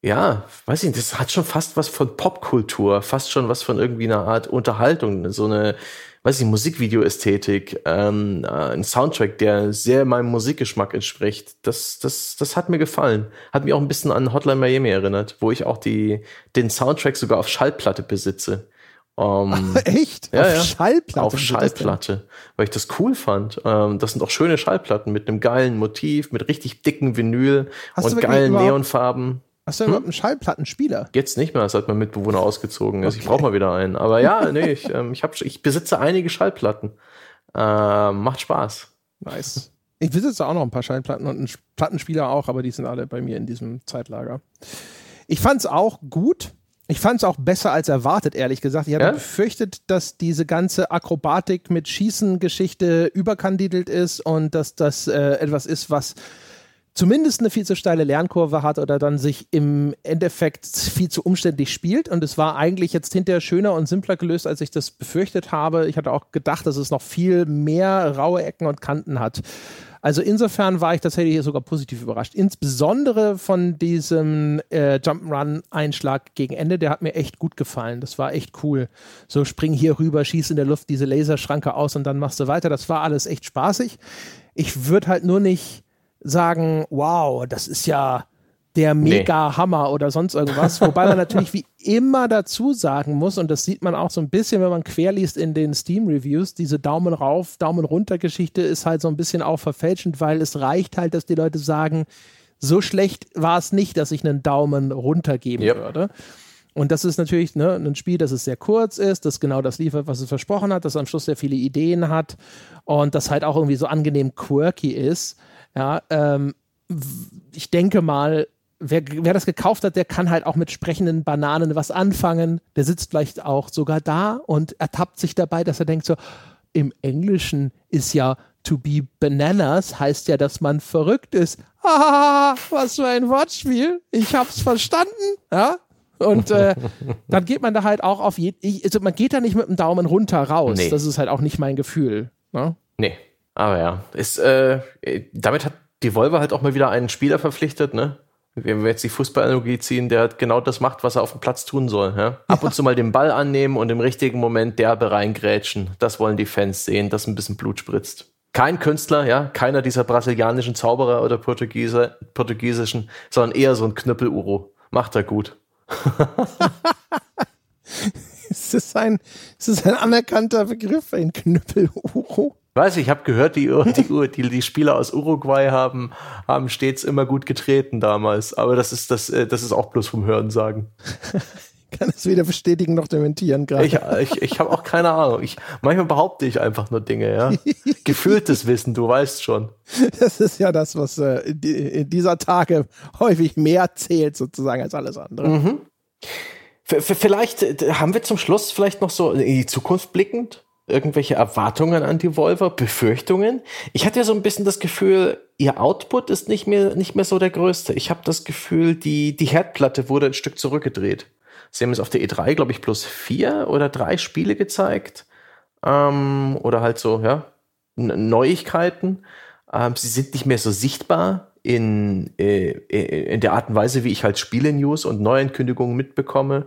ja, weiß ich nicht, das hat schon fast was von Popkultur, fast schon was von irgendwie einer Art Unterhaltung, so eine weiß ich, Musikvideo-Ästhetik, ähm, äh, ein Soundtrack, der sehr meinem Musikgeschmack entspricht. Das, das, das hat mir gefallen. Hat mich auch ein bisschen an Hotline Miami erinnert, wo ich auch die, den Soundtrack sogar auf Schallplatte besitze. Um, ähm, Echt? Ja, auf ja. Schallplatte? Auf Schallplatte, weil ich das cool fand. Ähm, das sind auch schöne Schallplatten mit einem geilen Motiv, mit richtig dicken Vinyl hast und geilen Neonfarben. Hast du hm? überhaupt einen Schallplattenspieler? Jetzt nicht mehr, seit mein Mitbewohner ausgezogen ist. Okay. Ich brauche mal wieder einen. Aber ja, nee, ich, ähm, ich, hab, ich besitze einige Schallplatten. Äh, macht Spaß. Nice. Ich besitze auch noch ein paar Schallplatten und einen Plattenspieler auch, aber die sind alle bei mir in diesem Zeitlager. Ich fand es auch gut. Ich fand es auch besser als erwartet, ehrlich gesagt. Ich hatte ja? befürchtet, dass diese ganze Akrobatik mit Schießen-Geschichte überkandidelt ist und dass das äh, etwas ist, was zumindest eine viel zu steile Lernkurve hat oder dann sich im Endeffekt viel zu umständlich spielt. Und es war eigentlich jetzt hinterher schöner und simpler gelöst, als ich das befürchtet habe. Ich hatte auch gedacht, dass es noch viel mehr raue Ecken und Kanten hat. Also insofern war ich tatsächlich sogar positiv überrascht. Insbesondere von diesem äh, Jump'n'Run-Einschlag gegen Ende, der hat mir echt gut gefallen. Das war echt cool. So spring hier rüber, schieß in der Luft diese Laserschranke aus und dann machst du weiter. Das war alles echt spaßig. Ich würde halt nur nicht sagen, wow, das ist ja der Mega-Hammer nee. oder sonst irgendwas. Wobei man natürlich wie immer dazu sagen muss, und das sieht man auch so ein bisschen, wenn man querliest in den Steam-Reviews, diese Daumen rauf, Daumen runter Geschichte ist halt so ein bisschen auch verfälschend, weil es reicht halt, dass die Leute sagen, so schlecht war es nicht, dass ich einen Daumen runter geben yep. würde. Und das ist natürlich ne, ein Spiel, das es sehr kurz ist, das genau das liefert, was es versprochen hat, das am Schluss sehr viele Ideen hat und das halt auch irgendwie so angenehm quirky ist. Ja, ähm, ich denke mal, wer, wer das gekauft hat, der kann halt auch mit sprechenden Bananen was anfangen. Der sitzt vielleicht auch sogar da und ertappt sich dabei, dass er denkt so, im Englischen ist ja to be bananas, heißt ja, dass man verrückt ist. Ah, was für ein Wortspiel. Ich hab's verstanden. Ja, und äh, dann geht man da halt auch auf jeden also man geht da nicht mit dem Daumen runter raus. Nee. Das ist halt auch nicht mein Gefühl. Ne? Nee, aber ja. Ist, äh, damit hat die Volvo halt auch mal wieder einen Spieler verpflichtet, ne? wenn wir jetzt die Fußballanalogie ziehen, der genau das macht, was er auf dem Platz tun soll. Ja? Ab und zu mal den Ball annehmen und im richtigen Moment derbe reingrätschen. Das wollen die Fans sehen, dass ein bisschen Blut spritzt. Kein Künstler, ja, keiner dieser brasilianischen Zauberer oder Portugiese, portugiesischen, sondern eher so ein Knüppel-Uro. Macht er gut. ist, das ein, ist das ein anerkannter Begriff, ein Knüppel-Uro? Weiß ich, ich habe gehört, die, die, die, die Spieler aus Uruguay haben, haben stets immer gut getreten damals. Aber das ist, das, äh, das ist auch bloß vom Hören sagen. kann es weder bestätigen noch dementieren gerade. Ich, ich, ich habe auch keine Ahnung. Ich, manchmal behaupte ich einfach nur Dinge, ja. Gefühltes Wissen, du weißt schon. Das ist ja das, was äh, in dieser Tage häufig mehr zählt, sozusagen, als alles andere. Mhm. Vielleicht äh, haben wir zum Schluss vielleicht noch so in die Zukunft blickend irgendwelche Erwartungen an die Volvo, Befürchtungen? Ich hatte ja so ein bisschen das Gefühl, ihr Output ist nicht mehr, nicht mehr so der größte. Ich habe das Gefühl, die, die Herdplatte wurde ein Stück zurückgedreht. Sie haben es auf der E3, glaube ich, plus vier oder drei Spiele gezeigt. Ähm, oder halt so, ja, Neuigkeiten. Ähm, sie sind nicht mehr so sichtbar in, äh, in der Art und Weise, wie ich halt Spiele-News und Neuankündigungen mitbekomme.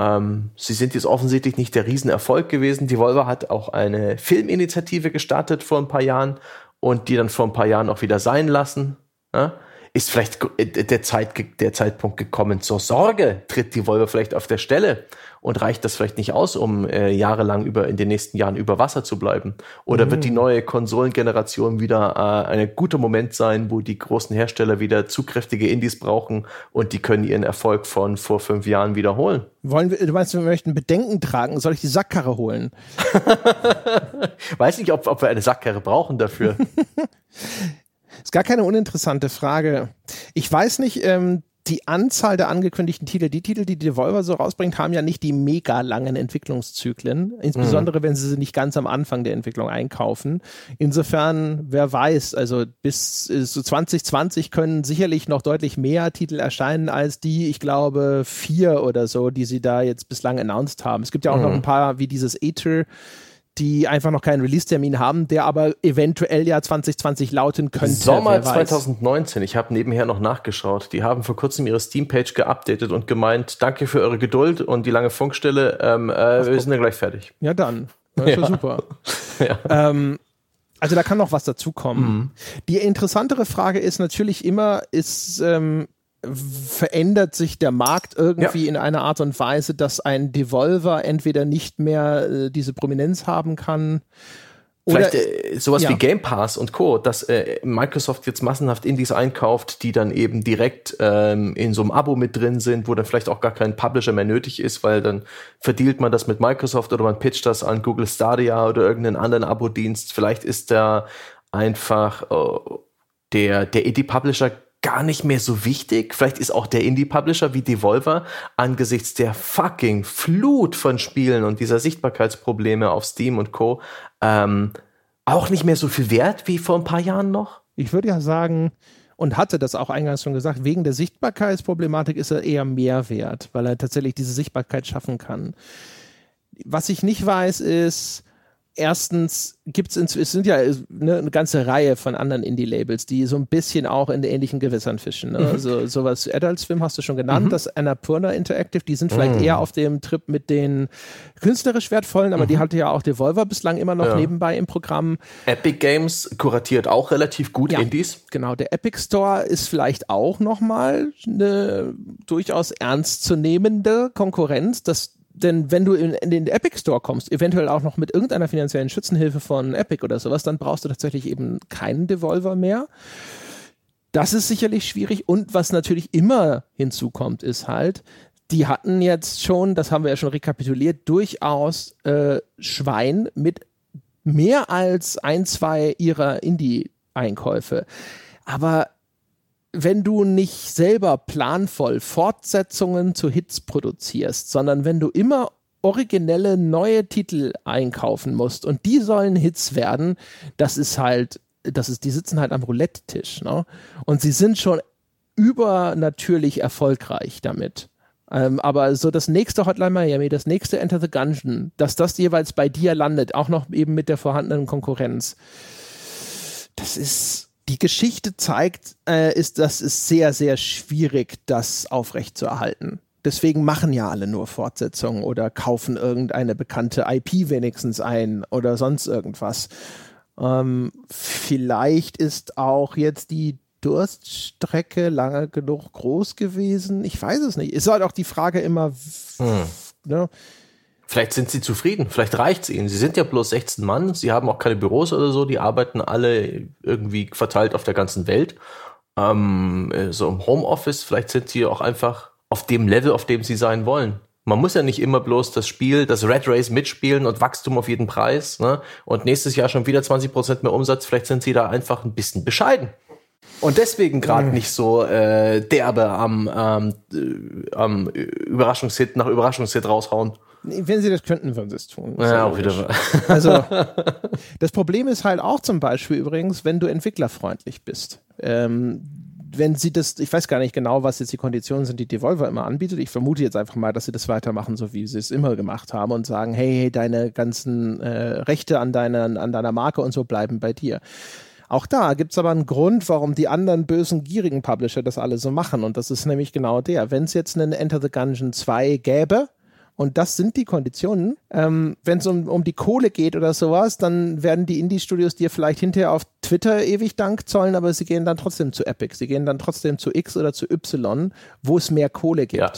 Ähm, sie sind jetzt offensichtlich nicht der Riesenerfolg gewesen. Die Volvo hat auch eine Filminitiative gestartet vor ein paar Jahren und die dann vor ein paar Jahren auch wieder sein lassen. Ja? Ist vielleicht der, Zeit, der Zeitpunkt gekommen zur Sorge? Tritt die Volvo vielleicht auf der Stelle und reicht das vielleicht nicht aus, um äh, jahrelang über in den nächsten Jahren über Wasser zu bleiben? Oder mhm. wird die mm. neue Konsolengeneration wieder äh, ein guter Moment sein, wo die großen Hersteller wieder zugkräftige Indies brauchen und die können ihren Erfolg von vor fünf Jahren wiederholen? Wollen wir, du meinst, wir möchten Bedenken tragen? Soll ich die Sackkarre holen? Weiß nicht, ob, ob wir eine Sackkarre brauchen dafür. Ist gar keine uninteressante Frage. Ich weiß nicht, ähm, die Anzahl der angekündigten Titel, die Titel, die Devolver so rausbringt, haben ja nicht die mega langen Entwicklungszyklen, insbesondere mhm. wenn sie sie nicht ganz am Anfang der Entwicklung einkaufen. Insofern, wer weiß, also bis so 2020 können sicherlich noch deutlich mehr Titel erscheinen als die, ich glaube, vier oder so, die sie da jetzt bislang announced haben. Es gibt ja auch mhm. noch ein paar wie dieses Ether, die einfach noch keinen Release-Termin haben, der aber eventuell ja 2020 lauten könnte. Sommer 2019. Ich habe nebenher noch nachgeschaut. Die haben vor kurzem ihre Steam-Page geupdatet und gemeint, danke für eure Geduld und die lange Funkstelle. Ähm, äh, wir sind ja gleich fertig. Ja, dann. Das ist ja. super. ja. Ähm, also da kann noch was dazukommen. Mhm. Die interessantere Frage ist natürlich immer, ist ähm, verändert sich der Markt irgendwie ja. in einer Art und Weise, dass ein Devolver entweder nicht mehr äh, diese Prominenz haben kann Vielleicht äh, sowas ja. wie Game Pass und Co., dass äh, Microsoft jetzt massenhaft Indies einkauft, die dann eben direkt ähm, in so einem Abo mit drin sind, wo dann vielleicht auch gar kein Publisher mehr nötig ist, weil dann verdealt man das mit Microsoft oder man pitcht das an Google Stadia oder irgendeinen anderen Abo-Dienst. Vielleicht ist da einfach äh, der, der Indie-Publisher gar nicht mehr so wichtig. Vielleicht ist auch der Indie-Publisher wie Devolver angesichts der fucking Flut von Spielen und dieser Sichtbarkeitsprobleme auf Steam und Co. Ähm, auch nicht mehr so viel wert wie vor ein paar Jahren noch? Ich würde ja sagen, und hatte das auch eingangs schon gesagt, wegen der Sichtbarkeitsproblematik ist er eher mehr wert, weil er tatsächlich diese Sichtbarkeit schaffen kann. Was ich nicht weiß, ist, erstens gibt es, es sind ja ne, eine ganze Reihe von anderen Indie-Labels, die so ein bisschen auch in ähnlichen Gewässern fischen. Ne? Mhm. Also sowas Adult Swim hast du schon genannt, mhm. das Annapurna Interactive, die sind vielleicht mhm. eher auf dem Trip mit den künstlerisch wertvollen, aber die mhm. hatte ja auch Devolver bislang immer noch ja. nebenbei im Programm. Epic Games kuratiert auch relativ gut ja, Indies. Genau, der Epic Store ist vielleicht auch nochmal eine durchaus ernstzunehmende Konkurrenz. Das denn wenn du in, in, den Epic Store kommst, eventuell auch noch mit irgendeiner finanziellen Schützenhilfe von Epic oder sowas, dann brauchst du tatsächlich eben keinen Devolver mehr. Das ist sicherlich schwierig. Und was natürlich immer hinzukommt, ist halt, die hatten jetzt schon, das haben wir ja schon rekapituliert, durchaus äh, Schwein mit mehr als ein, zwei ihrer Indie-Einkäufe. Aber wenn du nicht selber planvoll Fortsetzungen zu Hits produzierst, sondern wenn du immer originelle neue Titel einkaufen musst und die sollen Hits werden, das ist halt, das ist, die sitzen halt am Roulette-Tisch, ne? Und sie sind schon übernatürlich erfolgreich damit. Ähm, aber so das nächste Hotline Miami, das nächste Enter the Gungeon, dass das jeweils bei dir landet, auch noch eben mit der vorhandenen Konkurrenz, das ist, die Geschichte zeigt, äh, ist, dass es sehr, sehr schwierig, das aufrechtzuerhalten. Deswegen machen ja alle nur Fortsetzungen oder kaufen irgendeine bekannte IP wenigstens ein oder sonst irgendwas. Ähm, vielleicht ist auch jetzt die Durststrecke lange genug groß gewesen. Ich weiß es nicht. Ist halt auch die Frage immer, hm. ne? Vielleicht sind sie zufrieden, vielleicht reicht es ihnen. Sie sind ja bloß 16 Mann, sie haben auch keine Büros oder so, die arbeiten alle irgendwie verteilt auf der ganzen Welt. Ähm, äh, so im Homeoffice, vielleicht sind sie auch einfach auf dem Level, auf dem sie sein wollen. Man muss ja nicht immer bloß das Spiel, das Red Race mitspielen und Wachstum auf jeden Preis. Ne? Und nächstes Jahr schon wieder 20% mehr Umsatz. Vielleicht sind sie da einfach ein bisschen bescheiden. Und deswegen gerade mhm. nicht so äh, derbe am, ähm, äh, am Überraschungshit nach Überraschungshit raushauen. Wenn sie das könnten, würden sie es tun. Ja, auch wieder. Also, das Problem ist halt auch zum Beispiel übrigens, wenn du entwicklerfreundlich bist. Ähm, wenn sie das, ich weiß gar nicht genau, was jetzt die Konditionen sind, die Devolver immer anbietet. Ich vermute jetzt einfach mal, dass sie das weitermachen, so wie sie es immer gemacht haben und sagen, hey, hey deine ganzen äh, Rechte an, deiner, an deiner Marke und so bleiben bei dir. Auch da gibt es aber einen Grund, warum die anderen bösen, gierigen Publisher das alle so machen. Und das ist nämlich genau der. Wenn es jetzt einen Enter the Gungeon 2 gäbe, und das sind die Konditionen. Ähm, Wenn es um, um die Kohle geht oder sowas, dann werden die Indie-Studios dir vielleicht hinterher auf Twitter ewig Dank zollen, aber sie gehen dann trotzdem zu Epic. Sie gehen dann trotzdem zu X oder zu Y, wo es mehr Kohle gibt. Ja.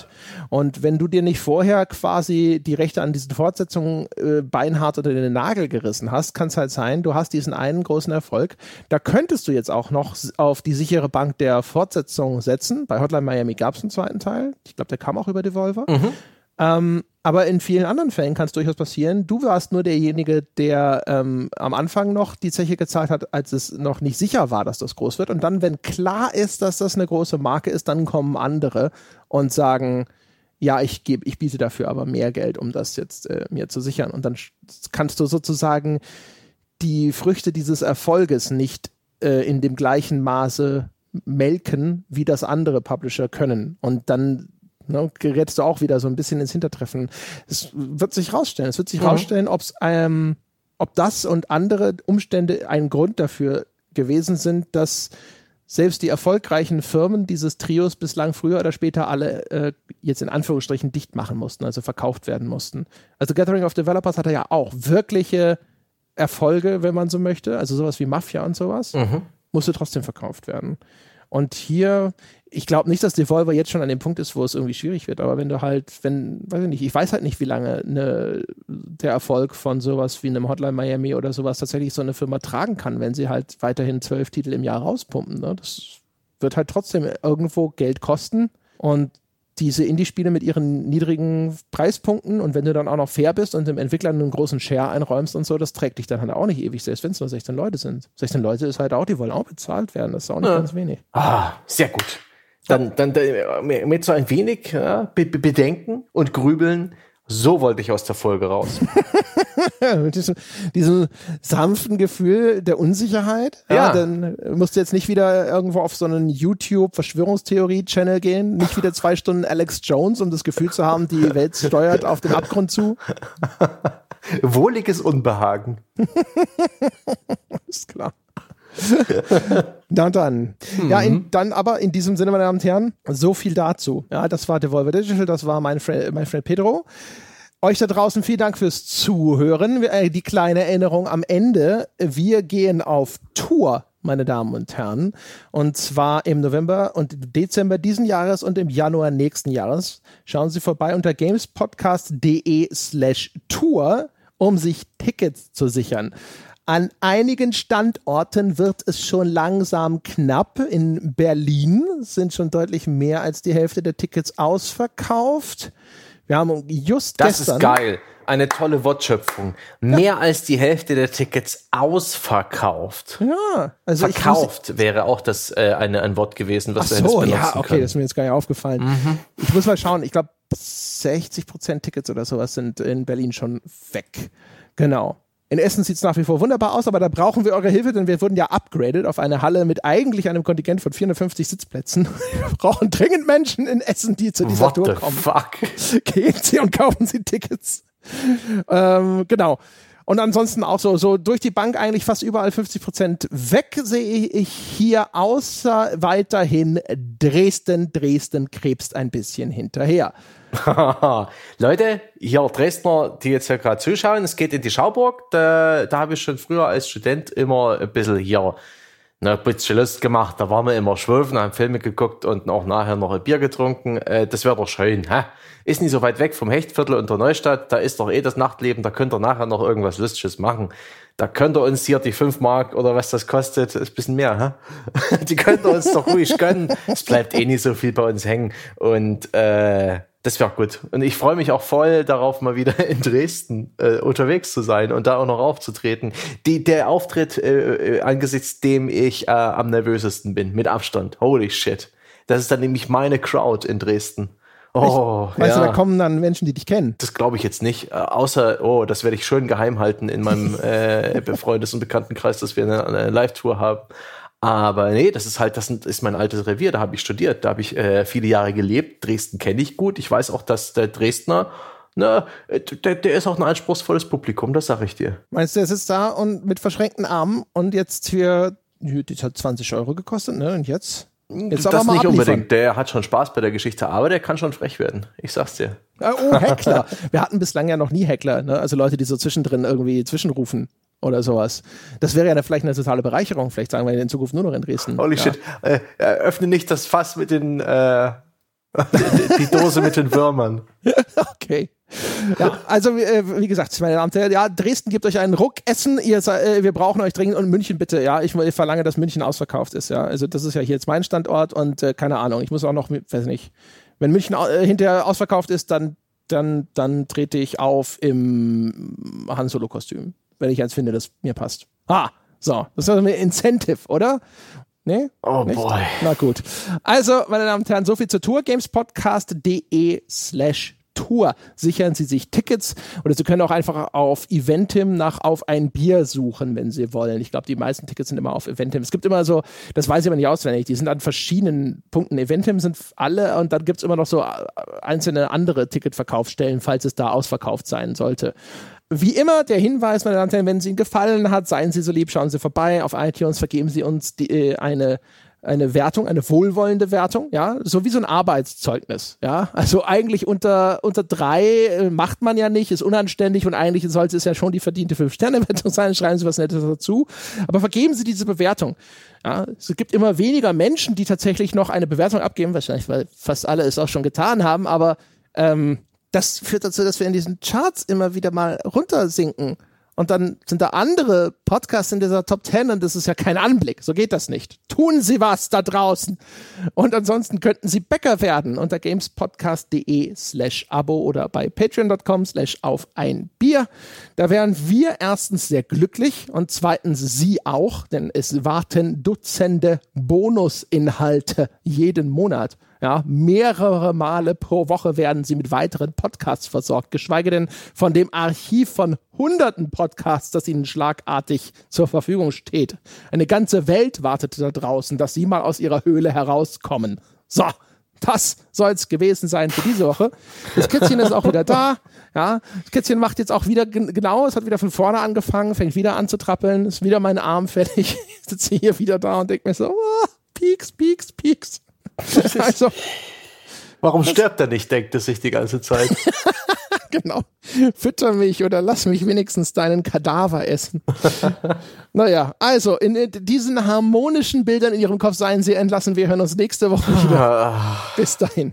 Und wenn du dir nicht vorher quasi die Rechte an diesen Fortsetzungen äh, beinhart unter den Nagel gerissen hast, kann es halt sein, du hast diesen einen großen Erfolg. Da könntest du jetzt auch noch auf die sichere Bank der Fortsetzung setzen. Bei Hotline Miami gab es einen zweiten Teil. Ich glaube, der kam auch über Devolver. Mhm. Ähm, aber in vielen anderen Fällen kann es durchaus passieren. Du warst nur derjenige, der ähm, am Anfang noch die Zeche gezahlt hat, als es noch nicht sicher war, dass das groß wird. Und dann, wenn klar ist, dass das eine große Marke ist, dann kommen andere und sagen, ja, ich gebe, ich biete dafür aber mehr Geld, um das jetzt äh, mir zu sichern. Und dann kannst du sozusagen die Früchte dieses Erfolges nicht äh, in dem gleichen Maße melken, wie das andere Publisher können. Und dann ne, gerätst du auch wieder so ein bisschen ins Hintertreffen. Es wird sich rausstellen. Es wird sich mhm. rausstellen, ob's, ähm, ob das und andere Umstände ein Grund dafür gewesen sind, dass selbst die erfolgreichen Firmen dieses Trios bislang früher oder später alle äh, jetzt in Anführungsstrichen dicht machen mussten, also verkauft werden mussten. Also Gathering of Developers hatte ja auch wirkliche Erfolge, wenn man so möchte, also sowas wie Mafia und sowas, mhm. musste trotzdem verkauft werden. Und hier, ich glaube nicht, dass Devolver jetzt schon an dem Punkt ist, wo es irgendwie schwierig wird, aber wenn du halt, wenn, weiß ich nicht, ich weiß halt nicht, wie lange ne, der Erfolg von sowas wie einem Hotline Miami oder sowas tatsächlich so eine Firma tragen kann, wenn sie halt weiterhin zwölf Titel im Jahr rauspumpen. Ne? Das wird halt trotzdem irgendwo Geld kosten und diese Indie-Spiele mit ihren niedrigen Preispunkten und wenn du dann auch noch fair bist und dem Entwickler einen großen Share einräumst und so, das trägt dich dann halt auch nicht ewig, selbst wenn es nur 16 Leute sind. 16 Leute ist halt auch, die wollen auch bezahlt werden, das ist auch nicht ja. ganz wenig. Ah, sehr gut. Dann, dann, dann mit so ein wenig ja, Bedenken und Grübeln so wollte ich aus der Folge raus. Mit diesem, diesem, sanften Gefühl der Unsicherheit. Ja. ja. Dann musst du jetzt nicht wieder irgendwo auf so einen YouTube-Verschwörungstheorie-Channel gehen. Nicht wieder zwei Stunden Alex Jones, um das Gefühl zu haben, die Welt steuert auf den Abgrund zu. Wohliges Unbehagen. Ist klar. Na dann. Mhm. Ja, in, dann aber in diesem Sinne, meine Damen und Herren, so viel dazu. Ja, das war Devolver Digital, das war mein, Fre mein Freund Pedro. Euch da draußen vielen Dank fürs Zuhören. Äh, die kleine Erinnerung am Ende. Wir gehen auf Tour, meine Damen und Herren. Und zwar im November und Dezember diesen Jahres und im Januar nächsten Jahres. Schauen Sie vorbei unter gamespodcast.de slash Tour, um sich Tickets zu sichern. An einigen Standorten wird es schon langsam knapp. In Berlin sind schon deutlich mehr als die Hälfte der Tickets ausverkauft. Wir haben just das gestern. Das ist geil. Eine tolle Wortschöpfung. Mehr ja. als die Hälfte der Tickets ausverkauft. Ja, also verkauft muss, wäre auch das äh, eine, ein Wort gewesen, was Ach du so, ja, okay, können. das ist mir jetzt gar nicht aufgefallen. Mhm. Ich muss mal schauen. Ich glaube, 60 Prozent Tickets oder sowas sind in Berlin schon weg. Genau. In Essen sieht es nach wie vor wunderbar aus, aber da brauchen wir eure Hilfe, denn wir wurden ja upgraded auf eine Halle mit eigentlich einem Kontingent von 450 Sitzplätzen. Wir brauchen dringend Menschen in Essen, die zu dieser What Tour kommen. Fuck? Gehen Sie und kaufen Sie Tickets. Ähm, genau. Und ansonsten auch so, so durch die Bank eigentlich fast überall 50 Prozent weg sehe ich hier, außer weiterhin Dresden. Dresden krebst ein bisschen hinterher. Leute, hier Dresdner, die jetzt ja gerade zuschauen, es geht in die Schauburg. Da, da habe ich schon früher als Student immer ein bisschen hier ne, ein bisschen Lust gemacht. Da waren wir immer schwöfen, haben Filme geguckt und auch nachher noch ein Bier getrunken. Äh, das wäre doch schön. Hä? Ist nicht so weit weg vom Hechtviertel und der Neustadt. Da ist doch eh das Nachtleben. Da könnt ihr nachher noch irgendwas Lustiges machen. Da könnt ihr uns hier die 5 Mark oder was das kostet, ist ein bisschen mehr, hä? die könnt ihr uns doch ruhig gönnen. Es bleibt eh nicht so viel bei uns hängen. Und äh, das wäre gut. Und ich freue mich auch voll darauf, mal wieder in Dresden äh, unterwegs zu sein und da auch noch aufzutreten. Die, der Auftritt, äh, äh, angesichts dem ich äh, am nervösesten bin, mit Abstand. Holy shit. Das ist dann nämlich meine Crowd in Dresden. Oh, ich, weißt ja. du, da kommen dann Menschen, die dich kennen. Das glaube ich jetzt nicht. Äh, außer, oh, das werde ich schön geheim halten in meinem äh, Freundes- und Bekanntenkreis, dass wir eine, eine Live-Tour haben. Aber nee, das ist halt, das ist mein altes Revier, da habe ich studiert, da habe ich äh, viele Jahre gelebt. Dresden kenne ich gut. Ich weiß auch, dass der Dresdner, na, der, der ist auch ein anspruchsvolles Publikum, das sage ich dir. Meinst du, er sitzt da und mit verschränkten Armen und jetzt für, die hat 20 Euro gekostet, ne? Und jetzt? Jetzt das nicht abliefern. unbedingt. Der hat schon Spaß bei der Geschichte, aber der kann schon frech werden. Ich sag's dir. Oh, Heckler. Wir hatten bislang ja noch nie Heckler, ne? Also Leute, die so zwischendrin irgendwie zwischenrufen oder sowas. Das wäre ja vielleicht eine totale Bereicherung. Vielleicht sagen wir in Zukunft nur noch in Dresden. Holy ja. shit. Äh, öffne nicht das Fass mit den, äh, die, die Dose mit den Würmern. okay. Ja, also äh, wie gesagt, meine Damen und Herren, ja, Dresden gibt euch einen Ruck, Essen, ihr, äh, wir brauchen euch dringend und München bitte, ja, ich, ich, verlange, dass München ausverkauft ist, ja, also das ist ja hier jetzt mein Standort und äh, keine Ahnung, ich muss auch noch, weiß nicht, wenn München äh, hinterher ausverkauft ist, dann, dann, dann trete ich auf im Han Solo Kostüm wenn ich eins finde, das mir passt. Ah, so, das ist also ein Incentive, oder? Nee? Oh nicht? boy. Na gut. Also, meine Damen und Herren, so viel zur Tour. Gamespodcast.de slash Tour. Sichern Sie sich Tickets oder Sie können auch einfach auf Eventim nach auf ein Bier suchen, wenn Sie wollen. Ich glaube, die meisten Tickets sind immer auf Eventim. Es gibt immer so, das weiß ich aber nicht auswendig, die sind an verschiedenen Punkten. Eventim sind alle und dann gibt es immer noch so einzelne andere Ticketverkaufsstellen, falls es da ausverkauft sein sollte. Wie immer der Hinweis, meine Damen und Herren, wenn es Ihnen gefallen hat, seien Sie so lieb, schauen Sie vorbei auf iTunes, vergeben Sie uns die, äh, eine eine Wertung, eine wohlwollende Wertung, ja, so wie so ein Arbeitszeugnis, ja. Also eigentlich unter, unter drei äh, macht man ja nicht, ist unanständig und eigentlich sollte es ja schon die verdiente Fünf-Sterne-Wertung sein, schreiben Sie was Nettes dazu. Aber vergeben Sie diese Bewertung. Ja, es gibt immer weniger Menschen, die tatsächlich noch eine Bewertung abgeben, wahrscheinlich, weil fast alle es auch schon getan haben, aber ähm, das führt dazu, dass wir in diesen Charts immer wieder mal runtersinken. Und dann sind da andere Podcasts in dieser Top 10 und das ist ja kein Anblick. So geht das nicht. Tun Sie was da draußen. Und ansonsten könnten Sie Bäcker werden unter gamespodcast.de slash Abo oder bei patreon.com slash auf ein Bier. Da wären wir erstens sehr glücklich und zweitens Sie auch, denn es warten Dutzende Bonusinhalte jeden Monat ja, mehrere Male pro Woche werden sie mit weiteren Podcasts versorgt, geschweige denn von dem Archiv von hunderten Podcasts, das ihnen schlagartig zur Verfügung steht. Eine ganze Welt wartet da draußen, dass sie mal aus ihrer Höhle herauskommen. So, das soll es gewesen sein für diese Woche. Das Kätzchen ist auch wieder da. Ja, das Kätzchen macht jetzt auch wieder genau, es hat wieder von vorne angefangen, fängt wieder an zu trappeln, ist wieder mein Arm fertig. Ich sitze hier wieder da und denke mir so, oh, Pieks, Pieks, Pieks. also, Warum stirbt er nicht, denkt es sich die ganze Zeit. genau. Fütter mich oder lass mich wenigstens deinen Kadaver essen. naja, also in, in, diesen harmonischen Bildern in ihrem Kopf seien sie entlassen. Wir hören uns nächste Woche wieder. Bis dahin.